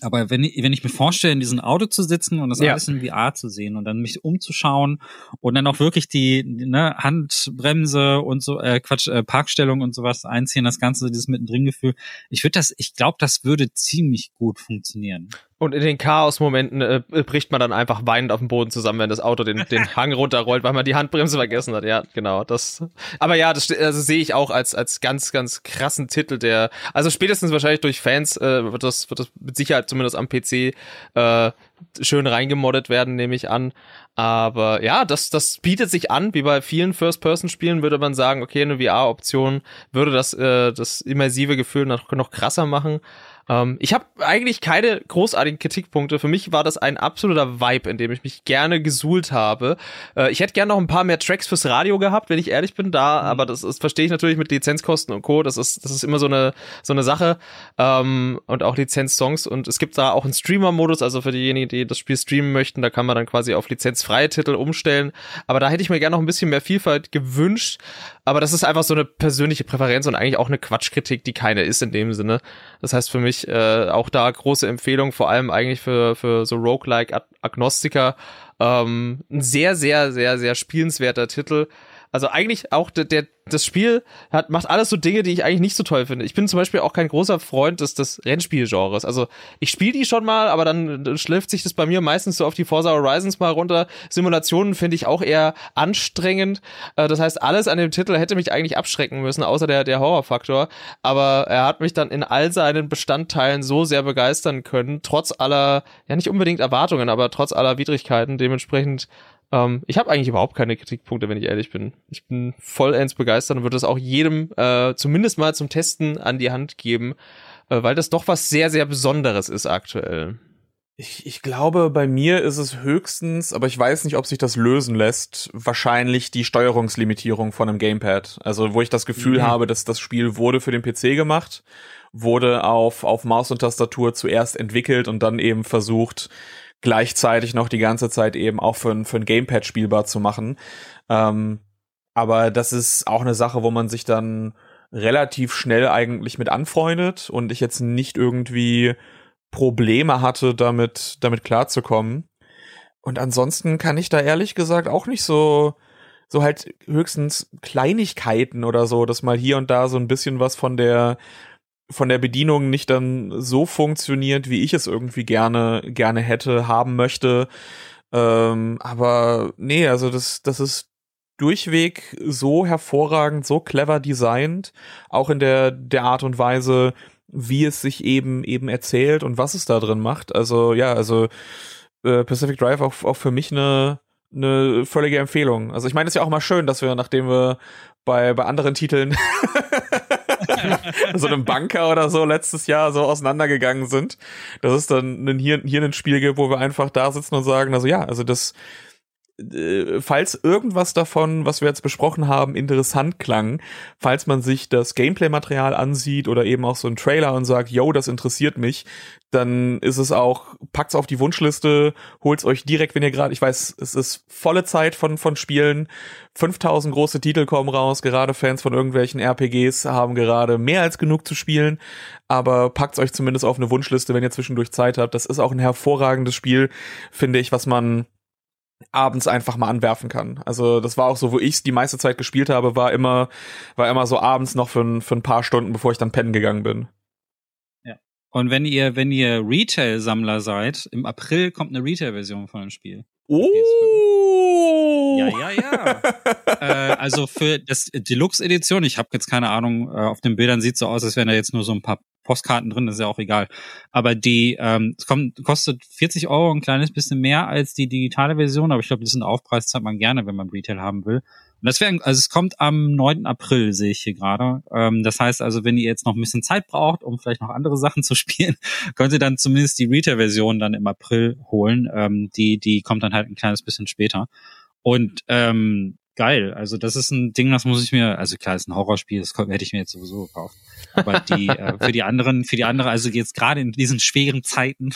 aber wenn ich, wenn ich mir vorstelle, in diesem Auto zu sitzen und das ja. alles in VR zu sehen und dann mich umzuschauen und dann auch wirklich die ne, Handbremse und so, äh, Quatsch, äh, Parkstellung und sowas einziehen, das Ganze, dieses mittendrin-Gefühl, ich würde das, ich glaube, das würde ziemlich gut funktionieren. Und in den Chaos-Momenten äh, bricht man dann einfach weinend auf dem Boden zusammen, wenn das Auto den, den Hang runterrollt, weil man die Handbremse vergessen hat. Ja, genau. Das. Aber ja, das also sehe ich auch als als ganz ganz krassen Titel, der also spätestens wahrscheinlich durch Fans äh, wird das wird das mit Sicherheit zumindest am PC äh, schön reingemoddet werden, nehme ich an. Aber ja, das, das bietet sich an, wie bei vielen First-Person-Spielen würde man sagen, okay, eine VR-Option würde das, äh, das immersive Gefühl noch, noch krasser machen. Ähm, ich habe eigentlich keine großartigen Kritikpunkte. Für mich war das ein absoluter Vibe, in dem ich mich gerne gesuhlt habe. Äh, ich hätte gerne noch ein paar mehr Tracks fürs Radio gehabt, wenn ich ehrlich bin, da, mhm. aber das, das verstehe ich natürlich mit Lizenzkosten und Co. Das ist, das ist immer so eine, so eine Sache. Ähm, und auch Lizenzsongs. Und es gibt da auch einen Streamer-Modus, also für diejenigen, die das Spiel streamen möchten, da kann man dann quasi auf lizenzfreie Titel umstellen. Aber da hätte ich mir gerne noch ein bisschen mehr Vielfalt gewünscht. Aber das ist einfach so eine persönliche Präferenz und eigentlich auch eine Quatschkritik, die keine ist in dem Sinne. Das heißt für mich äh, auch da große Empfehlung, vor allem eigentlich für, für so Roguelike Agnostiker. Ähm, ein sehr, sehr, sehr, sehr spielenswerter Titel. Also eigentlich auch der, der das Spiel hat, macht alles so Dinge, die ich eigentlich nicht so toll finde. Ich bin zum Beispiel auch kein großer Freund des, des Rennspielgenres. Also ich spiele die schon mal, aber dann schläft sich das bei mir meistens so auf die Forza Horizons mal runter. Simulationen finde ich auch eher anstrengend. Äh, das heißt, alles an dem Titel hätte mich eigentlich abschrecken müssen, außer der, der Horrorfaktor. Aber er hat mich dann in all seinen Bestandteilen so sehr begeistern können, trotz aller, ja nicht unbedingt Erwartungen, aber trotz aller Widrigkeiten. Dementsprechend ähm, ich habe eigentlich überhaupt keine Kritikpunkte, wenn ich ehrlich bin. Ich bin vollends begeistert und würde das auch jedem äh, zumindest mal zum Testen an die Hand geben, äh, weil das doch was sehr, sehr Besonderes ist aktuell. Ich, ich glaube, bei mir ist es höchstens, aber ich weiß nicht, ob sich das lösen lässt, wahrscheinlich die Steuerungslimitierung von einem Gamepad. Also wo ich das Gefühl mhm. habe, dass das Spiel wurde für den PC gemacht, wurde auf, auf Maus und Tastatur zuerst entwickelt und dann eben versucht, gleichzeitig noch die ganze Zeit eben auch für, für ein Gamepad spielbar zu machen. Ähm, aber das ist auch eine Sache, wo man sich dann relativ schnell eigentlich mit anfreundet und ich jetzt nicht irgendwie Probleme hatte, damit, damit klarzukommen. Und ansonsten kann ich da ehrlich gesagt auch nicht so, so halt höchstens Kleinigkeiten oder so, dass mal hier und da so ein bisschen was von der, von der Bedienung nicht dann so funktioniert, wie ich es irgendwie gerne, gerne hätte, haben möchte. Ähm, aber nee, also das, das ist durchweg so hervorragend, so clever designt, auch in der, der Art und Weise, wie es sich eben, eben erzählt und was es da drin macht. Also, ja, also, äh, Pacific Drive auch, auch für mich eine, eine völlige Empfehlung. Also ich meine, es ist ja auch mal schön, dass wir, nachdem wir bei, bei anderen Titeln so einem Banker oder so letztes Jahr so auseinandergegangen sind, dass es dann hier, hier ein Spiel gibt, wo wir einfach da sitzen und sagen, also ja, also das falls irgendwas davon, was wir jetzt besprochen haben, interessant klang, falls man sich das Gameplay-Material ansieht oder eben auch so ein Trailer und sagt, yo, das interessiert mich, dann ist es auch, packt's auf die Wunschliste, holt's euch direkt, wenn ihr gerade, ich weiß, es ist volle Zeit von, von Spielen, 5000 große Titel kommen raus, gerade Fans von irgendwelchen RPGs haben gerade mehr als genug zu spielen, aber packt's euch zumindest auf eine Wunschliste, wenn ihr zwischendurch Zeit habt. Das ist auch ein hervorragendes Spiel, finde ich, was man abends einfach mal anwerfen kann. Also das war auch so, wo ich's die meiste Zeit gespielt habe, war immer, war immer so abends noch für, für ein paar Stunden, bevor ich dann pennen gegangen bin. Ja. Und wenn ihr, wenn ihr Retail-Sammler seid, im April kommt eine Retail-Version von dem Spiel. Oh! Ja, ja, ja. äh, also für das Deluxe-Edition, ich habe jetzt keine Ahnung, äh, auf den Bildern sieht so aus, als wären da jetzt nur so ein paar Postkarten drin, das ist ja auch egal. Aber die ähm, es kommt, kostet 40 Euro, ein kleines bisschen mehr als die digitale Version, aber ich glaube, diesen Aufpreis zahlt man gerne, wenn man Retail haben will. Und das wäre, also es kommt am 9. April, sehe ich hier gerade. Ähm, das heißt also, wenn ihr jetzt noch ein bisschen Zeit braucht, um vielleicht noch andere Sachen zu spielen, könnt ihr dann zumindest die Retail-Version dann im April holen. Ähm, die, die kommt dann halt ein kleines bisschen später. Und ähm, geil. Also das ist ein Ding, das muss ich mir, also klar, ist ein Horrorspiel, das hätte ich mir jetzt sowieso gekauft. Aber die, äh, für die anderen, für die andere, also jetzt gerade in diesen schweren Zeiten,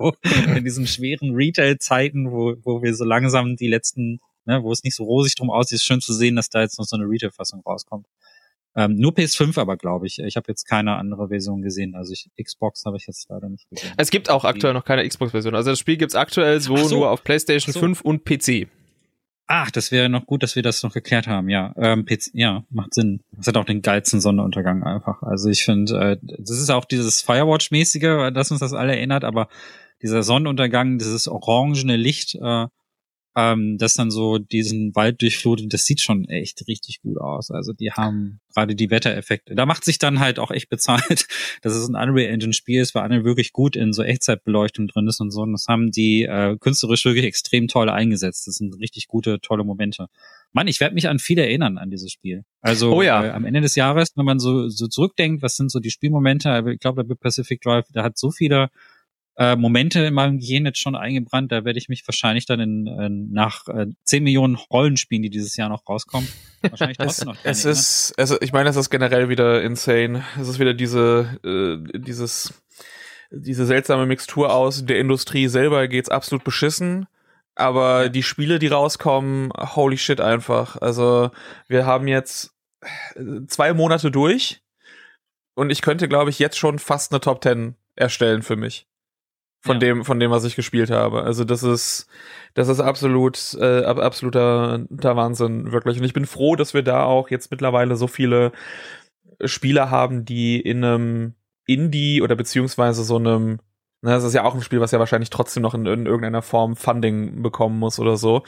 in diesen schweren Retail-Zeiten, wo, wo wir so langsam die letzten, ne, wo es nicht so rosig drum aussieht, ist schön zu sehen, dass da jetzt noch so eine Retail-Fassung rauskommt. Ähm, nur PS5 aber, glaube ich. Ich habe jetzt keine andere Version gesehen. Also ich, Xbox habe ich jetzt leider nicht gesehen. Es gibt auch aktuell noch keine Xbox-Version. Also das Spiel gibt's aktuell so, so. nur auf PlayStation so. 5 und PC. Ach, das wäre noch gut, dass wir das noch geklärt haben, ja. Ähm, PC, ja, macht Sinn. Das hat auch den geilsten Sonnenuntergang einfach. Also ich finde, äh, das ist auch dieses Firewatch-mäßige, das uns das alle erinnert, aber dieser Sonnenuntergang, dieses orangene Licht, äh, ähm, das dann so diesen Wald durchflutet, das sieht schon echt richtig gut aus. Also die haben gerade die Wettereffekte. Da macht sich dann halt auch echt bezahlt, dass es ein Unreal Engine Spiel ist, weil Unreal wirklich gut in so Echtzeitbeleuchtung drin ist und so. Und das haben die äh, künstlerisch wirklich extrem toll eingesetzt. Das sind richtig gute, tolle Momente. Mann, ich werde mich an viel erinnern an dieses Spiel. Also oh ja. äh, am Ende des Jahres, wenn man so, so zurückdenkt, was sind so die Spielmomente, ich glaube, der Pacific Drive, der hat so viele äh, Momente in meinem Gehirn jetzt schon eingebrannt. Da werde ich mich wahrscheinlich dann in, in nach äh, 10 Millionen Rollenspielen, die dieses Jahr noch rauskommen, wahrscheinlich trotzdem noch. Es ist, also ich meine, es ist generell wieder insane. Es ist wieder diese, äh, dieses, diese seltsame Mixtur aus. Der Industrie selber geht's absolut beschissen. Aber die Spiele, die rauskommen, holy shit einfach. Also wir haben jetzt äh, zwei Monate durch und ich könnte, glaube ich, jetzt schon fast eine Top 10 erstellen für mich von ja. dem, von dem, was ich gespielt habe. Also das ist, das ist absolut, äh, absoluter Wahnsinn, wirklich. Und ich bin froh, dass wir da auch jetzt mittlerweile so viele Spieler haben, die in einem Indie oder beziehungsweise so einem ne, das ist ja auch ein Spiel, was ja wahrscheinlich trotzdem noch in, in irgendeiner Form Funding bekommen muss oder so.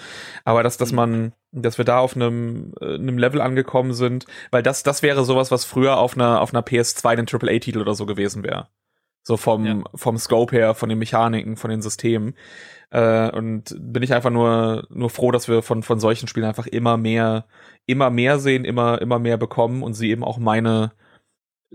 Aber dass, dass mhm. man, dass wir da auf einem, äh, einem Level angekommen sind, weil das, das wäre sowas, was früher auf einer, auf einer PS2 ein AAA-Titel oder so gewesen wäre. So vom, ja. vom Scope her, von den Mechaniken, von den Systemen. Äh, und bin ich einfach nur, nur froh, dass wir von, von solchen Spielen einfach immer mehr, immer mehr sehen, immer, immer mehr bekommen und sie eben auch meine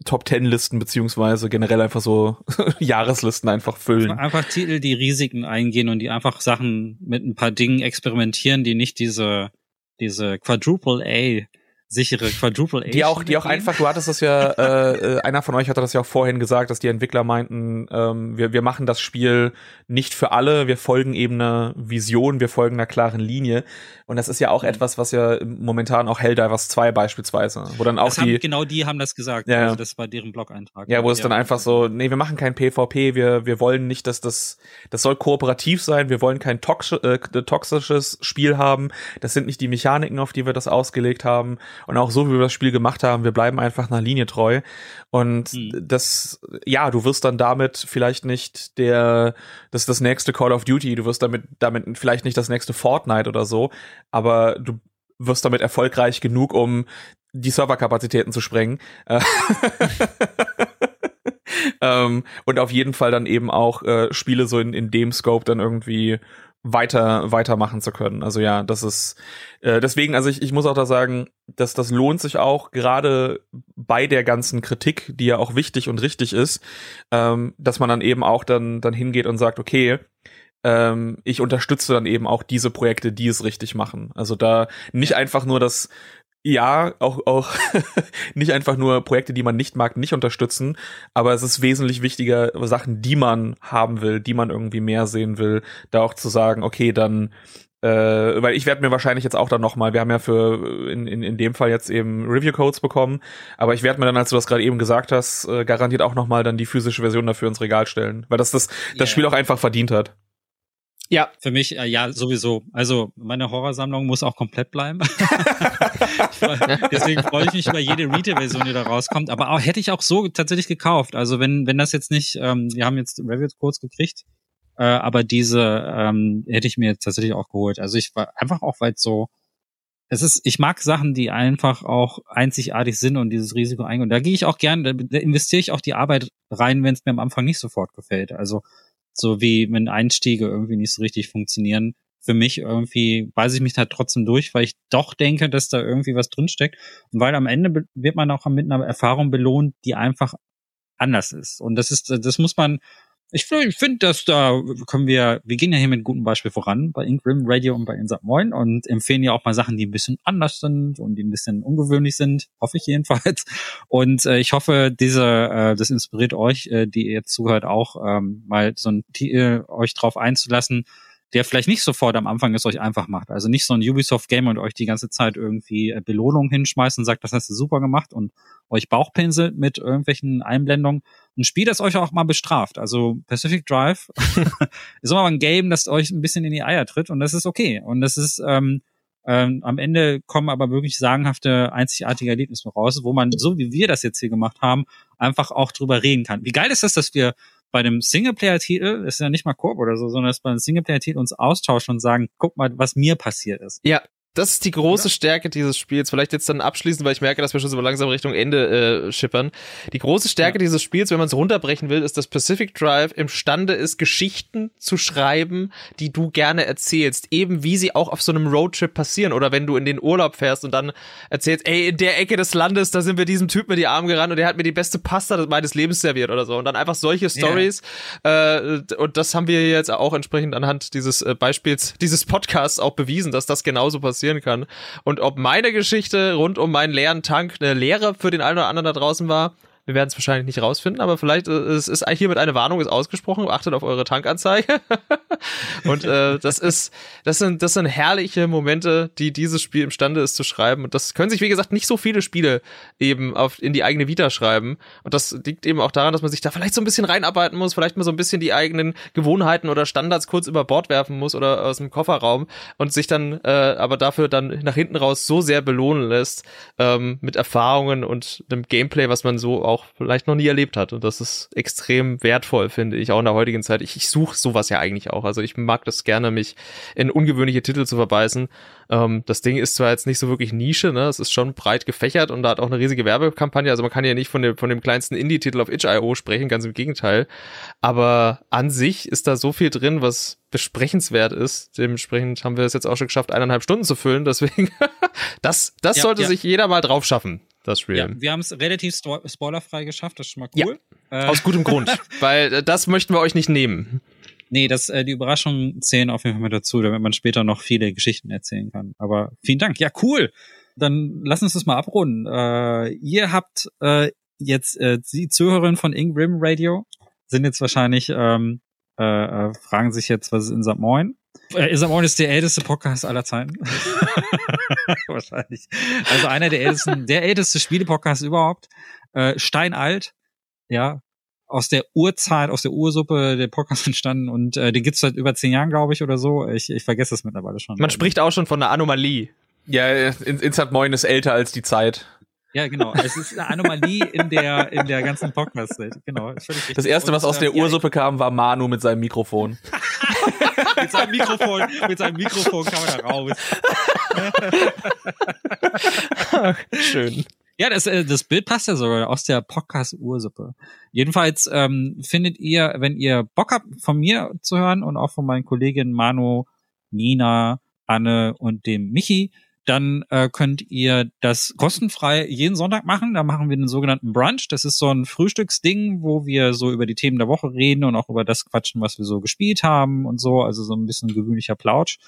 Top Ten Listen beziehungsweise generell einfach so Jahreslisten einfach füllen. Einfach Titel, die Risiken eingehen und die einfach Sachen mit ein paar Dingen experimentieren, die nicht diese, diese Quadruple A sichere Quadruple A. Die auch, die auch einfach, du hattest das ja, äh, äh, einer von euch hatte das ja auch vorhin gesagt, dass die Entwickler meinten, ähm, wir, wir machen das Spiel nicht für alle, wir folgen eben einer Vision, wir folgen einer klaren Linie. Und das ist ja auch mhm. etwas, was ja momentan auch Helldivers 2 beispielsweise, wo dann auch das die. Haben, genau die haben das gesagt, ja, also das war deren Blog-Eintrag. Ja, wo es ja. dann einfach so, nee, wir machen kein PvP, wir, wir wollen nicht, dass das, das soll kooperativ sein, wir wollen kein tox äh, toxisches Spiel haben, das sind nicht die Mechaniken, auf die wir das ausgelegt haben und auch so, wie wir das Spiel gemacht haben, wir bleiben einfach einer Linie treu. Und mhm. das, ja, du wirst dann damit vielleicht nicht der, das das nächste Call of Duty, du wirst damit, damit vielleicht nicht das nächste Fortnite oder so, aber du wirst damit erfolgreich genug, um die Serverkapazitäten zu sprengen. ähm, und auf jeden Fall dann eben auch äh, Spiele so in, in dem Scope dann irgendwie weiter weitermachen zu können. Also ja, das ist äh, deswegen, also ich, ich muss auch da sagen, dass das lohnt sich auch gerade bei der ganzen Kritik, die ja auch wichtig und richtig ist, ähm, dass man dann eben auch dann dann hingeht und sagt, okay, ähm, ich unterstütze dann eben auch diese Projekte, die es richtig machen. Also da nicht einfach nur das ja, auch, auch nicht einfach nur Projekte, die man nicht mag, nicht unterstützen, aber es ist wesentlich wichtiger, Sachen, die man haben will, die man irgendwie mehr sehen will, da auch zu sagen, okay, dann äh, weil ich werde mir wahrscheinlich jetzt auch dann nochmal, wir haben ja für in, in, in dem Fall jetzt eben Review-Codes bekommen, aber ich werde mir dann, als du das gerade eben gesagt hast, äh, garantiert auch nochmal dann die physische Version dafür ins Regal stellen, weil das das, das Yeah. Spiel auch einfach verdient hat. Ja, Für mich, äh, ja, sowieso. Also meine Horrorsammlung muss auch komplett bleiben. Deswegen freue ich mich über jede Retail-Version, die da rauskommt. Aber auch, hätte ich auch so tatsächlich gekauft. Also wenn, wenn das jetzt nicht, ähm, wir haben jetzt Review-Codes gekriegt, äh, aber diese ähm, hätte ich mir jetzt tatsächlich auch geholt. Also ich war einfach auch weit so, es ist, ich mag Sachen, die einfach auch einzigartig sind und dieses Risiko eingehen. Und da gehe ich auch gern, da, da investiere ich auch die Arbeit rein, wenn es mir am Anfang nicht sofort gefällt. Also so wie wenn Einstiege irgendwie nicht so richtig funktionieren. Für mich irgendwie beiße ich mich da trotzdem durch, weil ich doch denke, dass da irgendwie was drinsteckt. Und weil am Ende wird man auch mit einer Erfahrung belohnt, die einfach anders ist. Und das ist, das muss man, ich, find- ich finde, dass da können wir, wir gehen ja hier mit guten Beispiel voran bei Inkrim Radio und bei Insat Moin und empfehlen ja auch mal Sachen, die ein bisschen anders sind und die ein bisschen ungewöhnlich sind, hoffe ich jedenfalls. Und äh, ich hoffe, diese, äh, das inspiriert euch, äh, die ihr jetzt zuhört, auch ähm, mal so ein Titel euch drauf einzulassen, der vielleicht nicht sofort am Anfang es euch einfach macht. Also nicht so ein Ubisoft-Game und euch die ganze Zeit irgendwie äh, Belohnung hinschmeißt und sagt, das hast du super gemacht und euch Bauchpinselt mit irgendwelchen Einblendungen. Ein Spiel, das euch auch mal bestraft. Also Pacific Drive ist immer mal ein Game, das euch ein bisschen in die Eier tritt und das ist okay. Und das ist ähm, ähm, am Ende kommen aber wirklich sagenhafte, einzigartige Erlebnisse raus, wo man, so wie wir das jetzt hier gemacht haben, einfach auch drüber reden kann. Wie geil ist das, dass wir bei einem Singleplayer-Titel, ist ja nicht mal Koop oder so, sondern dass bei einem Singleplayer-Titel uns austauschen und sagen, guck mal, was mir passiert ist. Ja, das ist die große Stärke dieses Spiels. Vielleicht jetzt dann abschließend, weil ich merke, dass wir schon so langsam Richtung Ende äh, schippern. Die große Stärke Ja. dieses Spiels, wenn man es runterbrechen will, ist, dass Pacific Drive imstande ist, Geschichten zu schreiben, die du gerne erzählst. Eben wie sie auch auf so einem Roadtrip passieren. Oder wenn du in den Urlaub fährst und dann erzählst, ey, in der Ecke des Landes, da sind wir diesem Typ mit die Arme gerannt und der hat mir die beste Pasta meines Lebens serviert oder so. Und dann einfach solche Stories. Äh, und das haben wir jetzt auch entsprechend anhand dieses äh, Beispiels, dieses Podcasts auch bewiesen, dass das genauso passieren kann. Und ob meine Geschichte rund um meinen leeren Tank eine Lehre für den einen oder anderen da draußen war, wir werden es wahrscheinlich nicht rausfinden, aber vielleicht äh, es ist hiermit eine Warnung ist ausgesprochen. Achtet auf eure Tankanzeige. und äh, das ist, das sind, das sind herrliche Momente, die dieses Spiel imstande ist zu schreiben. Und das können sich wie gesagt nicht so viele Spiele eben auf in die eigene Vita schreiben. Und das liegt eben auch daran, dass man sich da vielleicht so ein bisschen reinarbeiten muss, vielleicht mal so ein bisschen die eigenen Gewohnheiten oder Standards kurz über Bord werfen muss oder aus dem Kofferraum und sich dann äh, aber dafür dann nach hinten raus so sehr belohnen lässt ähm, mit Erfahrungen und einem Gameplay, was man so auch vielleicht noch nie erlebt hat. Und das ist extrem wertvoll, finde ich, auch in der heutigen Zeit. Ich, ich suche sowas ja eigentlich auch. Also ich mag das gerne, mich in ungewöhnliche Titel zu verbeißen. Ähm, das Ding ist zwar jetzt nicht so wirklich Nische, ne? Es ist schon breit gefächert und da hat auch eine riesige Werbekampagne. Also man kann ja nicht von dem, von dem kleinsten Indie-Titel auf itch.io sprechen, ganz im Gegenteil. Aber an sich ist da so viel drin, was besprechenswert ist. Dementsprechend haben wir es jetzt auch schon geschafft, eineinhalb Stunden zu füllen. Deswegen, das, das Ja, sollte ja. sich jeder mal drauf schaffen, das Spiel. Ja, wir haben es relativ spoilerfrei geschafft, das ist schon mal Ja. cool. Äh, Aus gutem Grund, weil äh, das möchten wir euch nicht nehmen. Nee, das, äh, die Überraschungen zählen auf jeden Fall mit dazu, damit man später noch viele Geschichten erzählen kann. Aber vielen Dank. Ja, cool. Dann lass uns das mal abrunden. Äh, ihr habt äh, jetzt, äh, die Zuhörerinnen von Ingrim Radio sind jetzt wahrscheinlich, ähm, äh, äh, fragen sich jetzt, was ist Insat Moin? Äh, Insat Moin ist der älteste Podcast aller Zeiten. wahrscheinlich. Also einer der ältesten, der älteste Spiele-Podcast überhaupt. Äh, steinalt. Ja, aus der Urzeit, aus der Ursuppe der Podcast entstanden und äh, den gibt's seit über zehn Jahren, glaube ich, oder so. Ich, ich vergesse das mittlerweile schon. Man spricht auch schon von einer Anomalie. Ja, In- Insert Moin ist älter als die Zeit. Ja, genau. Es ist eine Anomalie in der in der ganzen Podcast-Welt. Genau. Das erste, was aus der ähm, ja, Ursuppe kam, war Manu mit seinem Mikrofon. mit seinem Mikrofon, mit seinem Mikrofon kam er da raus. Schön. Ja, das, äh, das Bild passt ja sogar aus der Podcast-Ursuppe. Jedenfalls ähm, findet ihr, wenn ihr Bock habt, von mir zu hören und auch von meinen Kolleginnen Manu, Nina, Anne und dem Michi, dann äh, könnt ihr das kostenfrei jeden Sonntag machen. Da machen wir den sogenannten Brunch. Das ist so ein Frühstücksding, wo wir so über die Themen der Woche reden und auch über das quatschen, was wir so gespielt haben und so. Also so ein bisschen gewöhnlicher Plausch.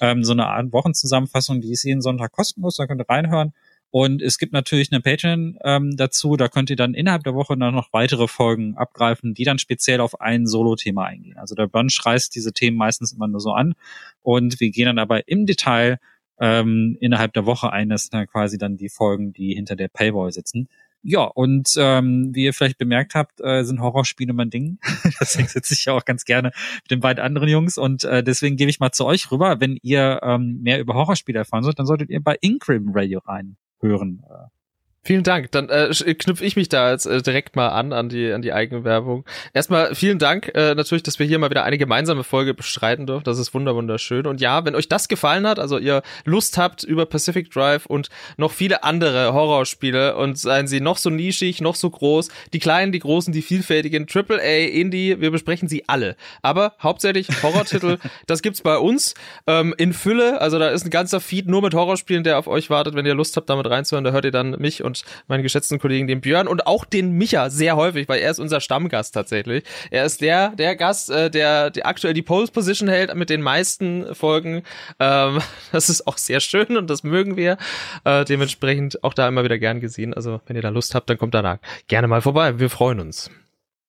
Ähm, so eine Art Wochenzusammenfassung, die ist jeden Sonntag kostenlos. Da könnt ihr reinhören. Und es gibt natürlich eine Patreon ähm, dazu, da könnt ihr dann innerhalb der Woche dann noch weitere Folgen abgreifen, die dann speziell auf ein Solo-Thema eingehen. Also der Bunch reißt diese Themen meistens immer nur so an und wir gehen dann aber im Detail ähm, innerhalb der Woche ein. Das sind dann quasi dann die Folgen, die hinter der Paywall sitzen. Ja, und ähm, wie ihr vielleicht bemerkt habt, äh, sind Horrorspiele mein Ding. deswegen sitze ich ja auch ganz gerne mit den beiden anderen Jungs und äh, deswegen gebe ich mal zu euch rüber. Wenn ihr ähm, mehr über Horrorspiele erfahren sollt, dann solltet ihr bei Incrim Radio reinhören. Äh, Vielen Dank. Dann äh, knüpfe ich mich da jetzt äh, direkt mal an an die an die eigene Werbung. Erstmal vielen Dank äh, natürlich, dass wir hier mal wieder eine gemeinsame Folge bestreiten dürfen. Das ist wunder wunderschön. Und ja, wenn euch das gefallen hat, also ihr Lust habt über Pacific Drive und noch viele andere Horrorspiele und seien sie noch so nischig, noch so groß, die kleinen, die großen, die vielfältigen, AAA, Indie, wir besprechen sie alle. Aber hauptsächlich Horrortitel, das gibt's bei uns ähm, in Fülle. Also da ist ein ganzer Feed nur mit Horrorspielen, der auf euch wartet. Wenn ihr Lust habt, damit reinzuhören, da hört ihr dann mich und meinen geschätzten Kollegen, den Björn und auch den Micha sehr häufig, weil er ist unser Stammgast tatsächlich. Er ist der, der Gast, äh, der, der aktuell die Pole Position hält mit den meisten Folgen. Ähm, das ist auch sehr schön und das mögen wir. Äh, dementsprechend auch da immer wieder gern gesehen. Also wenn ihr da Lust habt, dann kommt da gerne mal vorbei. Wir freuen uns.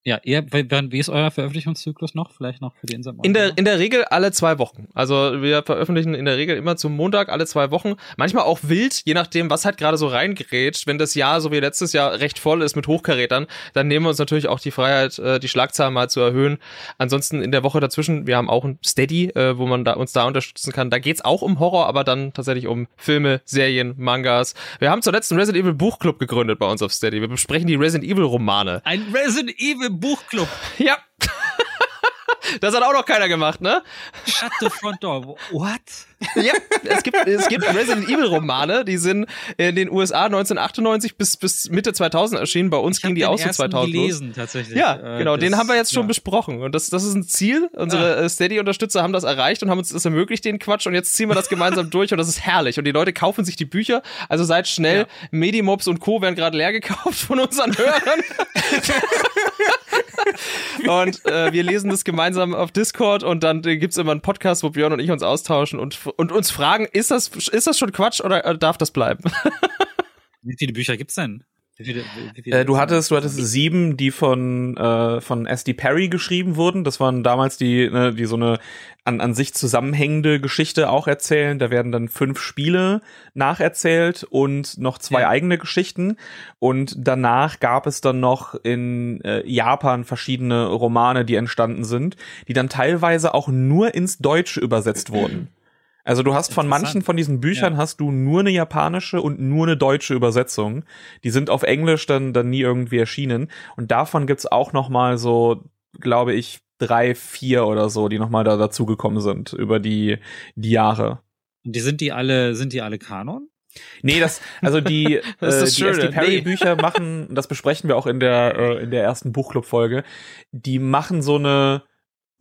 Ja, ihr, wie ist euer Veröffentlichungszyklus noch? Vielleicht noch für die Insel? In der, in der Regel alle zwei Wochen. Also wir veröffentlichen in der Regel immer zum Montag alle zwei Wochen. Manchmal auch wild, je nachdem, was halt gerade so reingerätscht. Wenn das Jahr, so wie letztes Jahr, recht voll ist mit Hochkarätern, dann nehmen wir uns natürlich auch die Freiheit, äh, die Schlagzahl mal zu erhöhen. Ansonsten in der Woche dazwischen, wir haben auch ein Steady, äh, wo man da, uns da unterstützen kann. Da geht's auch um Horror, aber dann tatsächlich um Filme, Serien, Mangas. Wir haben zuletzt einen Resident Evil Buchclub gegründet bei uns auf Steady. Wir besprechen die Resident Evil Romane. Ein Resident Evil Buchclub. Ja. Das hat auch noch keiner gemacht, ne? Shut the front door. What? Ja, es gibt, es gibt Resident Evil Romane, die sind in den USA 1998 bis, bis Mitte 2000 erschienen. Bei uns ging die auch so 2000 gelesen, los. tatsächlich. Ja, äh, genau, den haben wir jetzt schon ja. besprochen. Und das, das ist ein Ziel. Unsere ja. Äh, Steady-Unterstützer haben das erreicht und haben uns das ermöglicht, den Quatsch. Und jetzt ziehen wir das gemeinsam durch und das ist herrlich. Und die Leute kaufen sich die Bücher. Also seid schnell. Ja. Medimobs und Co. werden gerade leer gekauft von unseren Hörern. und äh, wir lesen das gemeinsam auf Discord und dann äh, gibt's immer einen Podcast, wo Björn und ich uns austauschen und, und uns fragen, ist das, ist das schon Quatsch oder äh, darf das bleiben? Wie viele Bücher gibt's denn? Wie viele, wie viele äh, du hattest, du hattest sieben, die von äh, von S.D. Perry geschrieben wurden. Das waren damals die, ne, die so eine an an sich zusammenhängende Geschichte auch erzählen. Da werden dann fünf Spiele nacherzählt und noch zwei ja. eigene Geschichten. Und danach gab es dann noch in äh, Japan verschiedene Romane, die entstanden sind, die dann teilweise auch nur ins Deutsche übersetzt wurden. Also du hast von manchen von diesen Büchern ja. hast du nur eine japanische und nur eine deutsche Übersetzung. Die sind auf Englisch dann dann nie irgendwie erschienen und davon gibt's auch noch mal so, glaube ich, drei, vier oder so, die noch mal da dazugekommen sind über die die Jahre. Und die sind die alle sind die alle Kanon? Nee, das, also die, das äh, die SD Perry nee. Bücher machen, das besprechen wir auch in der, äh, in der ersten Buchclub-Folge, die machen so eine,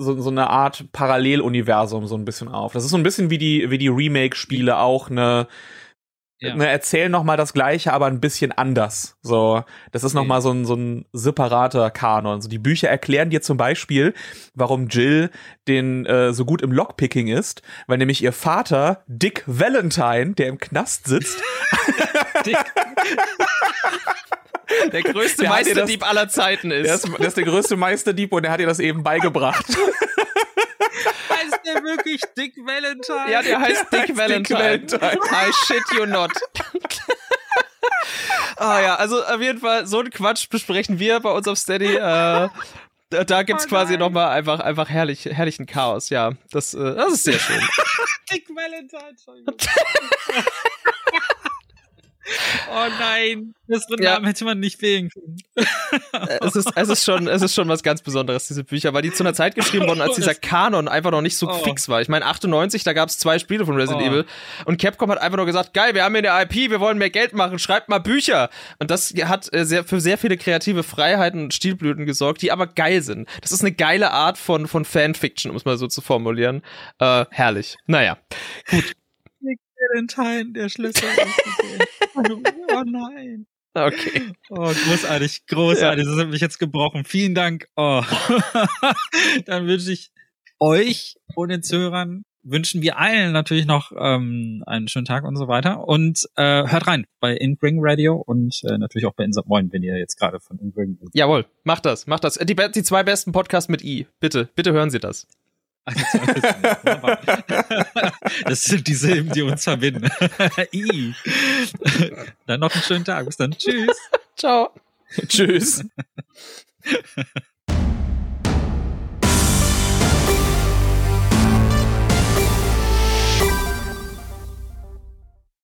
so, so eine Art Paralleluniversum so ein bisschen auf. Das ist so ein bisschen wie die, wie die Remake-Spiele auch eine, ja. ne, erzählen noch mal das Gleiche, aber ein bisschen anders. So, das ist noch mal so ein, so ein separater Kanon. So, die Bücher erklären dir zum Beispiel, warum Jill den äh, so gut im Lockpicking ist, weil nämlich ihr Vater Dick Valentine, der im Knast sitzt, Dick. Der größte der Meisterdieb aller Zeiten ist. Der, ist. der ist der größte Meisterdieb und der hat ihr das eben beigebracht. heißt der wirklich Dick Valentine? Ja, der heißt der Dick, heißt Valentine. Dick Valentine. I shit you not. ah ja, also auf jeden Fall, so ein Quatsch besprechen wir bei uns auf Steady. Äh, da, da gibt's oh quasi nochmal einfach, einfach herrlich, herrlichen Chaos, ja. Das, äh, das ist sehr schön. Dick Valentine, Entschuldigung. Oh nein, das ja. hätte man nicht wählen können. es, ist, es, ist schon, es ist schon was ganz Besonderes, diese Bücher, weil die zu einer Zeit geschrieben wurden, als dieser Kanon einfach noch nicht so oh. fix war. Ich meine, 98, da gab es zwei Spiele von Resident oh. Evil und Capcom hat einfach nur gesagt, geil, wir haben hier eine IP, wir wollen mehr Geld machen, schreibt mal Bücher. Und das hat äh, sehr, für sehr viele kreative Freiheiten und Stilblüten gesorgt, die aber geil sind. Das ist eine geile Art von, von Fanfiction, um es mal so zu formulieren. Äh, herrlich. Naja, gut. Valentine, der Schlüssel. oh nein. Okay. Oh, großartig, großartig. Das hat mich jetzt gebrochen. Vielen Dank. Oh. Dann wünsche ich euch und den Zuhörern wünschen wir allen natürlich noch ähm, einen schönen Tag und so weiter. Und äh, hört rein bei Inbring Radio und äh, natürlich auch bei Insert Moin, wenn ihr jetzt gerade von Inbring. Jawohl, macht das, macht das. Die, die zwei besten Podcasts mit I. Bitte, bitte hören Sie das. Das sind die Silben, die uns verbinden. Dann noch einen schönen Tag. Bis dann. Tschüss. Ciao. Tschüss.